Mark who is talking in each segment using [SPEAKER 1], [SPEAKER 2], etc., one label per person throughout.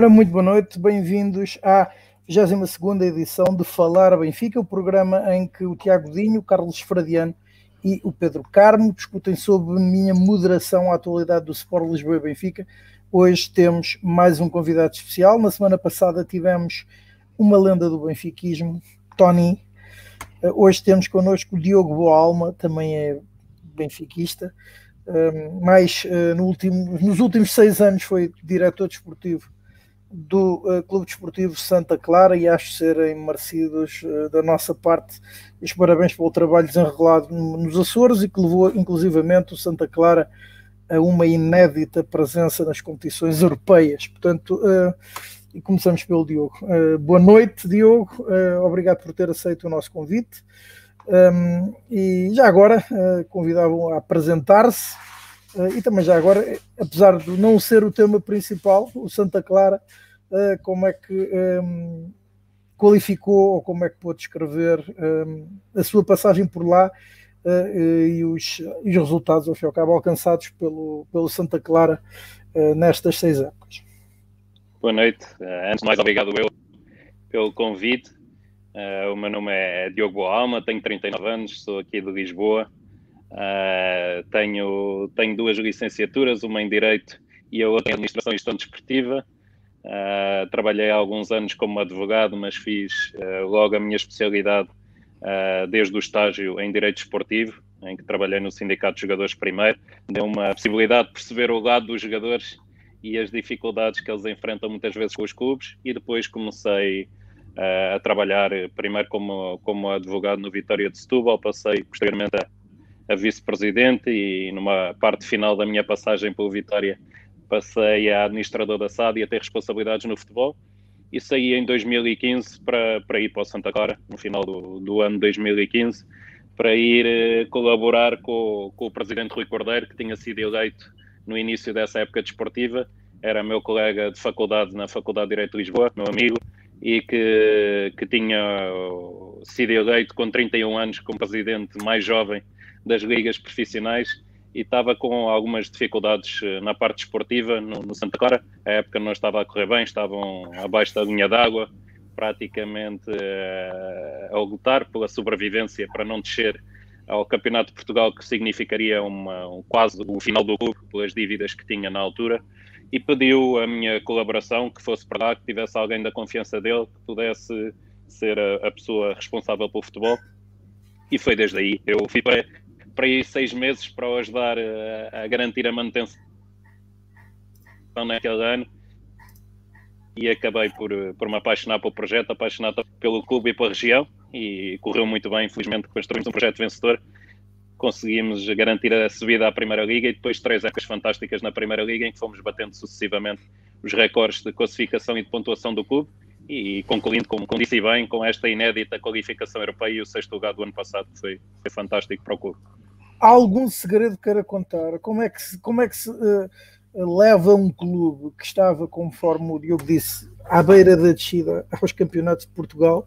[SPEAKER 1] Ora, muito boa noite, bem-vindos à 22 edição de Falar a Benfica, o programa em que o Tiago Dinho, o Carlos Fradiano e o Pedro Carmo discutem sobre minha moderação à atualidade do Sport Lisboa e Benfica. Hoje temos mais um convidado especial. Na semana passada tivemos uma lenda do benfiquismo, Tony. Hoje temos connosco o Diogo Boalma, também é benfiquista. Mais eh, no último, nos últimos seis anos foi diretor desportivo do uh, Clube Desportivo Santa Clara e acho serem merecidos uh, da nossa parte os parabéns pelo trabalho desenrolado nos Açores e que levou inclusivamente o Santa Clara a uma inédita presença nas competições europeias. Portanto, uh, e começamos pelo Diogo. boa noite, Diogo. obrigado por ter aceito o nosso convite. Um, e já agora convidavam a apresentar-se e também já agora, apesar de não ser o tema principal, o Santa Clara, uh, como é que um, ehm, qualificou ou como é que pôde descrever um, a sua passagem por lá uh, e, os, e, os, resultados, ao fim e ao cabo, alcançados pelo, pelo Santa Clara nestas seis épocas.
[SPEAKER 2] Boa noite. antes de mais, obrigado eu pelo convite. o meu nome é Diogo Alma, tenho 39 anos, sou aqui de Lisboa. Uh, tenho, tenho duas licenciaturas, uma em Direito e a outra em Administração e Gestão Desportiva. Uh, trabalhei há alguns anos como advogado, mas fiz uh, logo a minha especialidade desde o estágio em Direito Esportivo, em que trabalhei no Sindicato de Jogadores primeiro. Deu uma possibilidade de perceber o lado dos jogadores e as dificuldades que eles enfrentam muitas vezes com os clubes e depois comecei a trabalhar primeiro como, como advogado no Vitória de Setúbal, passei posteriormente a a vice-presidente e numa parte final da minha passagem pelo Vitória passei a administrador da SAD e a ter responsabilidades no futebol. E saí em 2015 para, para ir para o Santa Clara, no final do, do ano 2015, para ir eh, colaborar com, com o presidente Rui Cordeiro, que tinha sido eleito no início dessa época desportiva, era meu colega de faculdade na Faculdade de Direito de Lisboa, meu amigo, e que, que tinha sido eleito com 31 anos como presidente mais jovem das ligas profissionais e estava com algumas dificuldades eh, na parte esportiva no, no, Santa Clara. A época não estava a correr bem, estavam abaixo da linha d'água, praticamente uh, a lutar pela sobrevivência para não descer ao Campeonato de Portugal, que significaria uma, um, quase o final do clube, pelas dívidas que tinha na altura, e pediu a minha colaboração, que fosse para lá, que tivesse alguém da confiança dele, que pudesse ser a, a pessoa responsável pelo futebol. E foi desde aí. Eu fui para, para ir seis meses para o ajudar a, a garantir a manutenção naquele ano. E acabei por, por me apaixonar pelo projeto, apaixonar pelo clube e pela região. E correu muito bem, infelizmente construímos um projeto vencedor. Conseguimos garantir a subida à Primeira Liga e depois três épocas fantásticas na Primeira Liga em que fomos batendo sucessivamente os recordes de classificação e de pontuação do clube e concluindo, como, como disse bem, com esta inédita qualificação europeia e o sexto lugar do ano passado, que foi, foi fantástico para o clube
[SPEAKER 1] há algum segredo que queira contar? Como é que se, como é que se uh, leva um clube que estava, conforme o Diogo disse, à beira da descida aos campeonatos de Portugal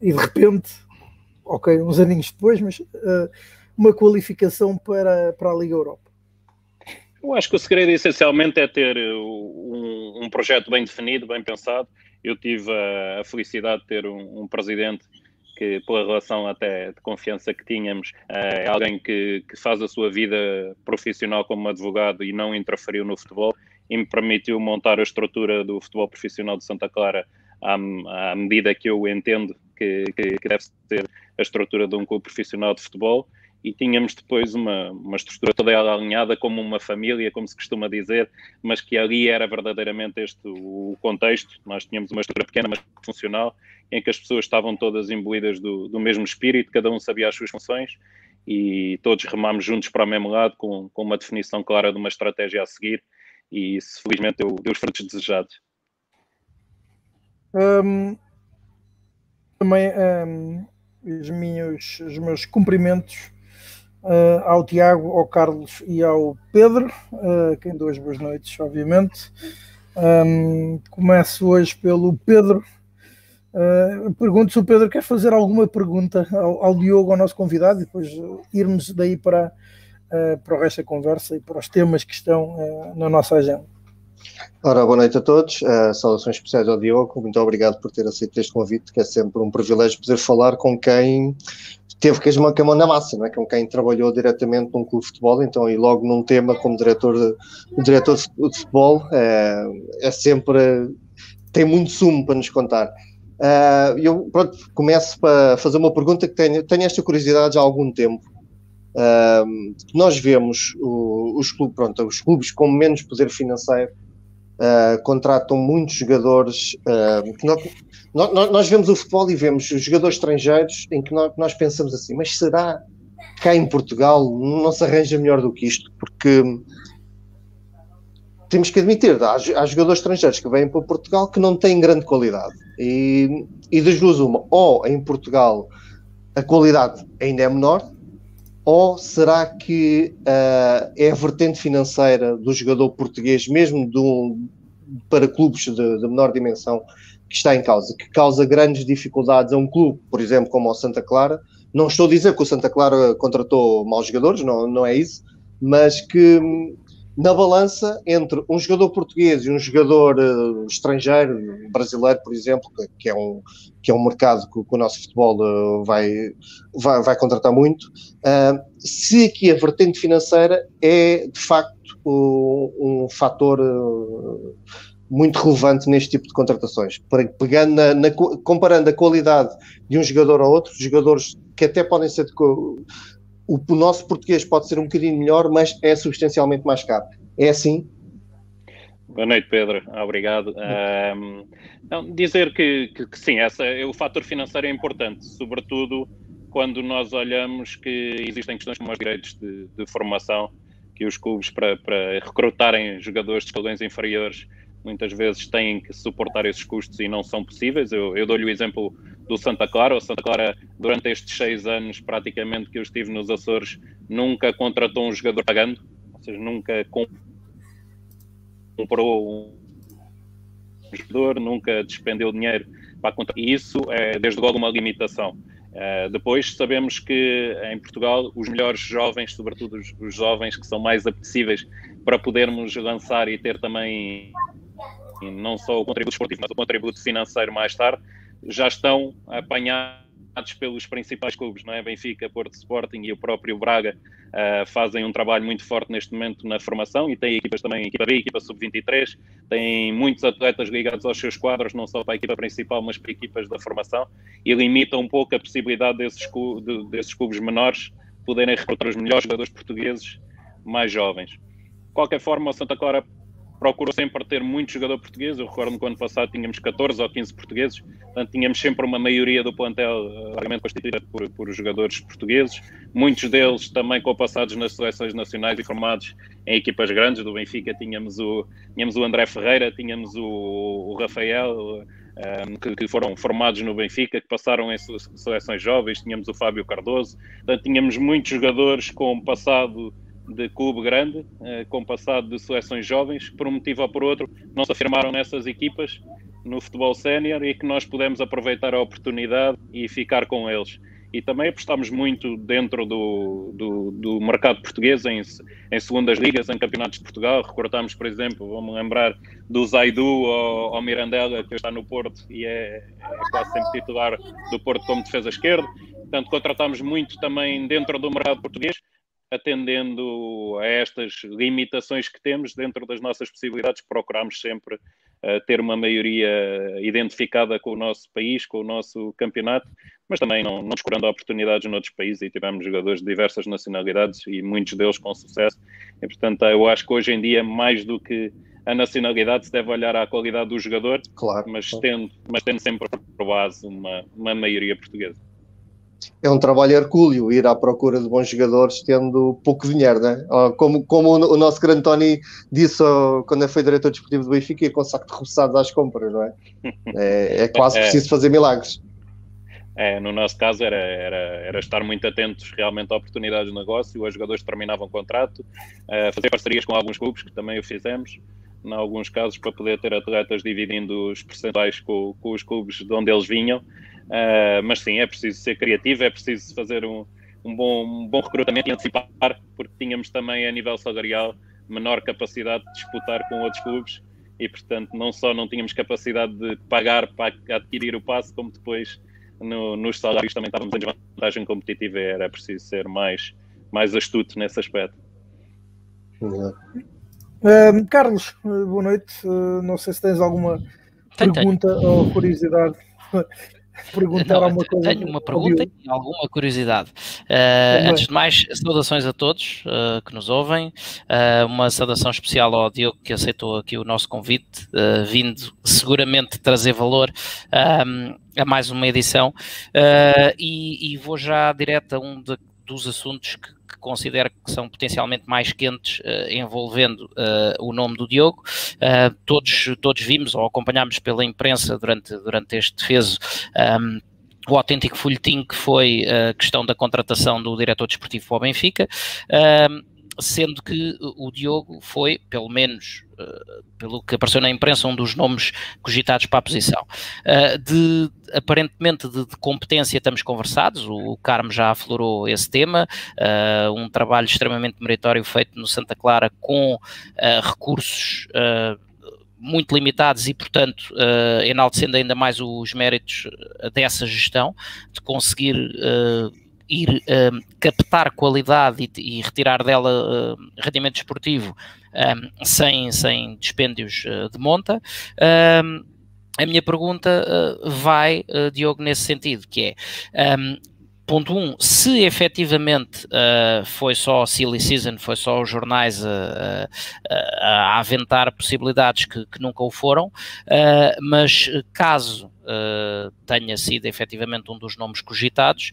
[SPEAKER 1] e de repente, ok, uns aninhos depois, mas uh, uma qualificação para, para a Liga Europa?
[SPEAKER 2] Eu acho que o segredo essencialmente é ter um, um projeto bem definido, bem pensado. Eu tive a, a felicidade de ter um, um presidente que pela relação até de confiança que tínhamos, eh, é alguém que, que faz a sua vida profissional como advogado e não interferiu no futebol e me permitiu montar a estrutura do futebol profissional de Santa Clara à, à medida que eu entendo que, que, que, deve ser a estrutura de um clube profissional de futebol e tínhamos depois uma, uma estrutura toda alinhada como uma família, como se costuma dizer, mas que ali era verdadeiramente este o contexto. Nós tínhamos uma estrutura pequena, mas funcional, em que as pessoas estavam todas imbuídas do, do mesmo espírito, cada um sabia as suas funções e todos remámos juntos para o mesmo lado, com, com uma definição clara de uma estratégia a seguir, e isso felizmente deu, deu os frutos desejados.
[SPEAKER 1] Um, também um, os, meus, os meus cumprimentos uh, ao Tiago, ao Carlos e ao Pedro, uh, quem duas boas noites, obviamente. Um, começo hoje pelo Pedro. Uh, pergunto se o Pedro quer fazer alguma pergunta ao, ao Diogo, ao nosso convidado, e depois irmos daí para, uh, para o resto da conversa e para os temas que estão na nossa agenda.
[SPEAKER 3] Ora, boa noite a todos. Uh, saudações especiais ao Diogo. Muito obrigado por ter aceito este convite, que é sempre um privilégio poder falar com quem teve que a mão na massa, não é? com quem trabalhou diretamente num clube de futebol, então, e logo num tema como diretor de, diretor de futebol, é, é sempre, tem muito sumo para nos contar. Uh, eu pronto, começo para fazer uma pergunta que tenho, tenho esta curiosidade há algum tempo. Uh, nós vemos o, os, clubes, pronto, os clubes com menos poder financeiro uh, contratam muitos jogadores. Nós, nós, nós, vemos o futebol e vemos os jogadores estrangeiros em que nós, nós, pensamos assim, mas será que cá em Portugal não se arranja melhor do que isto? Porque temos que admitir, há, há jogadores estrangeiros que vêm para Portugal que não têm grande qualidade. E, e das duas, uma, ou em Portugal a qualidade ainda é menor, ou será que uh, é a vertente financeira do jogador português, mesmo um, para clubes de, de, menor dimensão, que está em causa, que causa grandes dificuldades a um clube, por exemplo, como o Santa Clara. Não estou a dizer que o Santa Clara contratou maus jogadores, não, não é isso, mas que na balança entre um jogador português e um jogador uh, estrangeiro, brasileiro, por exemplo, que, que, é, um, que é um mercado que, que o nosso futebol uh, vai, vai, vai, contratar muito, uh, se aqui a vertente financeira é de facto um, um fator muito relevante neste tipo de contratações, pegando na, na, comparando a qualidade de um jogador a outro, jogadores que até podem ser de, o, o nosso português pode ser um bocadinho melhor, mas é substancialmente mais caro. É assim?
[SPEAKER 2] Boa noite, Pedro. Obrigado. Um, não, dizer que, que, que, sim, essa, o fator financeiro é importante, sobretudo quando nós olhamos que existem questões como os direitos de, de formação, que os clubes, para, para recrutarem jogadores de escalões inferiores, muitas vezes têm que suportar esses custos e não são possíveis. Eu, eu dou-lhe o exemplo do Santa Clara. O Santa Clara, durante estes seis anos praticamente que eu estive nos Açores, nunca contratou um jogador pagando, ou seja, nunca comprou um jogador, nunca despendeu dinheiro para contratar. E isso é, desde logo, uma limitação. Uh, depois sabemos que em Portugal os melhores jovens, sobretudo os, os, jovens que são mais apetecíveis para podermos lançar e ter também não só o contributo esportivo, mas o contributo financeiro mais tarde, já estão apanhados pelos principais clubes, não é? Benfica, Porto Sporting e o próprio Braga uh, fazem um trabalho muito forte neste momento na formação e têm equipas também, equipa B, equipa sub-23, têm muitos atletas ligados aos seus quadros, não só para a equipa principal, mas para equipas da formação e limitam um pouco a possibilidade desses, de, desses clubes menores poderem recrutar os melhores jogadores portugueses mais jovens. De qualquer forma, o Santa Clara procurou sempre ter muito jogador português. Eu recordo que ano passado tínhamos 14 ou 15 portugueses, portanto tínhamos sempre uma maioria do plantel eh, largamente constituída por, por jogadores portugueses, muitos deles também com passados nas seleções nacionais e formados em equipas grandes. Do Benfica tínhamos o, tínhamos o André Ferreira, tínhamos o, o Rafael. Um, eh, que, que, foram formados no Benfica, que passaram em seleções jovens, tínhamos o Fábio Cardoso, portanto, tínhamos muitos jogadores com passado de clube grande, eh, com passado de seleções jovens, que por um motivo ou por outro não se afirmaram nessas equipas no futebol sénior e que nós pudemos aproveitar a oportunidade e ficar com eles. E também apostámos muito dentro do, do, do mercado português, em, em, segundas ligas, em campeonatos de Portugal. Recordámos, por exemplo, vamos lembrar do Zaidu ao Mirandela, que está no Porto e é, é quase sempre titular do Porto como defesa esquerda. Portanto, contratámos muito também dentro do mercado português atendendo a estas limitações que temos dentro das nossas possibilidades, procuramos sempre uh, ter uma maioria identificada com o nosso país, com o nosso campeonato, mas também não, não descurando oportunidades noutros países e tivemos jogadores de diversas nacionalidades e muitos deles com sucesso. E, portanto, eu acho que hoje em dia, mais do que a nacionalidade, se deve olhar à qualidade do jogador,
[SPEAKER 3] claro,
[SPEAKER 2] mas,
[SPEAKER 3] claro.
[SPEAKER 2] Tendo, mas tendo sempre por base uma, uma maioria portuguesa
[SPEAKER 3] é um trabalho hercúleo ir à procura de bons jogadores tendo pouco dinheiro, né? Como, como o nosso grande Tony disse quando foi diretor desportivo do Benfica, com saco de roçados às compras, não é? É, é quase é, preciso fazer milagres.
[SPEAKER 2] É, no nosso caso era, era, era estar muito atentos realmente a oportunidades de negócio, os jogadores terminavam o contrato, uh, fazer parcerias com alguns clubes, que também o fizemos, em alguns casos para poder ter atletas dividindo os percentuais com, com os clubes de onde eles vinham, Uh, mas sim, é preciso ser criativo, é preciso fazer um, um, bom, um bom recrutamento e antecipar, porque tínhamos também a nível salarial menor capacidade de disputar com outros clubes e, portanto, não só não tínhamos capacidade de pagar para adquirir o passe, como depois no, nos salários também estávamos em desvantagem competitiva e era preciso ser mais, mais astuto nesse aspecto.
[SPEAKER 1] Uh, Carlos, boa noite. Uh, não sei se tens alguma tenho, pergunta tenho. ou curiosidade
[SPEAKER 4] perguntar não, alguma coisa. Tenho uma pergunta e alguma curiosidade. Uh, antes de mais, saudações a todos uh, que nos ouvem. Uh, uma saudação especial ao Diogo que aceitou aqui o nosso convite, vindo seguramente trazer valor um, a mais uma edição. E, e, vou já direto a um de, dos assuntos que considero que são potencialmente mais quentes uh, envolvendo uh, o nome do Diogo. Uh, todos, todos vimos ou acompanhámos pela imprensa durante, durante este defeso um, ehm, o autêntico folhetim que foi a questão da contratação do diretor desportivo para o Benfica. Ehm, sendo que o Diogo foi, pelo menos uh, pelo que apareceu na imprensa, um dos nomes cogitados para a posição. Uh, de, aparentemente de, de, competência estamos conversados, o, o Carmo já aflorou esse tema, uh, um trabalho extremamente meritório feito no Santa Clara com recursos muito limitados e, portanto, enaltecendo ainda mais os méritos dessa gestão, de conseguir ir uh, captar qualidade e, e retirar dela uh, rendimento esportivo um, sem, sem dispêndios uh, de monta. Um, a minha pergunta vai, Diogo, nesse sentido, que é um, ponto 1, um, se efetivamente uh, foi só Silly Season, foi só os jornais a, a, a aventar possibilidades que, que, nunca o foram, uh, mas caso uh, tenha sido efetivamente um dos nomes cogitados,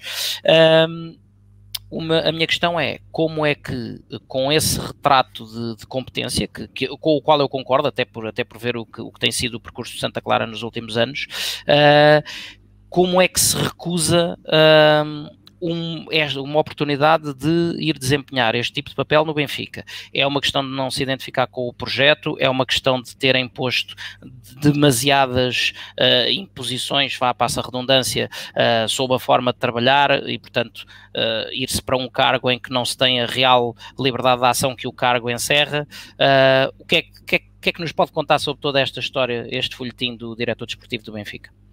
[SPEAKER 4] uma, a minha questão é como é que, com esse retrato de, de competência, que, que, com o qual eu concordo, até por, até por ver o que, o que tem sido o percurso de Santa Clara nos últimos anos, uh, como é que se recusa um, é uma oportunidade de ir desempenhar este tipo de papel no Benfica. É uma questão de não se identificar com o projeto, é uma questão de terem posto demasiadas uh, imposições, vá, passa a redundância, uh, sobre a forma de trabalhar e, portanto, uh, ir-se para um cargo em que não se tem a real liberdade de ação que o cargo encerra. o que é, que, é, que é que nos pode contar sobre toda esta história, este folhetim do diretor desportivo do Benfica?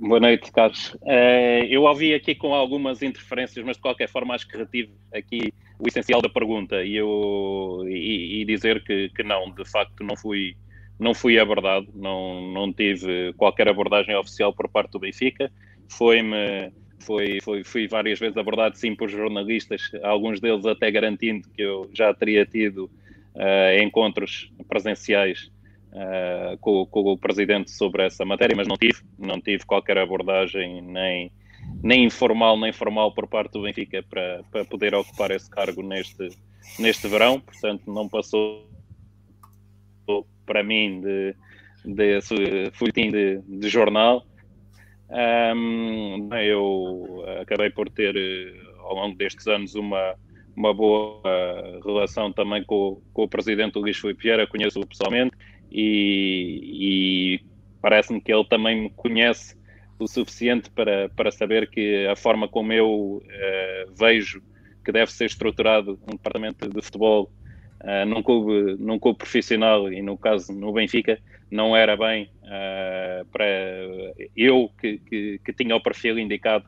[SPEAKER 2] Boa noite, Carlos. Uh, eu ouvi aqui com algumas interferências, mas de qualquer forma acho que retive aqui o essencial da pergunta e, eu, e, e dizer que, que, não, de facto não fui, não fui abordado, não, não tive qualquer abordagem oficial por parte do Benfica. Foi-me, foi, foi, fui várias vezes abordado sim por jornalistas, alguns deles até garantindo que eu já teria tido uh, encontros presenciais uh, com, com, o presidente sobre essa matéria, mas não tive, não tive qualquer abordagem nem, nem informal nem formal por parte do Benfica para, para poder ocupar esse cargo neste, neste verão, portanto não passou para mim de, de, de de, de jornal. Um, eu acabei por ter ao longo destes anos uma, uma boa relação também com, com o presidente Luís Filipe Vieira, conheço-o pessoalmente e, e parece-me que ele também me conhece o suficiente para, para saber que a forma como eu uh, vejo que deve ser estruturado um departamento de futebol uh, num, clube, num clube profissional e no caso no Benfica não era bem uh, para eu que, que, que, tinha o perfil indicado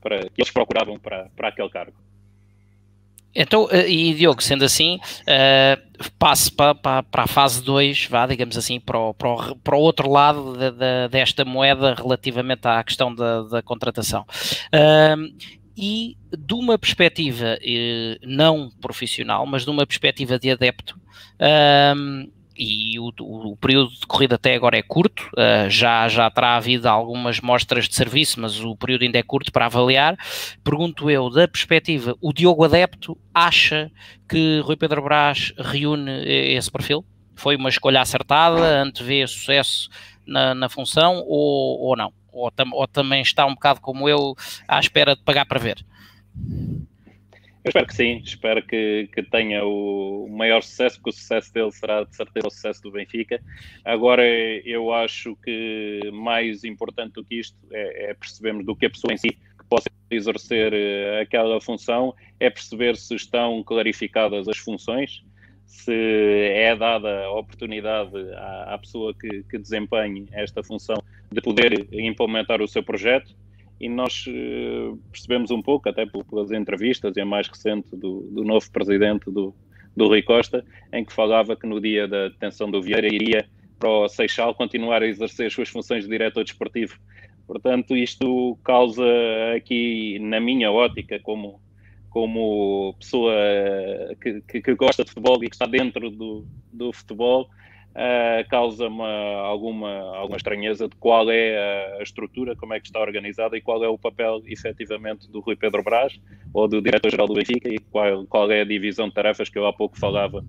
[SPEAKER 2] para que eles procuravam para, para aquele cargo.
[SPEAKER 4] Então, eh, e Diogo, sendo assim, uh, passe para, para, para a fase 2, vá, digamos assim, para o, para o, para o outro lado de, de, desta moeda relativamente à questão da, da contratação. Uh, e de uma perspectiva uh, não profissional, mas de uma perspectiva de adepto, e o, o, período de corrida até agora é curto, uh, já, já terá havido algumas mostras de serviço, mas o período ainda é curto para avaliar. Pergunto eu, da perspectiva, o Diogo Adepto acha que Rui Pedro Brás reúne esse perfil? Foi uma escolha acertada, antevê sucesso na, na função ou, ou não? Ou, tam, ou também está um bocado como eu à espera de pagar para ver?
[SPEAKER 2] Eu espero que sim, espero que, que tenha o maior sucesso, porque o sucesso dele será de certeza o sucesso do Benfica. Agora, eu acho que mais importante do que isto é, é percebermos do que a pessoa em si que possa exercer uh, aquela função é perceber se estão clarificadas as funções, se é dada a oportunidade à, à pessoa que, que, desempenhe esta função de poder implementar o seu projeto. E nós uh, percebemos um pouco, até pelas entrevistas, e a mais recente do, do novo presidente do, do Rui Costa, em que falava que no dia da detenção do Vieira iria para o Seixal continuar a exercer as suas funções de diretor desportivo. Portanto, isto causa aqui, na minha ótica, como como pessoa que, que, que, gosta de futebol e que está dentro do, do futebol, uh, causa-me alguma, alguma estranheza de qual é a, estrutura, como é que está organizada e qual é o papel, efetivamente, do Rui Pedro Brás ou do diretor-geral do Benfica e qual, qual é a divisão de tarefas que eu há pouco falava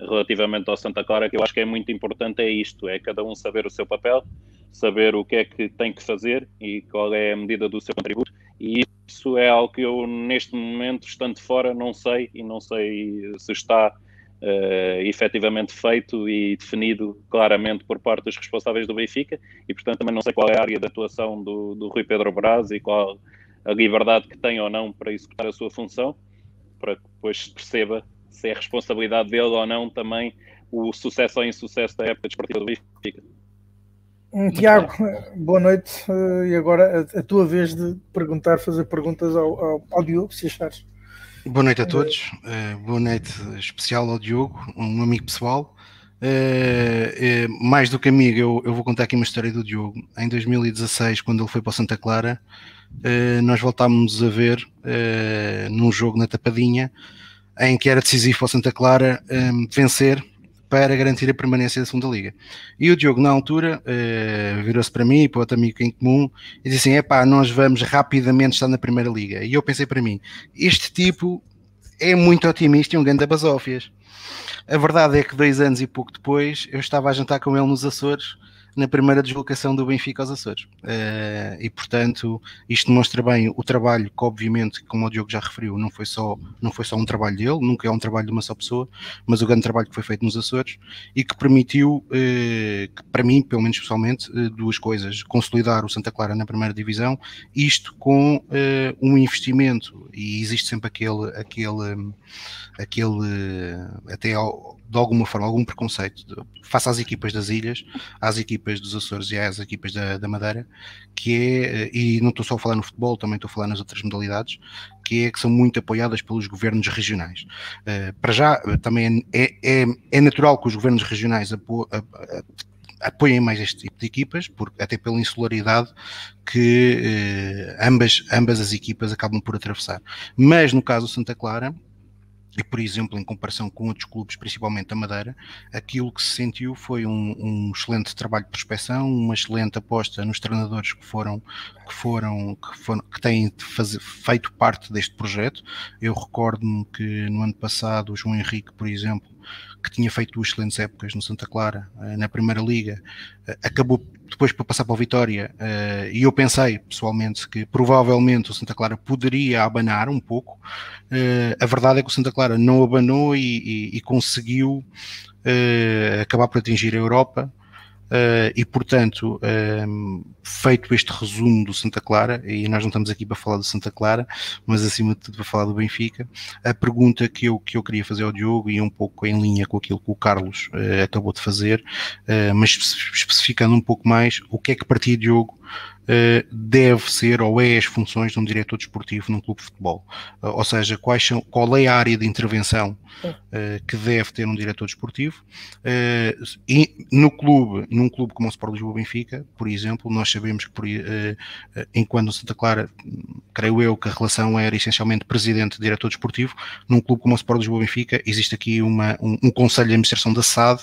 [SPEAKER 2] relativamente ao Santa Clara, que eu acho que é muito importante é isto, é cada um saber o seu papel, saber o que é que tem que fazer e qual é a medida do seu contributo e isso é algo que eu, neste momento, estando fora, não sei e não sei se está uh, efetivamente feito e definido claramente por parte dos responsáveis do Benfica e, portanto, também não sei qual é a área de atuação do, do Rui Pedro Braz e qual a liberdade que tem ou não para executar a sua função, para que depois se perceba se é responsabilidade dele ou não também o sucesso ou insucesso da época desportiva do Benfica.
[SPEAKER 1] Tiago, boa noite. Uh, e agora a, a, tua vez de perguntar, fazer perguntas ao, ao, ao Diogo, se achares.
[SPEAKER 5] Boa noite a todos. Uh, boa noite especial ao Diogo, um amigo pessoal. Uh, mais do que amigo, eu, eu, vou contar aqui uma história do Diogo. Em 2016, quando ele foi para o Santa Clara, nós voltámos a ver num jogo na Tapadinha, em que era decisivo para o Santa Clara vencer para garantir a permanência da segunda liga. E o Diogo, na altura, uh, virou-se para mim e para outro amigo em comum e disse assim: epá, nós vamos rapidamente estar na primeira liga. E eu pensei para mim: este tipo é muito otimista e um grande basófias. A verdade é que dois anos e pouco depois eu estava a jantar com ele nos Açores na primeira deslocação do Benfica aos Açores. Uh, e portanto, isto demonstra bem o trabalho que, obviamente, como o Diogo já referiu, não foi só, não foi só um trabalho dele, nunca é um trabalho de uma só pessoa, mas o grande trabalho que foi feito nos Açores e que permitiu, uh, que, para mim, pelo menos pessoalmente, uh, duas coisas: consolidar o Santa Clara na primeira divisão, isto com um investimento, e existe sempre aquele, aquele, aquele até ao, de alguma forma, algum preconceito de, face às equipas das ilhas, às equipas dos Açores e às equipas da, da Madeira, que é, e não estou só a falar no futebol, também estou a falar nas outras modalidades, que é que são muito apoiadas pelos governos regionais. Uh, para já, também é, é, é, natural que os governos regionais apo, apoiem mais este tipo de equipas, porque, até pela insularidade que eh, ambas, ambas as equipas acabam por atravessar. Mas no caso do Santa Clara, e, por exemplo, em comparação com outros clubes, principalmente a Madeira, aquilo que se sentiu foi um, um excelente trabalho de prospecção, uma excelente aposta nos treinadores que foram que foram que, foram, que têm feito parte deste projeto. Eu recordo-me que no ano passado o João Henrique, por exemplo, que tinha feito excelentes épocas no Santa Clara, eh, na Primeira Liga, eh, acabou depois para passar para o Vitória, eh, e eu pensei pessoalmente que provavelmente o Santa Clara poderia abanar um pouco. a verdade é que o Santa Clara não abanou e, e, e conseguiu acabar por atingir a Europa Uh, e portanto, um, feito este resumo do Santa Clara, e nós não estamos aqui para falar do Santa Clara, mas acima de tudo para falar do Benfica, a pergunta que eu, que eu queria fazer ao Diogo, e um pouco em linha com aquilo que o Carlos uh, acabou de fazer, uh, mas especificando um pouco mais, o que é que para ti, Diogo, deve ser ou é as funções de um diretor desportivo num clube de futebol. Uh, ou seja, quais são, qual é a área de intervenção uh, que deve ter um diretor desportivo. e no clube, num clube como o Sport Lisboa Benfica, por exemplo, nós sabemos que por, enquanto no Santa Clara, creio eu que a relação era essencialmente presidente-diretor desportivo, num clube como o Sport Lisboa Benfica existe aqui uma, um, um conselho de administração da SAD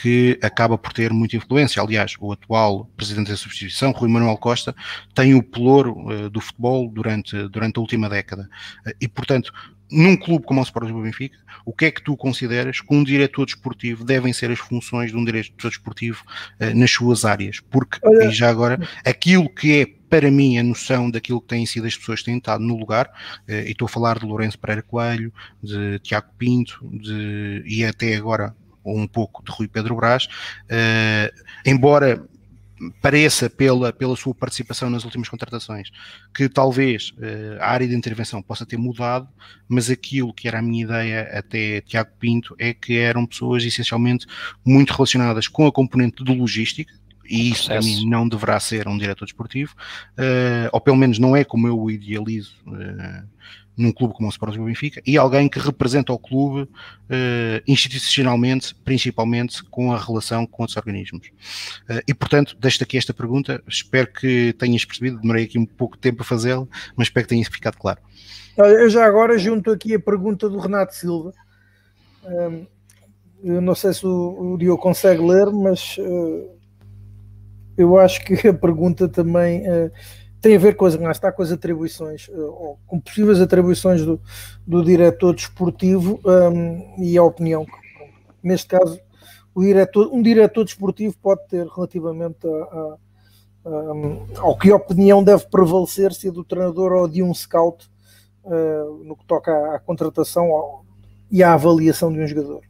[SPEAKER 5] que acaba por ter muita influência. Aliás, o atual presidente da substituição, Rui Manuel Costa, tem o pelouro uh, do futebol durante, durante a última década. Uh, e, portanto, num clube como o Sport Lisboa Benfica, o que é que tu consideras que um diretor desportivo devem ser as funções de um diretor desportivo uh, nas suas áreas? Porque, Olha. e já agora, aquilo que é para mim a noção daquilo que têm sido as pessoas que têm estado no lugar, uh, e estou a falar de Lourenço Pereira Coelho, de Tiago Pinto, de, e até agora ou um pouco de Rui Pedro Brás, uh, embora pareça pela, pela sua participação nas últimas contratações que talvez uh, a área de intervenção possa ter mudado, mas aquilo que era a minha ideia até Tiago Pinto é que eram pessoas essencialmente muito relacionadas com a componente de logística, e isso para mim não deverá ser um diretor desportivo, uh, ou pelo menos não é como eu o idealizo uh, num clube como o Sporting Benfica, e alguém que representa o clube uh, institucionalmente, principalmente com a relação com outros organismos. Uh, e portanto, deixo aqui esta pergunta, espero que tenhas percebido, demorei aqui um pouco de tempo a fazê-la, mas espero que tenha ficado claro.
[SPEAKER 1] Eu já agora junto aqui a pergunta do Renato Silva. Um, eu não sei se o, o Diogo consegue ler, mas uh, eu acho que a pergunta também tem a ver com as, está, com as atribuições, ou com possíveis atribuições do, do diretor desportivo um, e a opinião que, neste caso, o diretor, um diretor desportivo pode ter relativamente a, a, a, ao que opinião deve prevalecer, se é do treinador ou de um scout, uh, no que toca à, à contratação e à avaliação de um jogador.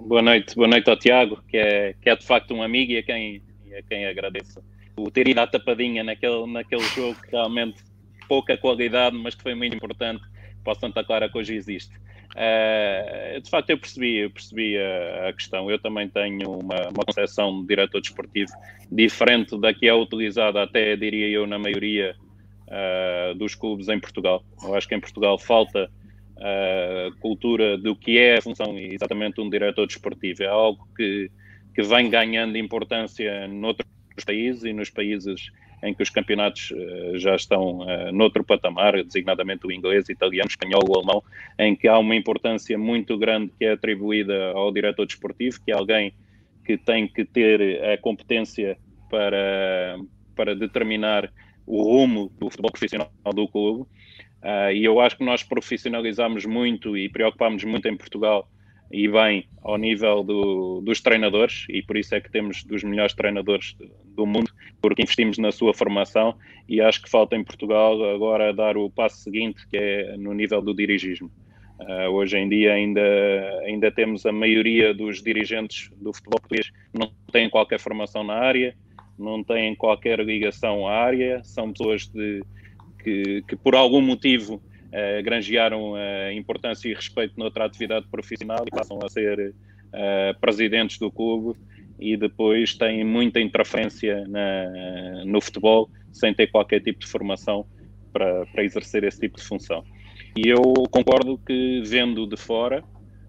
[SPEAKER 2] Boa noite, boa noite ao Tiago, que é, que é de facto um amigo e a quem a quem agradeço o ter ido à tapadinha naquele, naquele jogo que realmente pouca qualidade, mas que foi muito importante para o Santa Clara que hoje existe. Uh, de facto, eu percebi, eu percebi a, a questão. Eu também tenho uma, uma concepção de diretor desportivo diferente da que é utilizada, até diria eu, na maioria uh, dos clubes em Portugal. Eu acho que em Portugal falta uh, cultura do que é a função exatamente um diretor desportivo. É algo que que vem ganhando importância noutros países e nos países em que os campeonatos uh, já estão uh, noutro patamar, designadamente o inglês, italiano, espanhol, o alemão, em que há uma importância muito grande que é atribuída ao diretor desportivo, que é alguém que tem que ter a competência para, para determinar o rumo do futebol profissional do clube. Uh, e eu acho que nós profissionalizamos muito e preocupamos muito em Portugal e bem ao nível do, dos treinadores, e por isso é que temos dos melhores treinadores do mundo, porque investimos na sua formação e acho que falta em Portugal agora dar o passo seguinte, que é no nível do dirigismo. Uh, hoje em dia ainda, ainda temos a maioria dos dirigentes do futebol português não têm qualquer formação na área, não têm qualquer ligação à área, são pessoas de, que, que por algum motivo uh, granjearam uh, importância e respeito noutra atividade profissional e passam a ser uh, presidentes do clube e depois têm muita interferência na, no futebol sem ter qualquer tipo de formação para, para exercer esse tipo de função. E eu concordo que, vendo de fora,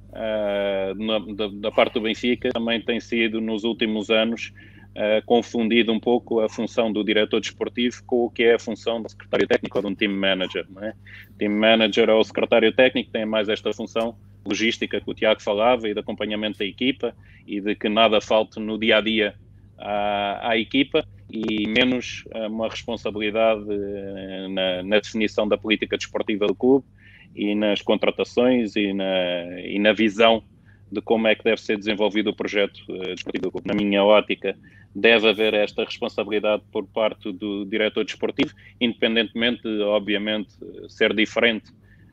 [SPEAKER 2] uh, na, da, da, parte do Benfica, também tem sido nos últimos anos uh, confundido um pouco a função do diretor desportivo com o que é a função do secretário técnico ou de um team manager. Não é? Team manager ou secretário técnico tem mais esta função logística que o Tiago falava e de acompanhamento da equipa e de que nada falte no dia a dia à, equipa e menos uma responsabilidade eh, na, na, definição da política desportiva do clube e nas contratações e na, e na visão de como é que deve ser desenvolvido o projeto uh, desportivo. Na minha ótica, deve haver esta responsabilidade por parte do diretor desportivo, independentemente de, obviamente, ser diferente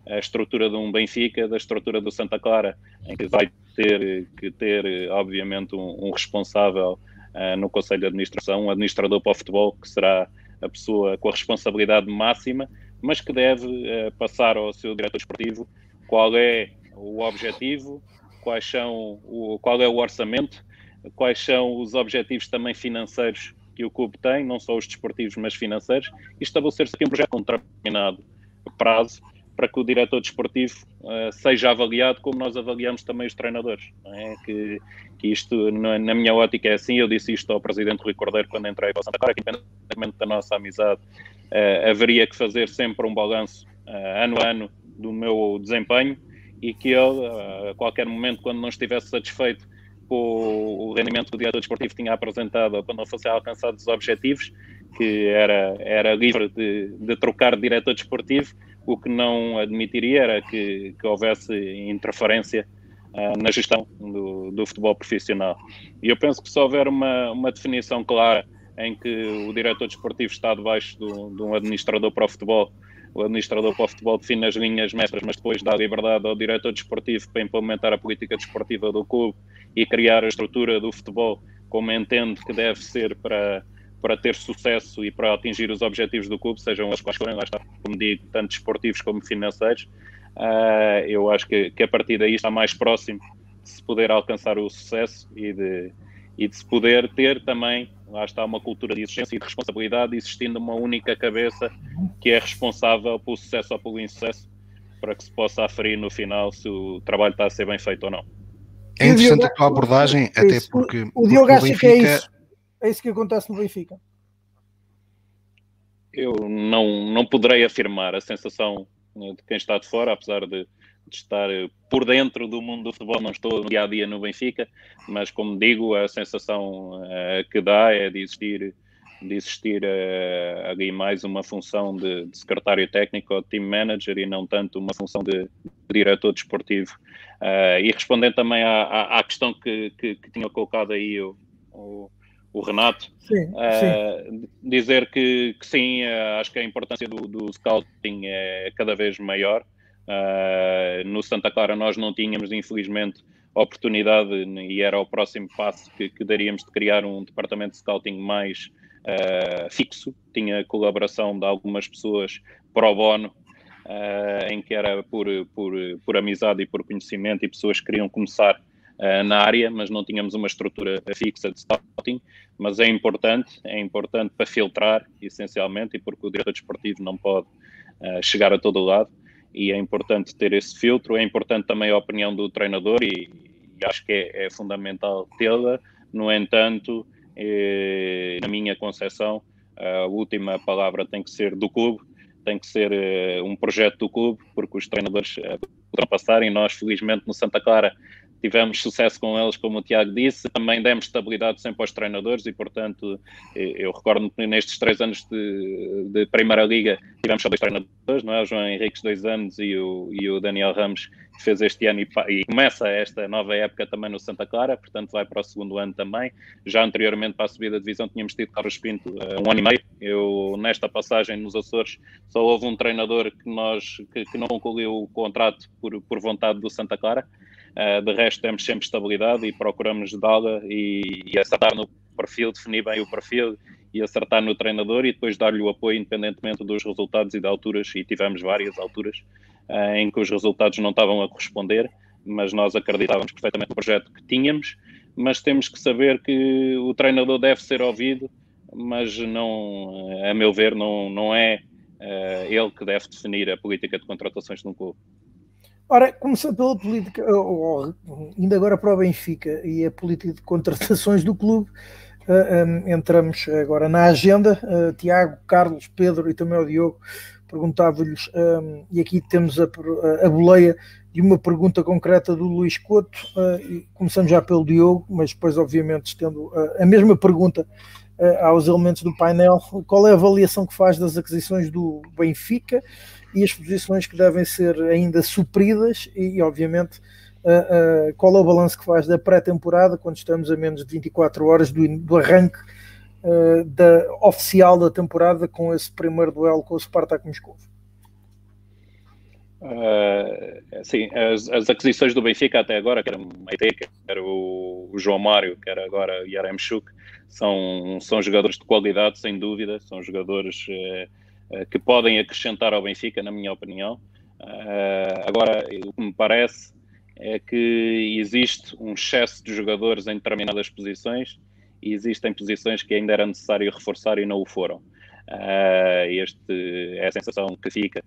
[SPEAKER 2] a estrutura de um Benfica da estrutura do Santa Clara, em que vai ter que ter, obviamente, um, um responsável uh, no Conselho de Administração, um administrador para o futebol, que será a pessoa com a responsabilidade máxima, mas que deve uh, passar ao seu diretor desportivo qual é o objetivo, quais são o, qual é o orçamento, quais são os objetivos também financeiros que o clube tem, não só os desportivos, mas financeiros, e estabelecer-se aqui um projeto com determinado prazo para que o diretor desportivo uh, seja avaliado como nós avaliamos também os treinadores. É? Que, que, isto, na, minha ótica, é assim. Eu disse isto ao presidente Rui Cordeiro quando entrei para Santa Clara, que independentemente da nossa amizade, uh, haveria que fazer sempre um balanço uh, ano a ano do meu desempenho e que ele, a qualquer momento, quando não estivesse satisfeito com o rendimento que o diretor desportivo tinha apresentado ou quando não fosse alcançados os objetivos, que era, era livre de, de trocar de diretor desportivo, o que não admitiria era que, que houvesse interferência uh, na gestão do, do, futebol profissional. E eu penso que se houver uma, uma definição clara em que o diretor desportivo está debaixo de um administrador para o futebol o administrador para o futebol define as linhas mestras, mas depois dá liberdade ao diretor desportivo para implementar a política desportiva do clube e criar a estrutura do futebol como entende que deve ser para, para ter sucesso e para atingir os objetivos do clube, sejam as quais forem, lá está, como digo, tanto esportivos como financeiros. Uh, eu acho que, que a partir daí está mais próximo de se poder alcançar o sucesso e de, e de se poder ter também, lá está, uma cultura de exigência e de responsabilidade, existindo uma única cabeça que é responsável pelo sucesso ou pelo insucesso, para que se possa aferir no final se o trabalho está a ser bem feito ou não.
[SPEAKER 5] É interessante a tua abordagem, é até porque.
[SPEAKER 1] O, o Diogo acha Benfica... que é isso. É isso que acontece no Benfica.
[SPEAKER 2] Eu não, não poderei afirmar a sensação né, de quem está de fora, apesar de, de, estar por dentro do mundo do futebol, não estou no dia a dia no Benfica, mas como digo, a sensação uh, que dá é de existir, de existir uh, ali mais uma função de, de, secretário técnico ou team manager e não tanto uma função de, de diretor desportivo. Uh, e respondendo também à, à, à questão que, que, que, tinha colocado aí o, o o Renato, sim, uh, sim. dizer que, que sim, uh, acho que a importância do, do scouting é cada vez maior. Uh, no Santa Clara nós não tínhamos, infelizmente, oportunidade e era o próximo passo que, que daríamos de criar um departamento de scouting mais fixo. Tinha colaboração de algumas pessoas pro bono, em que era por, por, por amizade e por conhecimento e pessoas que queriam começar uh, na área, mas não tínhamos uma estrutura fixa de scouting, mas é importante, é importante para filtrar, essencialmente, e porque o diretor desportivo não pode uh, chegar a todo lado, e é importante ter esse filtro, é importante também a opinião do treinador, e, e acho que é, é fundamental tê-la, no entanto, eh, na minha concepção, a última palavra tem que ser do clube, tem que ser uh, um projeto do clube, porque os treinadores uh, poderão passar e nós, felizmente, no Santa Clara tivemos sucesso com eles, como o Tiago disse, também demos estabilidade sempre aos treinadores e, portanto, eu recordo que nestes três anos de, de, Primeira Liga tivemos só dois treinadores, não é? O João Henriques, dois anos, e o, e o Daniel Ramos, que fez este ano e, e, começa esta nova época também no Santa Clara, portanto vai para o segundo ano também. Já anteriormente para a subida da divisão tínhamos tido Carlos Pinto uh, um ano e meio. Eu, nesta passagem nos Açores, só houve um treinador que, nós, que, que não concluiu o contrato por, por vontade do Santa Clara. Uh, de resto, temos sempre estabilidade e procuramos dá-la e, e, acertar no perfil, definir bem o perfil e acertar no treinador e depois dar-lhe o apoio independentemente dos resultados e de alturas. E tivemos várias alturas uh, em que os resultados não estavam a corresponder, mas nós acreditávamos perfeitamente no projeto que tínhamos. Mas temos que saber que o treinador deve ser ouvido, mas não, a meu ver, não, não é uh, ele que deve definir a política de contratações de um clube.
[SPEAKER 1] Ora, começando pela política, ou, indo agora para o Benfica e a política de contratações do clube, uh, eh, um, eh, entramos agora na agenda. Uh, Tiago, Carlos, Pedro e também o Diogo perguntava-lhes, um, e aqui temos a, a, boleia de uma pergunta concreta do Luís Couto, uh, começamos já pelo Diogo, mas depois, obviamente, estendo a mesma pergunta aos elementos do painel. Qual é a avaliação que faz das aquisições do Benfica? E as posições que devem ser ainda supridas e, obviamente, uh, uh, qual é o balanço que faz da pré-temporada quando estamos a menos de 24 horas do, do arranque uh, da, oficial da temporada com esse primeiro duelo com o Spartak Moscou?
[SPEAKER 2] Uh, sim, as, as, aquisições do Benfica até agora, que era Maite, que era o, o, João Mário, que era agora Yaremchuk, são, são jogadores de qualidade, sem dúvida, são jogadores eh, que podem acrescentar ao Benfica, na minha opinião. Eh, agora, o que me parece é que existe um excesso de jogadores em determinadas posições e existem posições que ainda era necessário reforçar e não o foram. Uh, este é a sensação que fica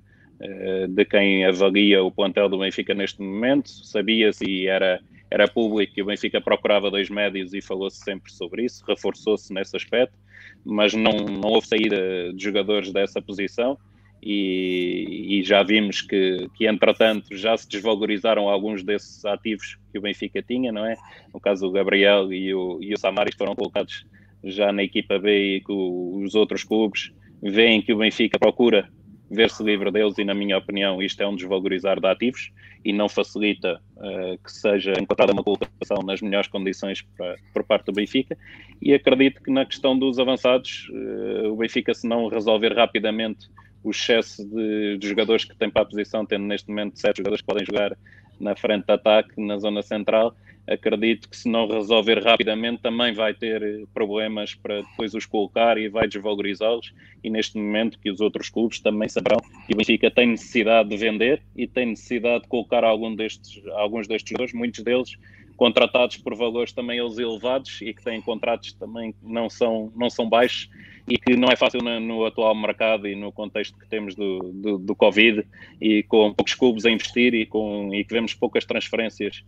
[SPEAKER 2] de quem avalia o plantel do Benfica neste momento. Sabia-se e era, era público que o Benfica procurava dois médios e falou-se sempre sobre isso, reforçou-se nesse aspecto mas não, não houve saída de jogadores dessa posição e, e, já vimos que, que, entretanto, já se desvalorizaram alguns desses ativos que o Benfica tinha, não é? No caso, o Gabriel e o, e o Samaris foram colocados já na equipa B e que os outros clubes veem que o Benfica procura ver-se livre deles e, na minha opinião, isto é um desvalorizar de ativos e não facilita uh, que seja encontrada uma colocação nas melhores condições para, por parte do Benfica. E acredito que na questão dos avançados uh, o Benfica se não resolver rapidamente o excesso de, de, jogadores que tem para a posição, tendo neste momento sete jogadores que podem jogar na frente de ataque, na zona central, acredito que se não resolver rapidamente também vai ter problemas para depois os colocar e vai desvalorizá-los. E neste momento que os outros clubes também saberão que o Benfica tem necessidade de vender e tem necessidade de colocar algum destes, alguns destes jogadores, muitos deles contratados por valores também elevados e que têm contratos também que não são, não são baixos e que não é fácil no, no atual mercado e no contexto que temos do, do, do, Covid e com poucos clubes a investir e, com, e que vemos poucas transferências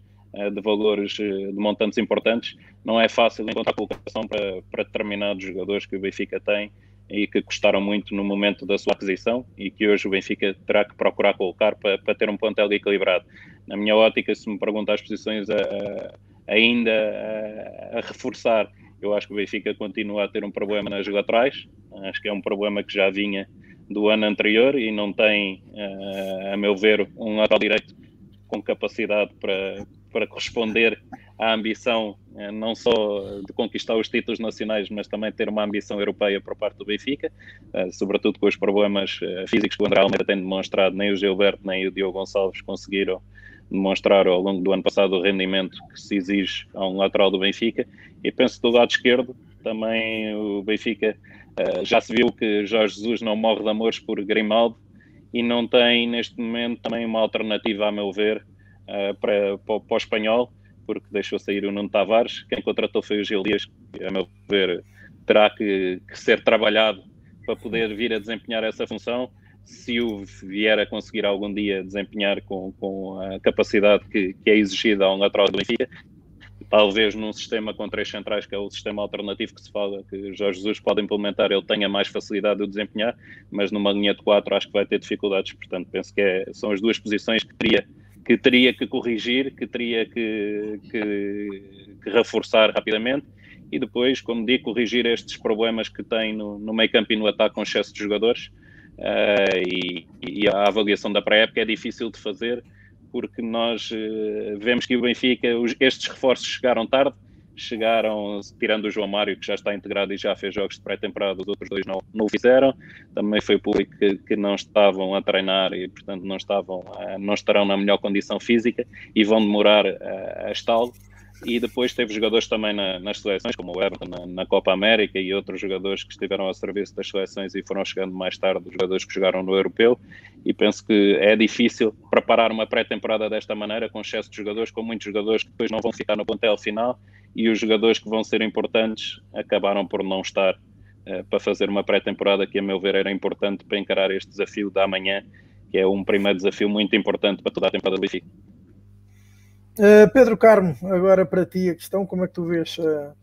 [SPEAKER 2] de valores, uh, de montantes importantes, não é fácil encontrar colocação para, para determinados jogadores que o Benfica tem e que custaram muito no momento da sua aquisição e que hoje o Benfica terá que procurar colocar para, para ter um plantel equilibrado. Na minha ótica, se me perguntar as posições a, a, ainda a, a, reforçar, eu acho que o Benfica continua a ter um problema nas laterais, acho que é um problema que já vinha do ano anterior e não tem, eh, a meu ver, um lateral direito com capacidade para, para corresponder à ambição eh, não só de conquistar os títulos nacionais, mas também ter uma ambição europeia por parte do Benfica, eh, sobretudo com os problemas eh, físicos que o André Almeida tem demonstrado, nem o Gilberto nem o Diogo Gonçalves conseguiram demonstrar ao longo do ano passado o rendimento que se exige a um lateral do Benfica. E penso do lado esquerdo também o Benfica já se viu que Jorge Jesus não morre de amores por Grimaldo e não tem neste momento também uma alternativa, a meu ver, para, para, para o espanhol porque deixou sair o Nuno Tavares. Quem contratou foi o Gil Dias, que, a meu ver, terá que, que, ser trabalhado para poder vir a desempenhar essa função. Se o vier a conseguir algum dia desempenhar com, com a capacidade que, que é exigida a um lateral do Benfica, talvez num sistema com três centrais, que é o sistema alternativo que se fala, que Jorge Jesus pode implementar, ele tenha mais facilidade de desempenhar, mas numa linha de quatro acho que vai ter dificuldades, portanto penso que é, são as duas posições que teria que teria que corrigir, que teria que, que, que, reforçar rapidamente e depois, como digo, corrigir estes problemas que tem no, no meio campo e no ataque com excesso de jogadores. Uh, e, e, a avaliação da pré-época é difícil de fazer porque nós uh, vemos que o Benfica, os, estes reforços chegaram tarde, chegaram, tirando o João Mário, que já está integrado e já fez jogos de pré-temporada, os outros dois não, não o fizeram. Também foi público que, que, não estavam a treinar e, portanto, não, estavam, não estarão na melhor condição física e vão demorar a, a estalo e depois teve jogadores também na, nas seleções, como o Everton na, na, Copa América e outros jogadores que estiveram ao serviço das seleções e foram chegando mais tarde, os jogadores que jogaram no Europeu, e penso que é difícil preparar uma pré-temporada desta maneira, com excesso de jogadores, com muitos jogadores que depois não vão ficar no plantel final, e os jogadores que vão ser importantes acabaram por não estar uh, para fazer uma pré-temporada que, a meu ver, era importante para encarar este desafio da manhã, que é um primeiro desafio muito importante para toda a temporada do Benfica.
[SPEAKER 1] Uh, Pedro Carmo, agora para ti a questão, como é que tu vês uh,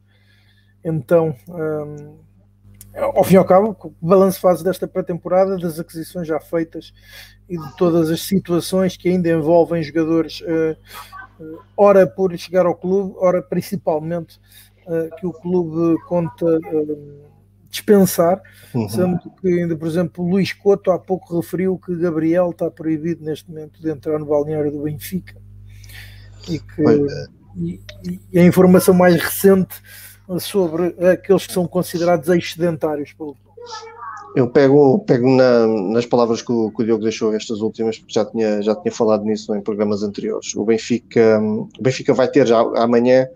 [SPEAKER 1] então, um, ao fim e ao cabo, o balanço fase desta pré-temporada, das aquisições já feitas e de todas as situações que ainda envolvem jogadores, uh, ora por chegar ao clube, ora principalmente que o clube conta dispensar, uhum. sendo que ainda, por exemplo, Luís Couto há pouco referiu que Gabriel está proibido neste momento de entrar no balneário do Benfica e que e, e, a informação mais recente sobre aqueles que são considerados excedentários pelo
[SPEAKER 3] eu pego, pego na, nas palavras que o, que o, Diogo deixou estas últimas, porque já tinha, já tinha falado nisso em programas anteriores. O Benfica, o Benfica vai ter já amanhã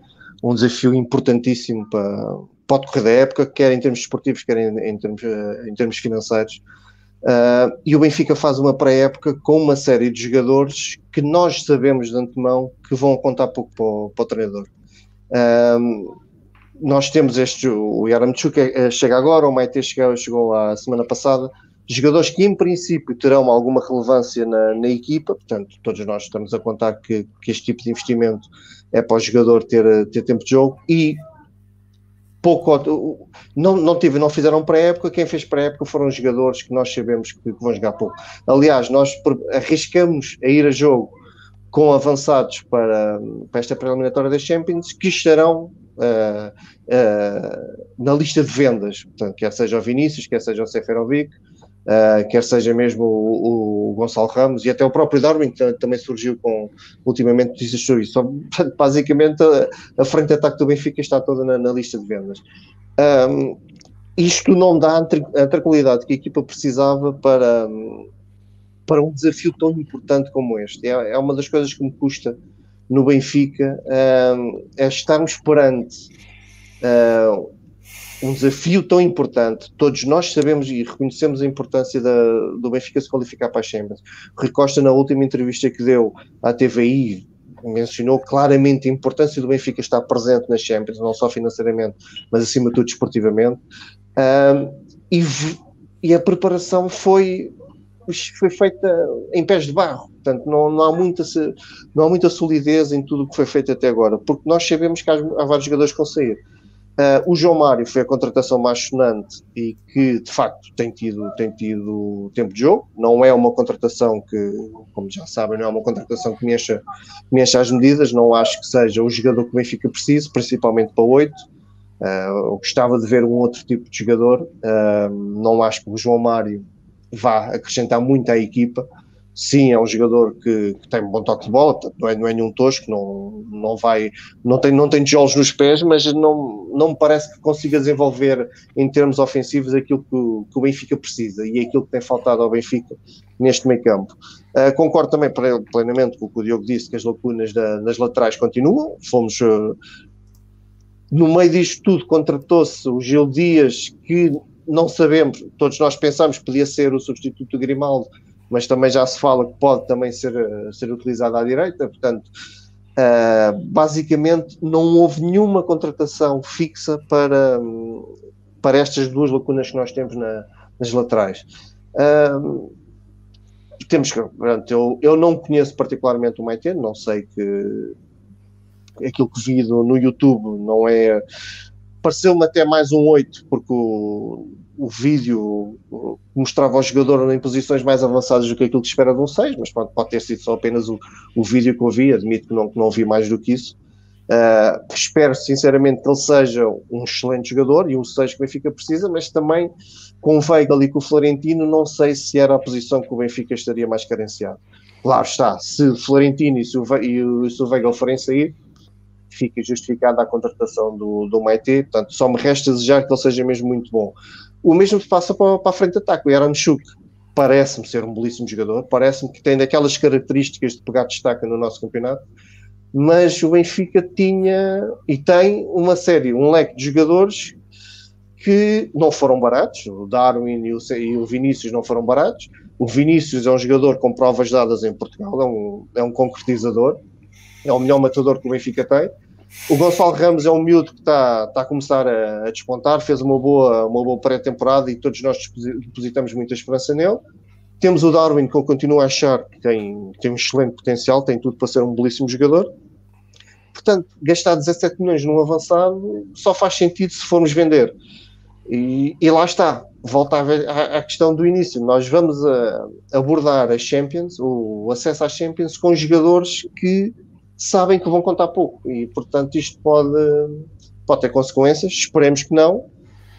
[SPEAKER 3] um desafio importantíssimo para, para o decorrer da época, quer em termos esportivos, quer em, em, termos, em termos financeiros. Uh, e o Benfica faz uma pré-época com uma série de jogadores que nós sabemos de antemão que vão contar pouco para o, para o treinador. Uh, nós temos este, o Yaramchuk eh, chega agora, o Maite chegou, chegou a semana passada, jogadores que em princípio terão alguma relevância na, na equipa, portanto todos nós estamos a contar que, que este tipo de investimento é para o jogador ter, ter tempo de jogo e pouco não, não, tive, não fizeram pré-época, quem fez pré-época foram jogadores que nós sabemos que, que, vão jogar pouco. Aliás, nós arriscamos a ir a jogo com avançados para, para esta pré-eliminatória das Champions que estarão uh, uh, na lista de vendas, portanto, quer seja o Vinícius, quer seja o Seferovic, uh, quer seja mesmo o, o, Gonçalo Ramos e até o próprio Darwin, que também surgiu com ultimamente notícias sobre isso. basicamente, a, a, frente de ataque do Benfica está toda na, na lista de vendas. Um, isto não dá a tranquilidade que a equipa precisava para, para um desafio tão importante como este. É, é uma das coisas que me custa no Benfica é estarmos perante um desafio tão importante. Todos nós sabemos e reconhecemos a importância da, do Benfica se qualificar para a Champions. O Rui Costa, na última entrevista que deu à TVI, mencionou claramente a importância do Benfica estar presente nas Champions, não só financeiramente, mas acima de tudo esportivamente. e, e, a preparação foi, foi feita em pés de barro. Portanto, não, não, há muita, não há muita solidez em tudo o que foi feito até agora, porque nós sabemos que há, há vários jogadores que vão sair. Uh, o João Mário foi a contratação mais sonante e que de facto tem tido, tem tido tempo de jogo. Não é uma contratação que, como já sabem, não é uma contratação que mexa, mexa as medidas. Não acho que seja o jogador que o Benfica precisa, principalmente para oito. Uh, gostava de ver um outro tipo de jogador. Uh, não acho que o João Mário vá acrescentar muito à equipa sim, é um jogador que, que, tem um bom toque de bola, não é, não é nenhum tosco, não, não vai, não tem, não tem tijolos nos pés, mas não, não me parece que consiga desenvolver em termos ofensivos aquilo que, que o Benfica precisa e aquilo que tem faltado ao Benfica neste meio campo. Uh, concordo também plenamente com o que o Diogo disse, que as lacunas da, das laterais continuam, fomos uh, no meio disto tudo contratou-se o Gil Dias, que não sabemos, todos nós pensamos que podia ser o substituto do Grimaldo, mas também já se fala que pode também ser, eh, ser utilizado à direita, portanto, uh, basicamente não houve nenhuma contratação fixa para, para estas duas lacunas que nós temos na, nas laterais. Uh, temos que, portanto, eu, eu não conheço particularmente o Maite, não sei que aquilo que vi no YouTube não é pareceu-me até mais um 8, porque o, o vídeo mostrava o jogador em posições mais avançadas do que aquilo que espera de um 6, mas pode, pode ter sido só apenas o, o vídeo que eu vi, admito que não, que não vi mais do que isso. Uh, espero sinceramente que ele seja um excelente jogador e um 6 que o Benfica precisa, mas também com o Weigl e com o Florentino, não sei se era a posição que o Benfica estaria mais carenciado. Claro está, se o Florentino e o, se o Weigl forem sair, fica justificada a contratação do, do Maite, portanto só me resta desejar que ele seja mesmo muito bom. O mesmo se passa para, para a frente de ataque. O Yaramchuk parece-me ser um belíssimo jogador, parece-me que tem daquelas características de pegar destaca no nosso campeonato, mas o Benfica tinha e tem uma série, um leque de jogadores que não foram baratos. O Darwin e o, e o Vinícius não foram baratos. O Vinícius é um jogador com provas dadas em Portugal, é um, é um concretizador, é o melhor matador que o Benfica tem. O Gonçalo Ramos é um miúdo que está, está a começar a, a, despontar, fez uma boa, uma boa pré-temporada e todos nós depositamos muita esperança nele. Temos o Darwin, que eu continuo a achar que tem, tem um excelente potencial, tem tudo para ser um belíssimo jogador. Portanto, gastar 17 milhões num avançado só faz sentido se formos vender. E, e lá está, volta à, à, questão do início. Nós vamos a, abordar a Champions, o acesso às Champions, com jogadores que sabem que vão contar pouco e, portanto, isto pode, pode ter consequências. Esperemos que não,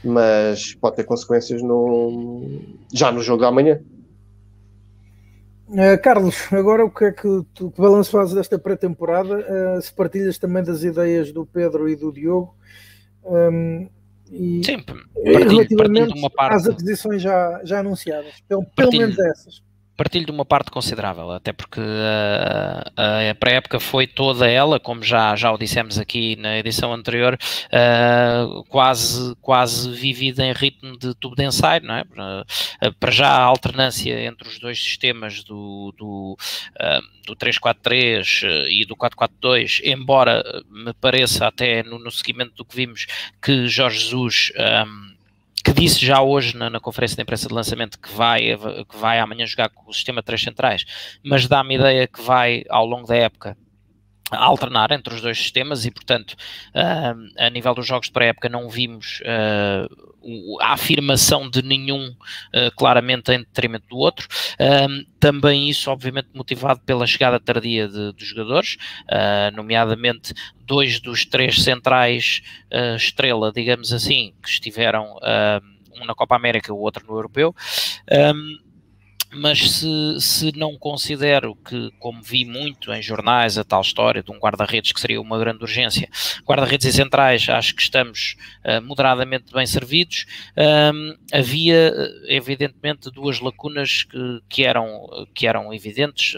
[SPEAKER 3] mas pode ter consequências no, já no jogo da manhã.
[SPEAKER 1] Uh, Carlos, agora o que é que tu que balanço fazes desta pré-temporada? Uh, se partilhas também das ideias do Pedro e do Diogo um,
[SPEAKER 4] e, Sim, partilho, relativamente partilho uma parte.
[SPEAKER 1] às aquisições já, já anunciadas, pelo, pelo menos essas
[SPEAKER 4] partilho de uma parte considerável, até porque uh, a pré-época foi toda ela, como já, já o dissemos aqui na edição anterior, uh, quase, quase vivida em ritmo de tubo de ensaio, não é? Uh, para já a alternância entre os dois sistemas do, do, do 343 e do 442, embora me pareça até no, no seguimento do que vimos que Jorge Jesus um, que disse já hoje na, na, conferência de imprensa de lançamento que vai, que vai amanhã jogar com o sistema de três centrais, mas dá-me ideia que vai, ao longo da época, alternar entre os dois sistemas e, portanto, uh, a nível dos jogos de pré-época não vimos uh, a afirmação de nenhum uh, claramente em detrimento do outro. também isso, obviamente, motivado pela chegada tardia dos jogadores, nomeadamente dois dos três centrais estrela, digamos assim, que estiveram um na Copa América, o outro no Europeu. Um, mas se, se não considero que, como vi muito em jornais, a tal história de um guarda-redes que seria uma grande urgência, guarda-redes e centrais, acho que estamos uh, moderadamente bem servidos. Um, havia, evidentemente, duas lacunas que, que, eram, que eram evidentes,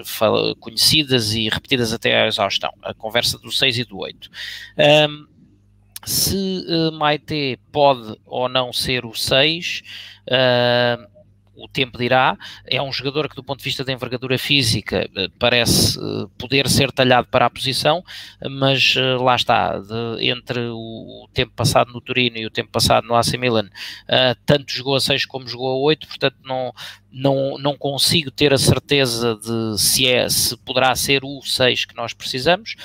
[SPEAKER 4] conhecidas e repetidas até à exaustão: a conversa do 6 e do 8. Um, se uh, Maite pode ou não ser o 6, uh, o tempo dirá. É um jogador que, do ponto de vista da envergadura física, eh, parece eh, poder ser talhado para a posição, mas eh, lá está, de, entre o, tempo passado no Turino e o tempo passado no AC Milan, tanto jogou a 6 como jogou a 8, portanto não, não, não consigo ter a certeza de se, é, se poderá ser o 6 que nós precisamos,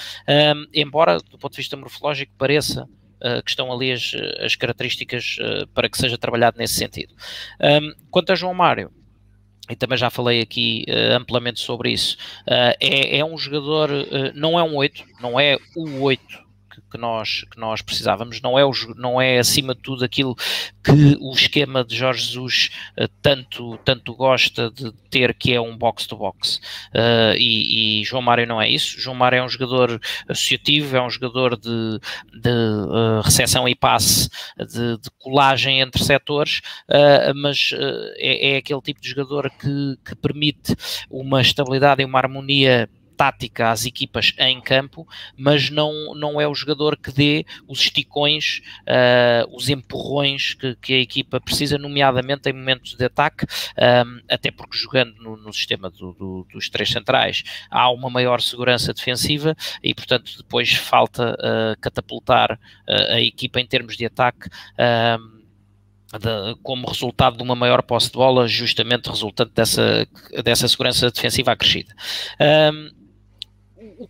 [SPEAKER 4] embora, do ponto de vista morfológico, pareça uh, que estão ali as, as características uh, para que seja trabalhado nesse sentido. Um, quanto a João Mário, e também já falei aqui uh, amplamente sobre isso, é, é, um jogador, não é um 8, não é o 8 que nós, que nós precisávamos. Não é, o, não é acima de tudo aquilo que o esquema de Jorge Jesus uh, tanto, tanto gosta de ter, que é um box-to-box. Uh, e, e, João Mário não é isso. João Mário é um jogador associativo, é um jogador de, de uh, recepção e passe, de, de colagem entre setores, mas é, é, aquele tipo de jogador que, que permite uma estabilidade e uma harmonia tática às equipas em campo, mas não, não é o jogador que dê os esticões, uh, os empurrões que, que, a equipa precisa, nomeadamente em momentos de ataque, um, até porque jogando no, no sistema do, do, dos três centrais há uma maior segurança defensiva e, portanto, depois falta uh, catapultar uh, a equipa em termos de ataque. De, como resultado de uma maior posse de bola, justamente resultante dessa, dessa segurança defensiva acrescida. Um,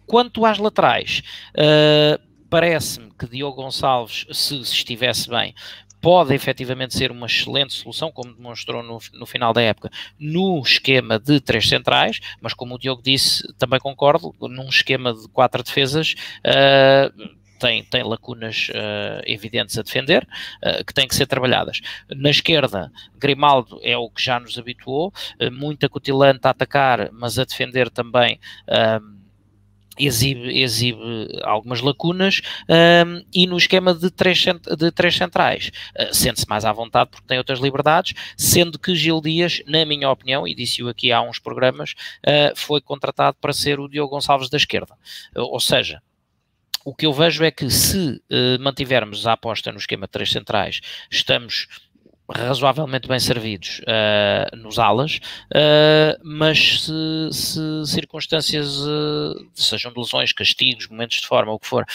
[SPEAKER 4] quanto às laterais, uh, parece-me que Diogo Gonçalves, se, se, estivesse bem, pode efetivamente ser uma excelente solução, como demonstrou no, no, final da época, no esquema de três centrais, mas como o Diogo disse, também concordo, num esquema de quatro defesas. Uh, tem, tem lacunas uh, evidentes a defender, uh, que têm que ser trabalhadas. Na esquerda, Grimaldo é o que já nos habituou, muito acutilante a atacar, mas a defender também exibe, exibe algumas lacunas um, e no esquema de três, de três centrais uh, sente-se mais à vontade porque tem outras liberdades, sendo que Gil Dias, na minha opinião, e disse-o aqui há uns programas, uh, foi contratado para ser o Diogo Gonçalves da esquerda. Uh, ou seja, o que eu vejo é que se mantivermos a aposta no esquema de três centrais, estamos razoavelmente bem servidos uh, nos alas, uh, mas se, se circunstâncias, uh, sejam de lesões, castigos, momentos de forma, o que for,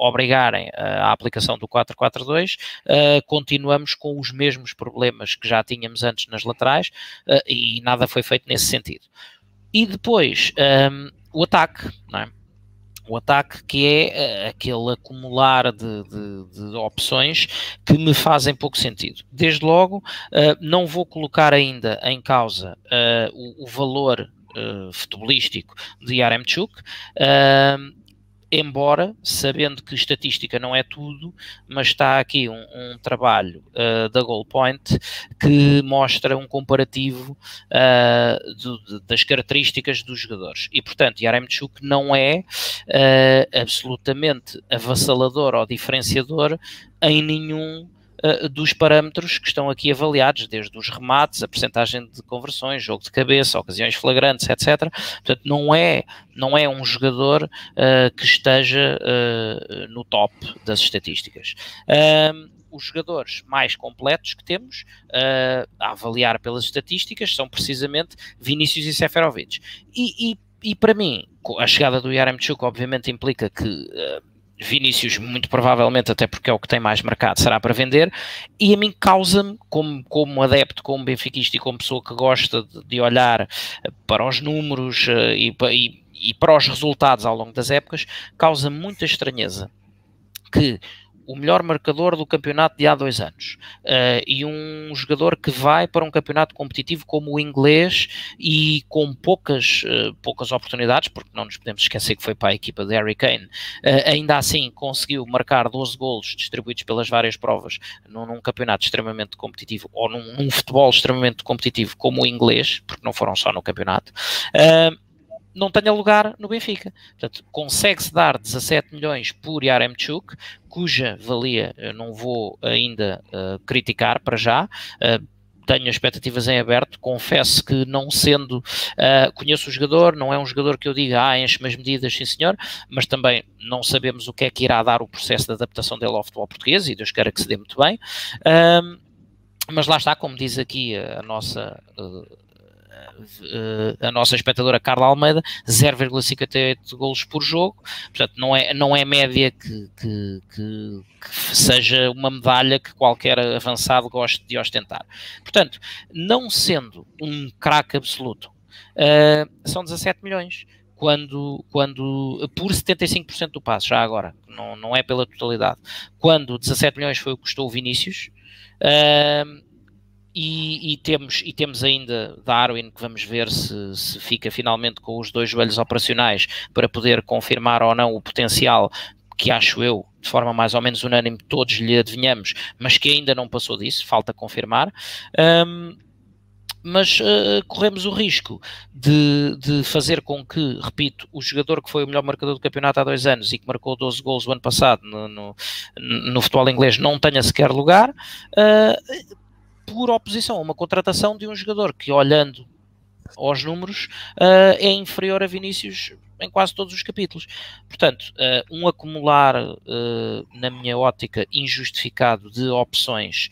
[SPEAKER 4] obrigarem à aplicação do 4-4-2, continuamos com os mesmos problemas que já tínhamos antes nas laterais e nada foi feito nesse sentido. E depois, um, o ataque, não é? O ataque, que é uh, aquele acumular de, de, de, opções que me fazem pouco sentido. Desde logo, uh, não vou colocar ainda em causa uh, o, o, valor futebolístico de Yaremchuk, embora sabendo que estatística não é tudo, mas está aqui um, um trabalho uh, da Goalpoint que mostra um comparativo uh, do, das características dos jogadores. E, portanto, Yaremchuk não é uh, absolutamente avassalador ou diferenciador em nenhum uh, dos parâmetros que estão aqui avaliados, desde os remates, a percentagem de conversões, jogo de cabeça, ocasiões flagrantes, etc. Portanto, não é, não é um jogador uh, que esteja uh, no top das estatísticas. os jogadores mais completos que temos uh, a avaliar pelas estatísticas são precisamente Vinícius e Seferovic. E, e, e para mim, a chegada do Yaremchuk obviamente implica que uh, Vinícius, muito provavelmente, até porque é o que tem mais mercado, será para vender, e a mim causa-me, como, como adepto, como benfiquista e como pessoa que gosta de, de olhar para os números uh, e, e, e, para os resultados ao longo das épocas, causa muita estranheza que o melhor marcador do campeonato de há dois anos uh, e um jogador que vai para um campeonato competitivo como o inglês e com poucas, uh, poucas oportunidades, porque não nos podemos esquecer que foi para a equipa de Harry Kane, uh, ainda assim conseguiu marcar 12 golos distribuídos pelas várias provas num, num campeonato extremamente competitivo ou num, num, futebol extremamente competitivo como o inglês, porque não foram só no campeonato. Uh, não tenha lugar no Benfica. Portanto, consegue-se dar 17 milhões por Yaremchuk, cuja valia eu não vou ainda uh, criticar para já. Uh, tenho expectativas em aberto, confesso que não sendo, uh, conheço o jogador, não é um jogador que eu diga, ah, enche-me as medidas, sim senhor, mas também não sabemos o que é que irá dar o processo de adaptação dele ao futebol português, e Deus queira que se dê muito bem, mas lá está, como diz aqui a, nossa a nossa espectadora Carla Almeida, 0,58 golos por jogo, portanto não é, não é média que, que, que, que seja uma medalha que qualquer avançado goste de ostentar. Portanto, não sendo um craque absoluto, uh, são 17 milhões quando, quando por 75% do passe, já agora, não, não é pela totalidade, quando 17 milhões foi o que custou o Vinícius, uh, e, e, temos, e temos ainda Darwin, que vamos ver se, se fica finalmente com os dois joelhos operacionais para poder confirmar ou não o potencial que acho eu, de forma mais ou menos unânime, todos lhe adivinhamos, mas que ainda não passou disso, falta confirmar. Um, mas uh, corremos o risco de, de, fazer com que, repito, o jogador que foi o melhor marcador do campeonato há dois anos e que marcou 12 gols o ano passado no, no, no futebol inglês não tenha sequer lugar. Uh, por oposição uma contratação de um jogador que, olhando aos números, uh, é inferior a Vinícius em quase todos os capítulos. Portanto, uh, um acumular, uh, na minha ótica, injustificado de opções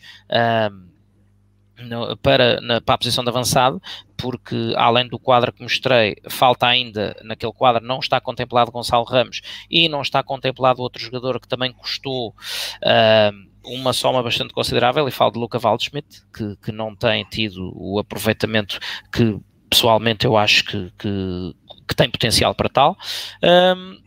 [SPEAKER 4] no, para, na, para a posição de avançado, porque além do quadro que mostrei, falta ainda, naquele quadro não está contemplado Gonçalo Ramos e não está contemplado outro jogador que também custou uma soma bastante considerável, e falo de Luca Waldschmidt, que, que não tem tido o aproveitamento que pessoalmente eu acho que, que, que tem potencial para tal. Um,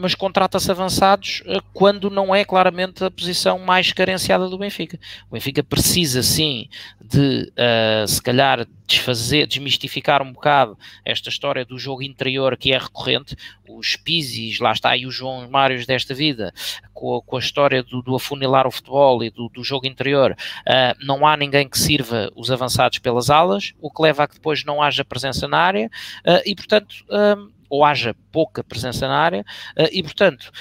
[SPEAKER 4] mas contrata-se avançados eh, quando não é claramente a posição mais carenciada do Benfica. O Benfica precisa sim de, uh, se calhar, desfazer, desmistificar um bocado esta história do jogo interior que é recorrente, os Pisis, lá está, e os João Mários desta vida, com a, com a história do, do, afunilar o futebol e do, do jogo interior, uh, não há ninguém que sirva os avançados pelas alas, o que leva a que depois não haja presença na área, uh, e portanto ou haja pouca presença na área, uh, e portanto,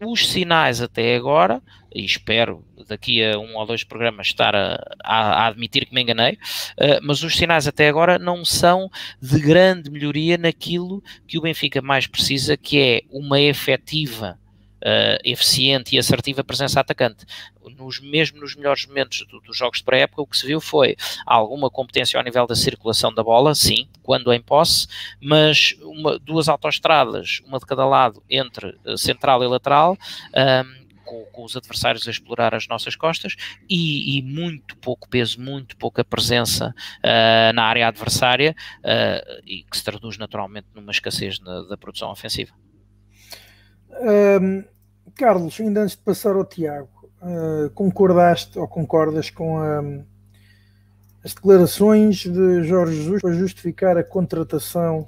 [SPEAKER 4] os sinais até agora, e espero daqui a um ou dois programas estar a, a, a admitir que me enganei, uh, mas os sinais até agora não são de grande melhoria naquilo que o Benfica mais precisa, que é uma efetiva uh, eficiente e assertiva presença atacante. Nos, mesmo nos melhores momentos do, dos jogos de pré-época, o que se viu foi alguma competência ao nível da circulação da bola, sim, quando em posse, mas uma, duas autoestradas, uma de cada lado, entre uh, central e lateral. Um, com, com, os adversários a explorar as nossas costas e, e muito pouco peso, muito pouca presença uh, na área adversária uh, e que se traduz naturalmente numa escassez na, da produção ofensiva.
[SPEAKER 1] Um, Carlos, ainda antes de passar ao Tiago, uh, concordaste ou concordas com as declarações de Jorge Jesus para justificar a contratação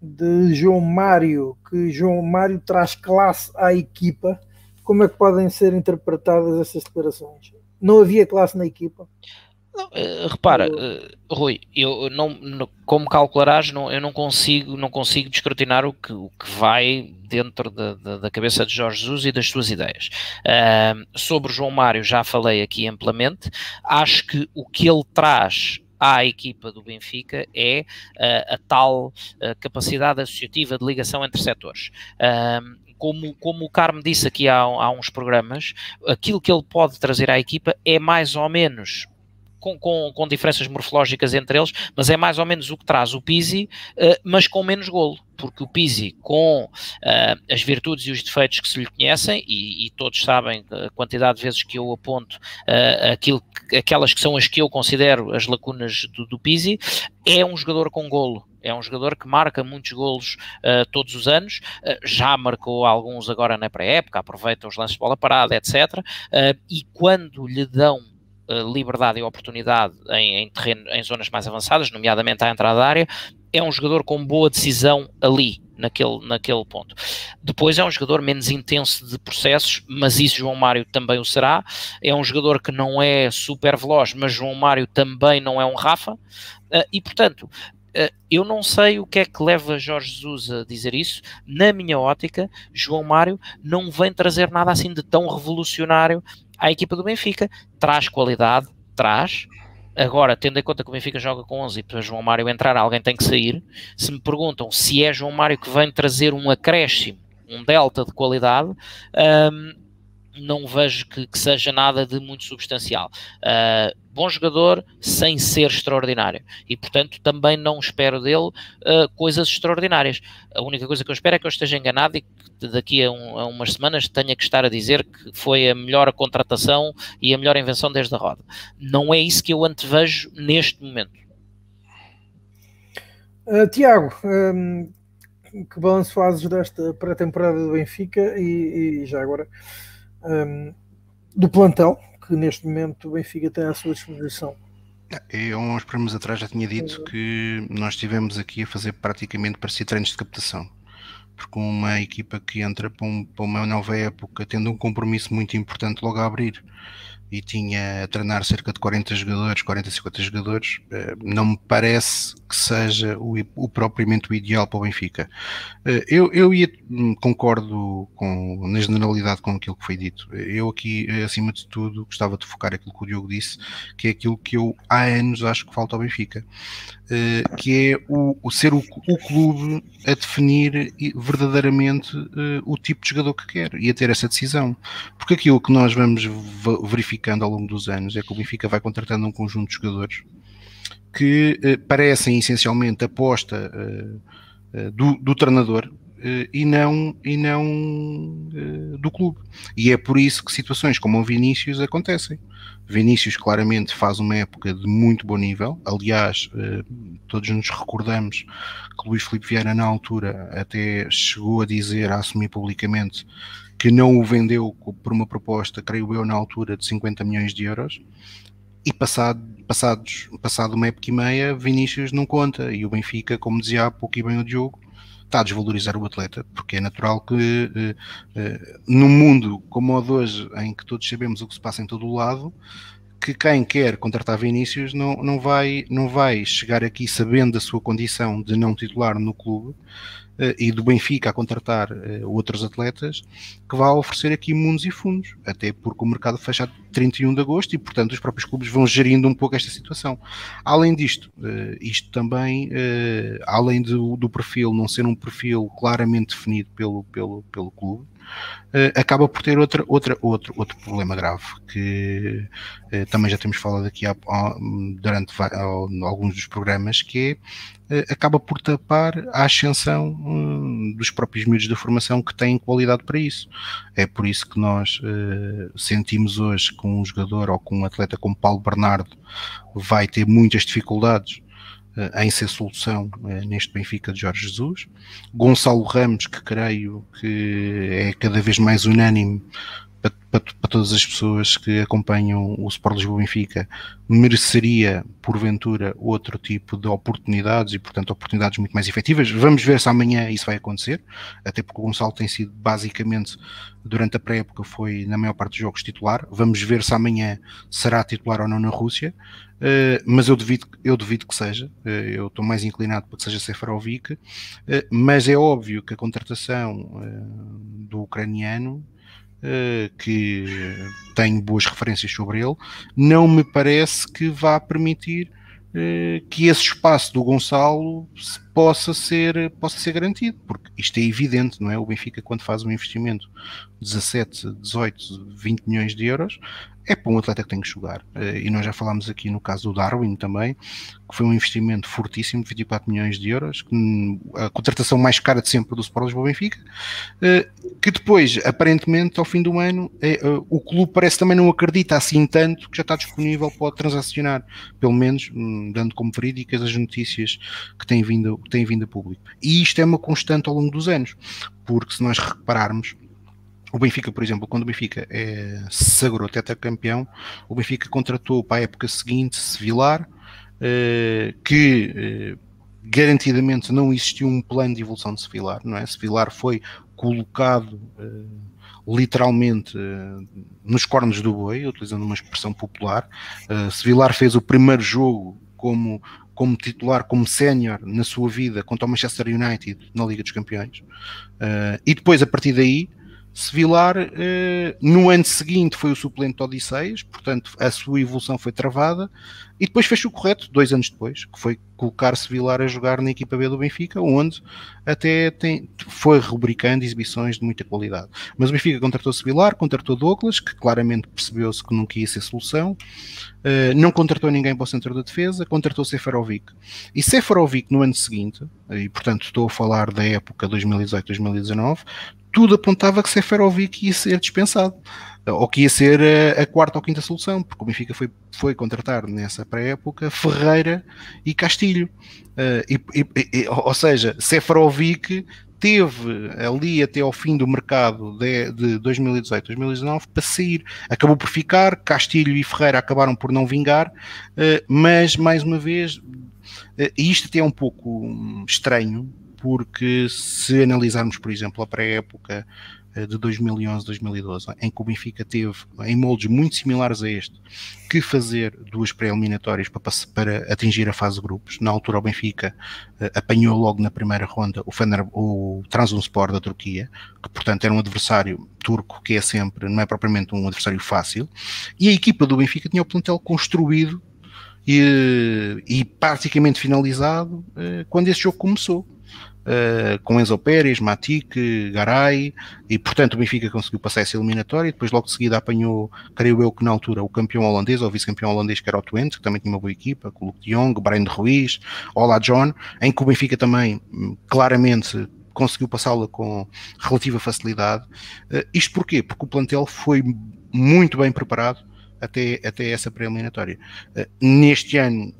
[SPEAKER 1] de João Mário, que João Mário traz classe à equipa? Como é que podem ser interpretadas essas declarações? Não havia classe na equipa?
[SPEAKER 4] Não, uh, repara, uh, Rui, eu não, como calcularás, não, eu não consigo, não consigo descrutinar o que, o que vai dentro da, da, da cabeça de Jorge Jesus e das suas ideias. Uh, sobre o João Mário já falei aqui amplamente. Acho que o que ele traz à equipa do Benfica é uh, a tal uh, capacidade associativa de ligação entre setores. Uh, como, como o Carmo disse aqui há, há uns programas, aquilo que ele pode trazer à equipa é mais ou menos com, com, com, diferenças morfológicas entre eles, mas é mais ou menos o que traz o Pizzi, uh, mas com menos golo, porque o Pizzi, com uh, as virtudes e os defeitos que se lhe conhecem, e, e todos sabem a quantidade de vezes que eu aponto uh, aquilo, aquelas que são as que eu considero as lacunas do, do Pizzi, é um jogador com golo é um jogador que marca muitos golos uh, todos os anos, uh, já marcou alguns agora na pré-época, aproveita os lances de bola parada, etc. Uh, e quando lhe dão liberdade e oportunidade em, em, terreno, em zonas mais avançadas, nomeadamente à entrada da área, é um jogador com boa decisão ali, naquele, naquele ponto. Depois é um jogador menos intenso de processos, mas isso João Mário também o será. É um jogador que não é super veloz, mas João Mário também não é um Rafa. e portanto, eh, eu não sei o que é que leva Jorge Jesus a dizer isso. Na minha ótica, João Mário não vem trazer nada assim de tão revolucionário à equipa do Benfica. Traz qualidade, traz. Agora, tendo em conta que o Benfica joga com 11 e para João Mário entrar, alguém tem que sair. Se me perguntam se é João Mário que vem trazer um acréscimo, um delta de qualidade, um, não vejo que, que, seja nada de muito substancial. Uh, bom jogador sem ser extraordinário. E, portanto, também não espero dele uh, coisas extraordinárias. A única coisa que eu espero é que eu esteja enganado e que daqui a, um, a, umas semanas tenha que estar a dizer que foi a melhor contratação e a melhor invenção desde a roda. Não é isso que eu antevejo neste momento.
[SPEAKER 1] Uh, Tiago, um, que balanço fazes desta pré-temporada do Benfica e, e já agora um, do plantel que neste momento o Benfica tem à sua disposição.
[SPEAKER 5] Eu, uns programas atrás, já tinha dito que nós estivemos aqui a fazer praticamente ser treinos de captação. Porque uma equipa que entra para, um, para uma nova época, tendo um compromisso muito importante logo a abrir, e tinha a treinar cerca de 40 jogadores, 40, 50 jogadores, eh, não me parece que seja o, o propriamente o ideal para o Benfica. Eh, eu, eu ia, hum, concordo com, na generalidade com aquilo que foi dito. Eu aqui, eh, acima de tudo, gostava de focar aquilo que o Diogo disse, que é aquilo que eu há anos acho que falta ao Benfica, que é o, o ser o, o, clube a definir verdadeiramente o tipo de jogador que quer e a ter essa decisão. Porque aquilo que nós vamos verificando ao longo dos anos é que o Benfica vai contratando um conjunto de jogadores que eh, parecem essencialmente aposta eh, eh do, do, treinador eh, e não, e não eh, do clube. E é por isso que situações como o Vinícius acontecem. Vinícius claramente faz uma época de muito bom nível. Aliás, eh, todos nos recordamos que Luís Filipe Vieira, na altura, até chegou a dizer, a assumir publicamente, que não o vendeu por uma proposta, creio eu, na altura de 50 milhões de euros. E passado, passados, passado uma época e meia, Vinícius não conta. E o Benfica, como dizia há pouco e bem o Diogo, está a desvalorizar o atleta, porque é natural que uh, uh, num mundo como o de hoje, em que todos sabemos o que se passa em todo o lado, que quem quer contratar Vinícius não, não, vai, não vai chegar aqui sabendo da sua condição de não titular no clube e do Benfica a contratar uh, outros atletas que vá oferecer aqui mundos e fundos, até porque o mercado fecha 31 de agosto e, portanto, os próprios clubes vão gerindo um pouco esta situação. Além disto, uh, isto também, além do, do perfil não ser um perfil claramente definido pelo, pelo, pelo clube, acaba por ter outra, outra, outro, outro problema grave que uh, também já temos falado aqui há, durante alguns dos programas, que é, uh, acaba por tapar a ascensão hum, dos próprios miúdos da formação que têm qualidade para isso. É por isso que nós sentimos hoje que um jogador ou com um atleta como Paulo Bernardo vai ter muitas dificuldades em ser solução uh, neste Benfica de Jorge Jesus. Gonçalo Ramos, que creio que é cada vez mais unânime para, para, todas as pessoas que acompanham o Sport Lisboa Benfica, mereceria, porventura, outro tipo de oportunidades e, portanto, oportunidades muito mais efetivas. Vamos ver se amanhã isso vai acontecer, até porque o Gonçalo tem sido basicamente, durante a pré-época, foi na maior parte dos jogos titular. Vamos ver se amanhã será titular ou não na Rússia. Uh, mas eu duvido, eu duvido que seja. Uh, eu estou mais inclinado para que seja Seferovic, uh, mas é óbvio que a contratação do ucraniano eh, que tenho boas referências sobre ele, não me parece que vá permitir uh, que esse espaço do Gonçalo possa ser, possa ser garantido, porque isto é evidente, não é? O Benfica, quando faz um investimento de 17, 18, 20 milhões de euros, é para um atleta que tem que jogar. Uh, e nós já falámos aqui no caso do Darwin também, que foi um investimento fortíssimo, 24 milhões de euros, que, a contratação mais cara de sempre do Sport Lisboa Benfica, uh, que depois, aparentemente, ao fim do ano, é, o clube parece também não acredita assim tanto que já está disponível para transacionar, pelo menos um, dando como verídicas as notícias que têm vindo, têm vindo a público. E isto é uma constante ao longo dos anos, porque se nós repararmos, o Benfica, por exemplo, quando o Benfica é, se sagrou campeão, o Benfica contratou para a época seguinte Sevilar, eh, que eh, garantidamente não existiu um plano de evolução de Sevilar, não é? Sevilar foi colocado eh, literalmente nos cornos do boi, utilizando uma expressão popular. Sevilar fez o primeiro jogo como como titular, como sénior na sua vida contra o Manchester United na Liga dos Campeões. Uh, e depois, a partir daí, Sevilar, eh, no ano seguinte, foi o suplente de Odisseias, portanto, a sua evolução foi travada, e depois fez o correto, dois anos depois, que foi colocar Sevilar a jogar na equipa B do Benfica, onde até tem, foi rubricando exibições de muita qualidade. Mas o Benfica contratou Sevilar, contratou Douglas, que claramente percebeu-se que não quis ser solução, eh, não contratou ninguém para o centro da defesa, contratou Seferovic. E Seferovic no ano seguinte, e portanto estou a falar da época 2018-2019, tudo apontava que Seferovic ia ser dispensado, ou que ia ser a, quarta ou quinta solução, porque o Benfica foi, foi contratar nessa pré-época Ferreira e Castilho. Uh, e, e, ou seja, Seferovic teve ali até ao fim do mercado de, de 2018-2019 para sair. Acabou por ficar, Castilho e Ferreira acabaram por não vingar, uh, mas mais uma vez, uh, isto até é um pouco hum, estranho, porque se analisarmos, por exemplo, a pré-época eh, de 2011-2012, em que o Benfica teve, em moldes muito similares a este, que fazer duas pré-eliminatórias para, para, atingir a fase de grupos. Na altura, o Benfica uh, apanhou logo na primeira ronda o, Fener, o Trabzonspor da Turquia, que portanto era um adversário turco que é sempre, não é propriamente um adversário fácil, e a equipa do Benfica tinha o plantel construído e, e praticamente finalizado quando esse jogo começou uh, com Enzo Pérez, Matic, Garay, e portanto o Benfica conseguiu passar essa eliminatória, e depois logo de seguida apanhou, creio eu que na altura, o campeão holandês, ou vice-campeão holandês, que era o Twente, que também tinha uma boa equipa, com o Luke de Jong, Brian de Ruiz, Ola John, em que o Benfica também hum, claramente conseguiu passá-la com relativa facilidade. Uh, isto porquê? Porque o plantel foi muito bem preparado até, até essa pré-eliminatória. Uh, neste ano,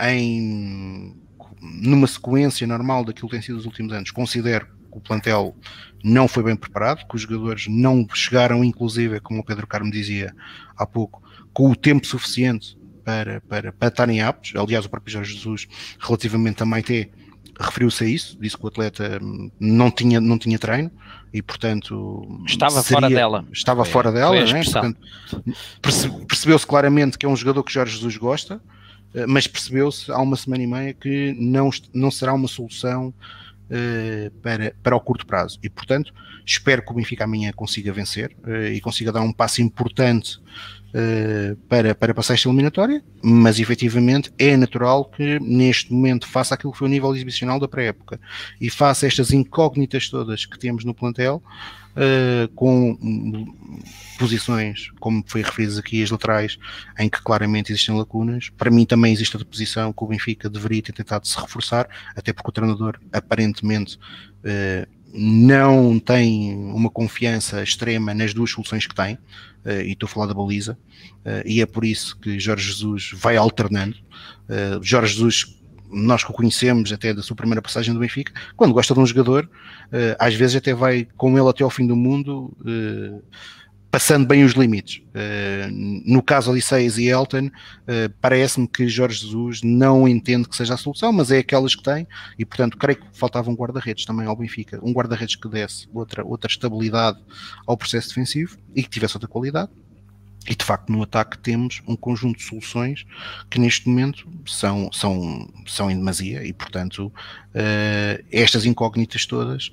[SPEAKER 5] em numa sequência normal daquilo que tem sido os últimos anos, considero que o plantel não foi bem preparado, que os jogadores não chegaram, inclusive, como o Pedro Carmo dizia há pouco, com o tempo suficiente para, para, para estarem aptos. Aliás, o próprio Jorge Jesus, relativamente a Maite, referiu-se a isso, disse que o atleta não tinha, não tinha treino e, portanto,
[SPEAKER 4] estava seria, fora dela.
[SPEAKER 5] Estava foi, fora dela, né? percebeu-se claramente que é um jogador que Jorge Jesus gosta mas percebeu-se há uma semana e meia que não, não será uma solução uh, para, para o curto prazo. E, portanto, espero que o Benfica amanhã consiga vencer uh, e consiga dar um passo importante para, para passar esta eliminatória, mas efetivamente é natural que neste momento faça aquilo que foi o nível exibicional da pré-época e faça estas incógnitas todas que temos no plantel uh, com posições, como foi referido aqui, as laterais, em que claramente existem lacunas. Para mim também existe outra posição que o Benfica deveria ter tentado se reforçar, até porque o treinador aparentemente uh, não tem uma confiança extrema nas duas soluções que tem, uh, e estou a falar da baliza, e é por isso que Jorge Jesus vai alternando. Jorge Jesus nós que o conhecemos até da sua primeira passagem do Benfica, quando gosta de um jogador, uh, às vezes até vai com ele até ao fim do mundo, uh, passando bem os limites. Uh, no caso Odisseias e Elton, parece-me que Jorge Jesus não entende que seja a solução, mas é aquelas que tem, e portanto creio que faltava um guarda-redes também ao Benfica, um guarda-redes que desse outra, outra estabilidade ao processo defensivo e que tivesse outra qualidade. E de facto, no ataque temos um conjunto de soluções que neste momento são, são, são em demasia e, portanto, uh, estas incógnitas todas,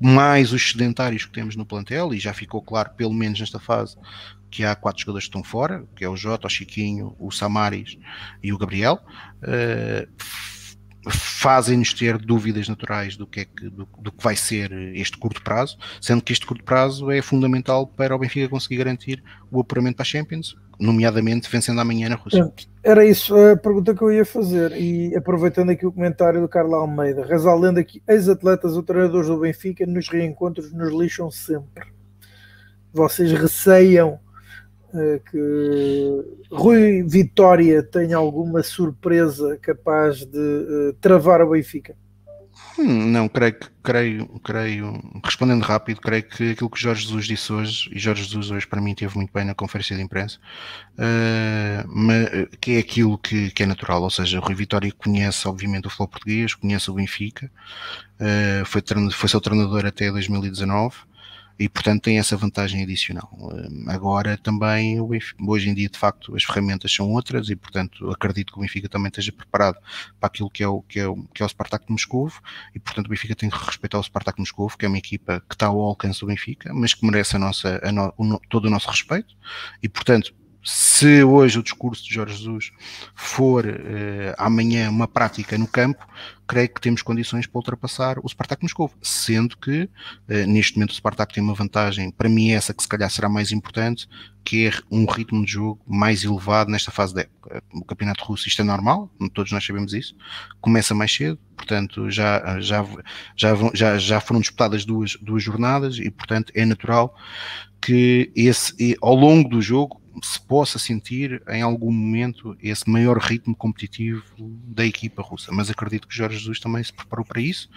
[SPEAKER 5] mais os sedentários que temos no plantel, e já ficou claro, pelo menos nesta fase, que há quatro jogadores que estão fora, que é o Jota, o Chiquinho, o Samaris e o Gabriel. Uh, fazem-nos ter dúvidas naturais do que, é que, do, do, que vai ser este curto prazo, sendo que este curto prazo é fundamental para o Benfica conseguir garantir o apuramento para a Champions, nomeadamente vencendo amanhã na Rússia.
[SPEAKER 1] Era isso a pergunta que eu ia fazer, e aproveitando aqui o comentário do Carlos Almeida, reza a lenda que ex-atletas ou treinadores do Benfica nos reencontros nos lixam sempre. Vocês receiam que Rui Vitória tenha alguma surpresa capaz de uh, travar o Benfica?
[SPEAKER 5] Hum, não, creio, creio, creio, respondendo rápido, creio que aquilo que Jorge Jesus disse hoje, e Jorge Jesus hoje para mim teve muito bem na conferência de imprensa, uh, mas, que é aquilo que, que, é natural, ou seja, o Rui Vitória conhece obviamente o futebol português, conhece o Benfica, uh, foi, foi seu treinador até 2019, e portanto tem essa vantagem adicional. Hum, agora também, hoje em dia, de facto, as ferramentas são outras e portanto acredito que o Benfica também esteja preparado para aquilo que é o, que é o, que é o Spartak de Moscou e portanto o Benfica tem que respeitar o Spartak de Moscou, que é uma equipa que está ao alcance do Benfica, mas que merece a nossa, a no, o, todo o nosso respeito e portanto se hoje o discurso de Jorge Jesus for uh, amanhã uma prática no campo, creio que temos condições para ultrapassar o Spartak Moscou, sendo que uh, neste momento o Spartak tem uma vantagem, para mim essa que se calhar será mais importante, que é um ritmo de jogo mais elevado nesta fase da época. O Campeonato Russo, isto é normal, todos nós sabemos isso, começa mais cedo, portanto já, já, já, já, já foram disputadas duas, duas jornadas e portanto é natural que esse, ao longo do jogo se possa sentir em algum momento esse maior ritmo competitivo da equipa russa. Mas acredito que Jorge Jesus também se preparou para isso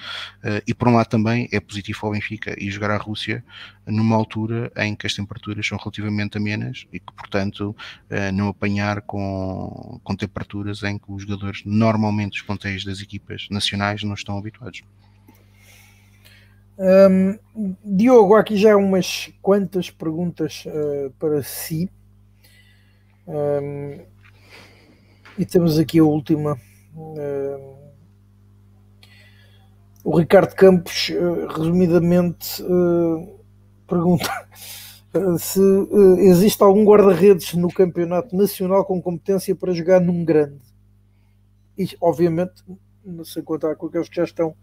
[SPEAKER 5] uh, e por um lado também é positivo ao Benfica e jogar a Rússia numa altura em que as temperaturas são relativamente amenas e que portanto uh, não apanhar com, com temperaturas em que os jogadores normalmente os plantéis das equipas nacionais não estão habituados.
[SPEAKER 1] Um, Diogo, aqui já umas quantas perguntas uh, para si. Um, e temos aqui a última. Um, o Ricardo Campos, uh, resumidamente, uh, pergunta se uh, existe algum guarda-redes no campeonato nacional com competência para jogar num grande. E, obviamente, não sei contar com aqueles que já estão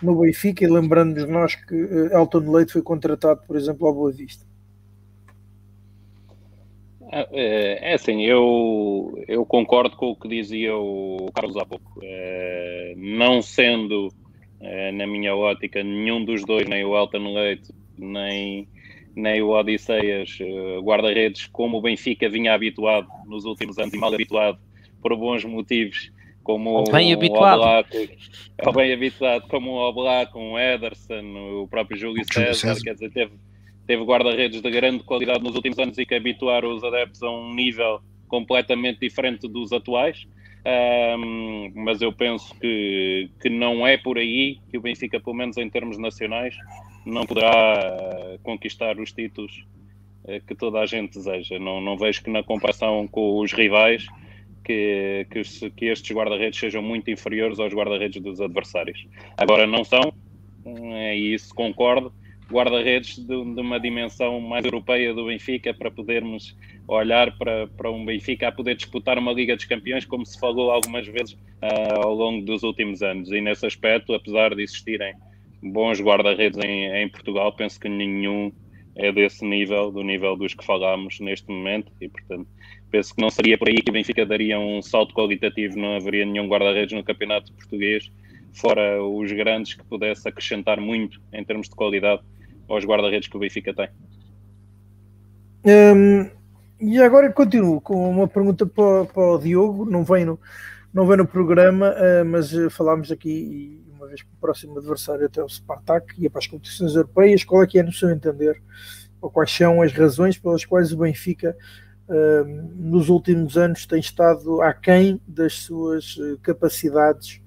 [SPEAKER 1] no Benfica, e lembrando-nos nós que Elton Leite foi contratado, por exemplo, ao Boa Vista.
[SPEAKER 2] É, é, é assim, eu, eu concordo com o que dizia o Carlos há pouco. É, não sendo, é, na minha ótica, nenhum dos dois, nem o Elton Leite, nem, nem o Odisseias, é, guarda-redes, como o Benfica vinha habituado nos últimos anos e mal habituado por bons motivos, como
[SPEAKER 4] bem o habituado.
[SPEAKER 2] Oblak, bem habituado, como o Oblak, com o Ederson, o próprio Júlio César, César, quer dizer, teve teve guarda-redes de grande qualidade nos últimos anos e que habituar os adeptos a um nível completamente diferente dos atuais. Um, mas eu penso que, que não é por aí que o Benfica, pelo menos em termos nacionais, não poderá conquistar os títulos eh, que toda a gente deseja. Não, não vejo que na comparação com os rivais que, que, que estes guarda-redes sejam muito inferiores aos guarda-redes dos adversários. Agora não são, é isso concordo, guarda-redes de, de, uma dimensão mais europeia do Benfica para podermos olhar para, para um Benfica a poder disputar uma Liga dos Campeões, como se falou algumas vezes uh, ao longo dos últimos anos. E nesse aspecto, apesar de existirem bons guarda-redes em, em, Portugal, penso que nenhum é desse nível, do nível dos que falámos neste momento, e portanto penso que não seria por aí que o Benfica daria um salto qualitativo, não haveria nenhum guarda-redes no campeonato português, fora os grandes que pudesse acrescentar muito em termos de qualidade aos guarda-redes que o Benfica tem.
[SPEAKER 1] Um, e agora continuo com uma pergunta para, para o Diogo, não vem no, não vem no programa, uh, mas uh, falámos aqui, uma vez para o próximo adversário até o Spartak, e para as competições europeias, qual é que é, no seu entender, ou quais são as razões pelas quais o Benfica uh, nos últimos anos tem estado aquém das suas uh, capacidades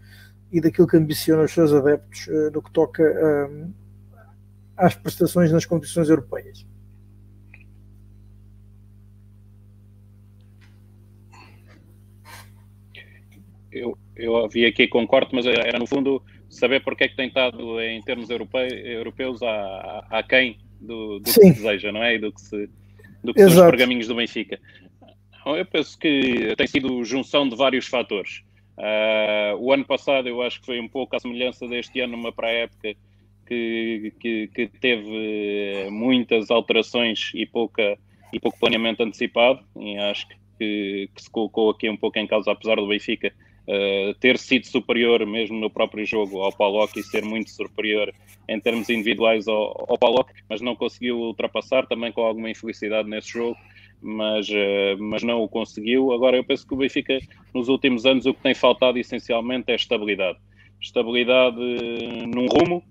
[SPEAKER 1] e daquilo que ambiciona os seus adeptos no que toca às prestações nas competições europeias.
[SPEAKER 2] Eu, eu vi aqui, concordo, mas era no fundo saber porque é que tem estado em termos europeus, europeus a, a quem do, do que se deseja, não é? E do que, se, do que são os pergaminhos do Benfica. Eu penso que tem sido junção de vários fatores. Uh, o ano passado eu acho que foi um pouco a semelhança deste ano, uma pré-época que, que, que, teve muitas alterações e, pouca, e pouco planeamento antecipado, e acho que, que se colocou aqui um pouco em causa, apesar do Benfica uh, ter sido superior mesmo no próprio jogo ao Palok e ser muito superior em termos individuais ao, ao Palok, mas não conseguiu ultrapassar, também com alguma infelicidade nesse jogo mas, uh, mas não o conseguiu. Agora, eu penso que o Benfica, nos últimos anos, o que tem faltado essencialmente é estabilidade. Estabilidade num rumo,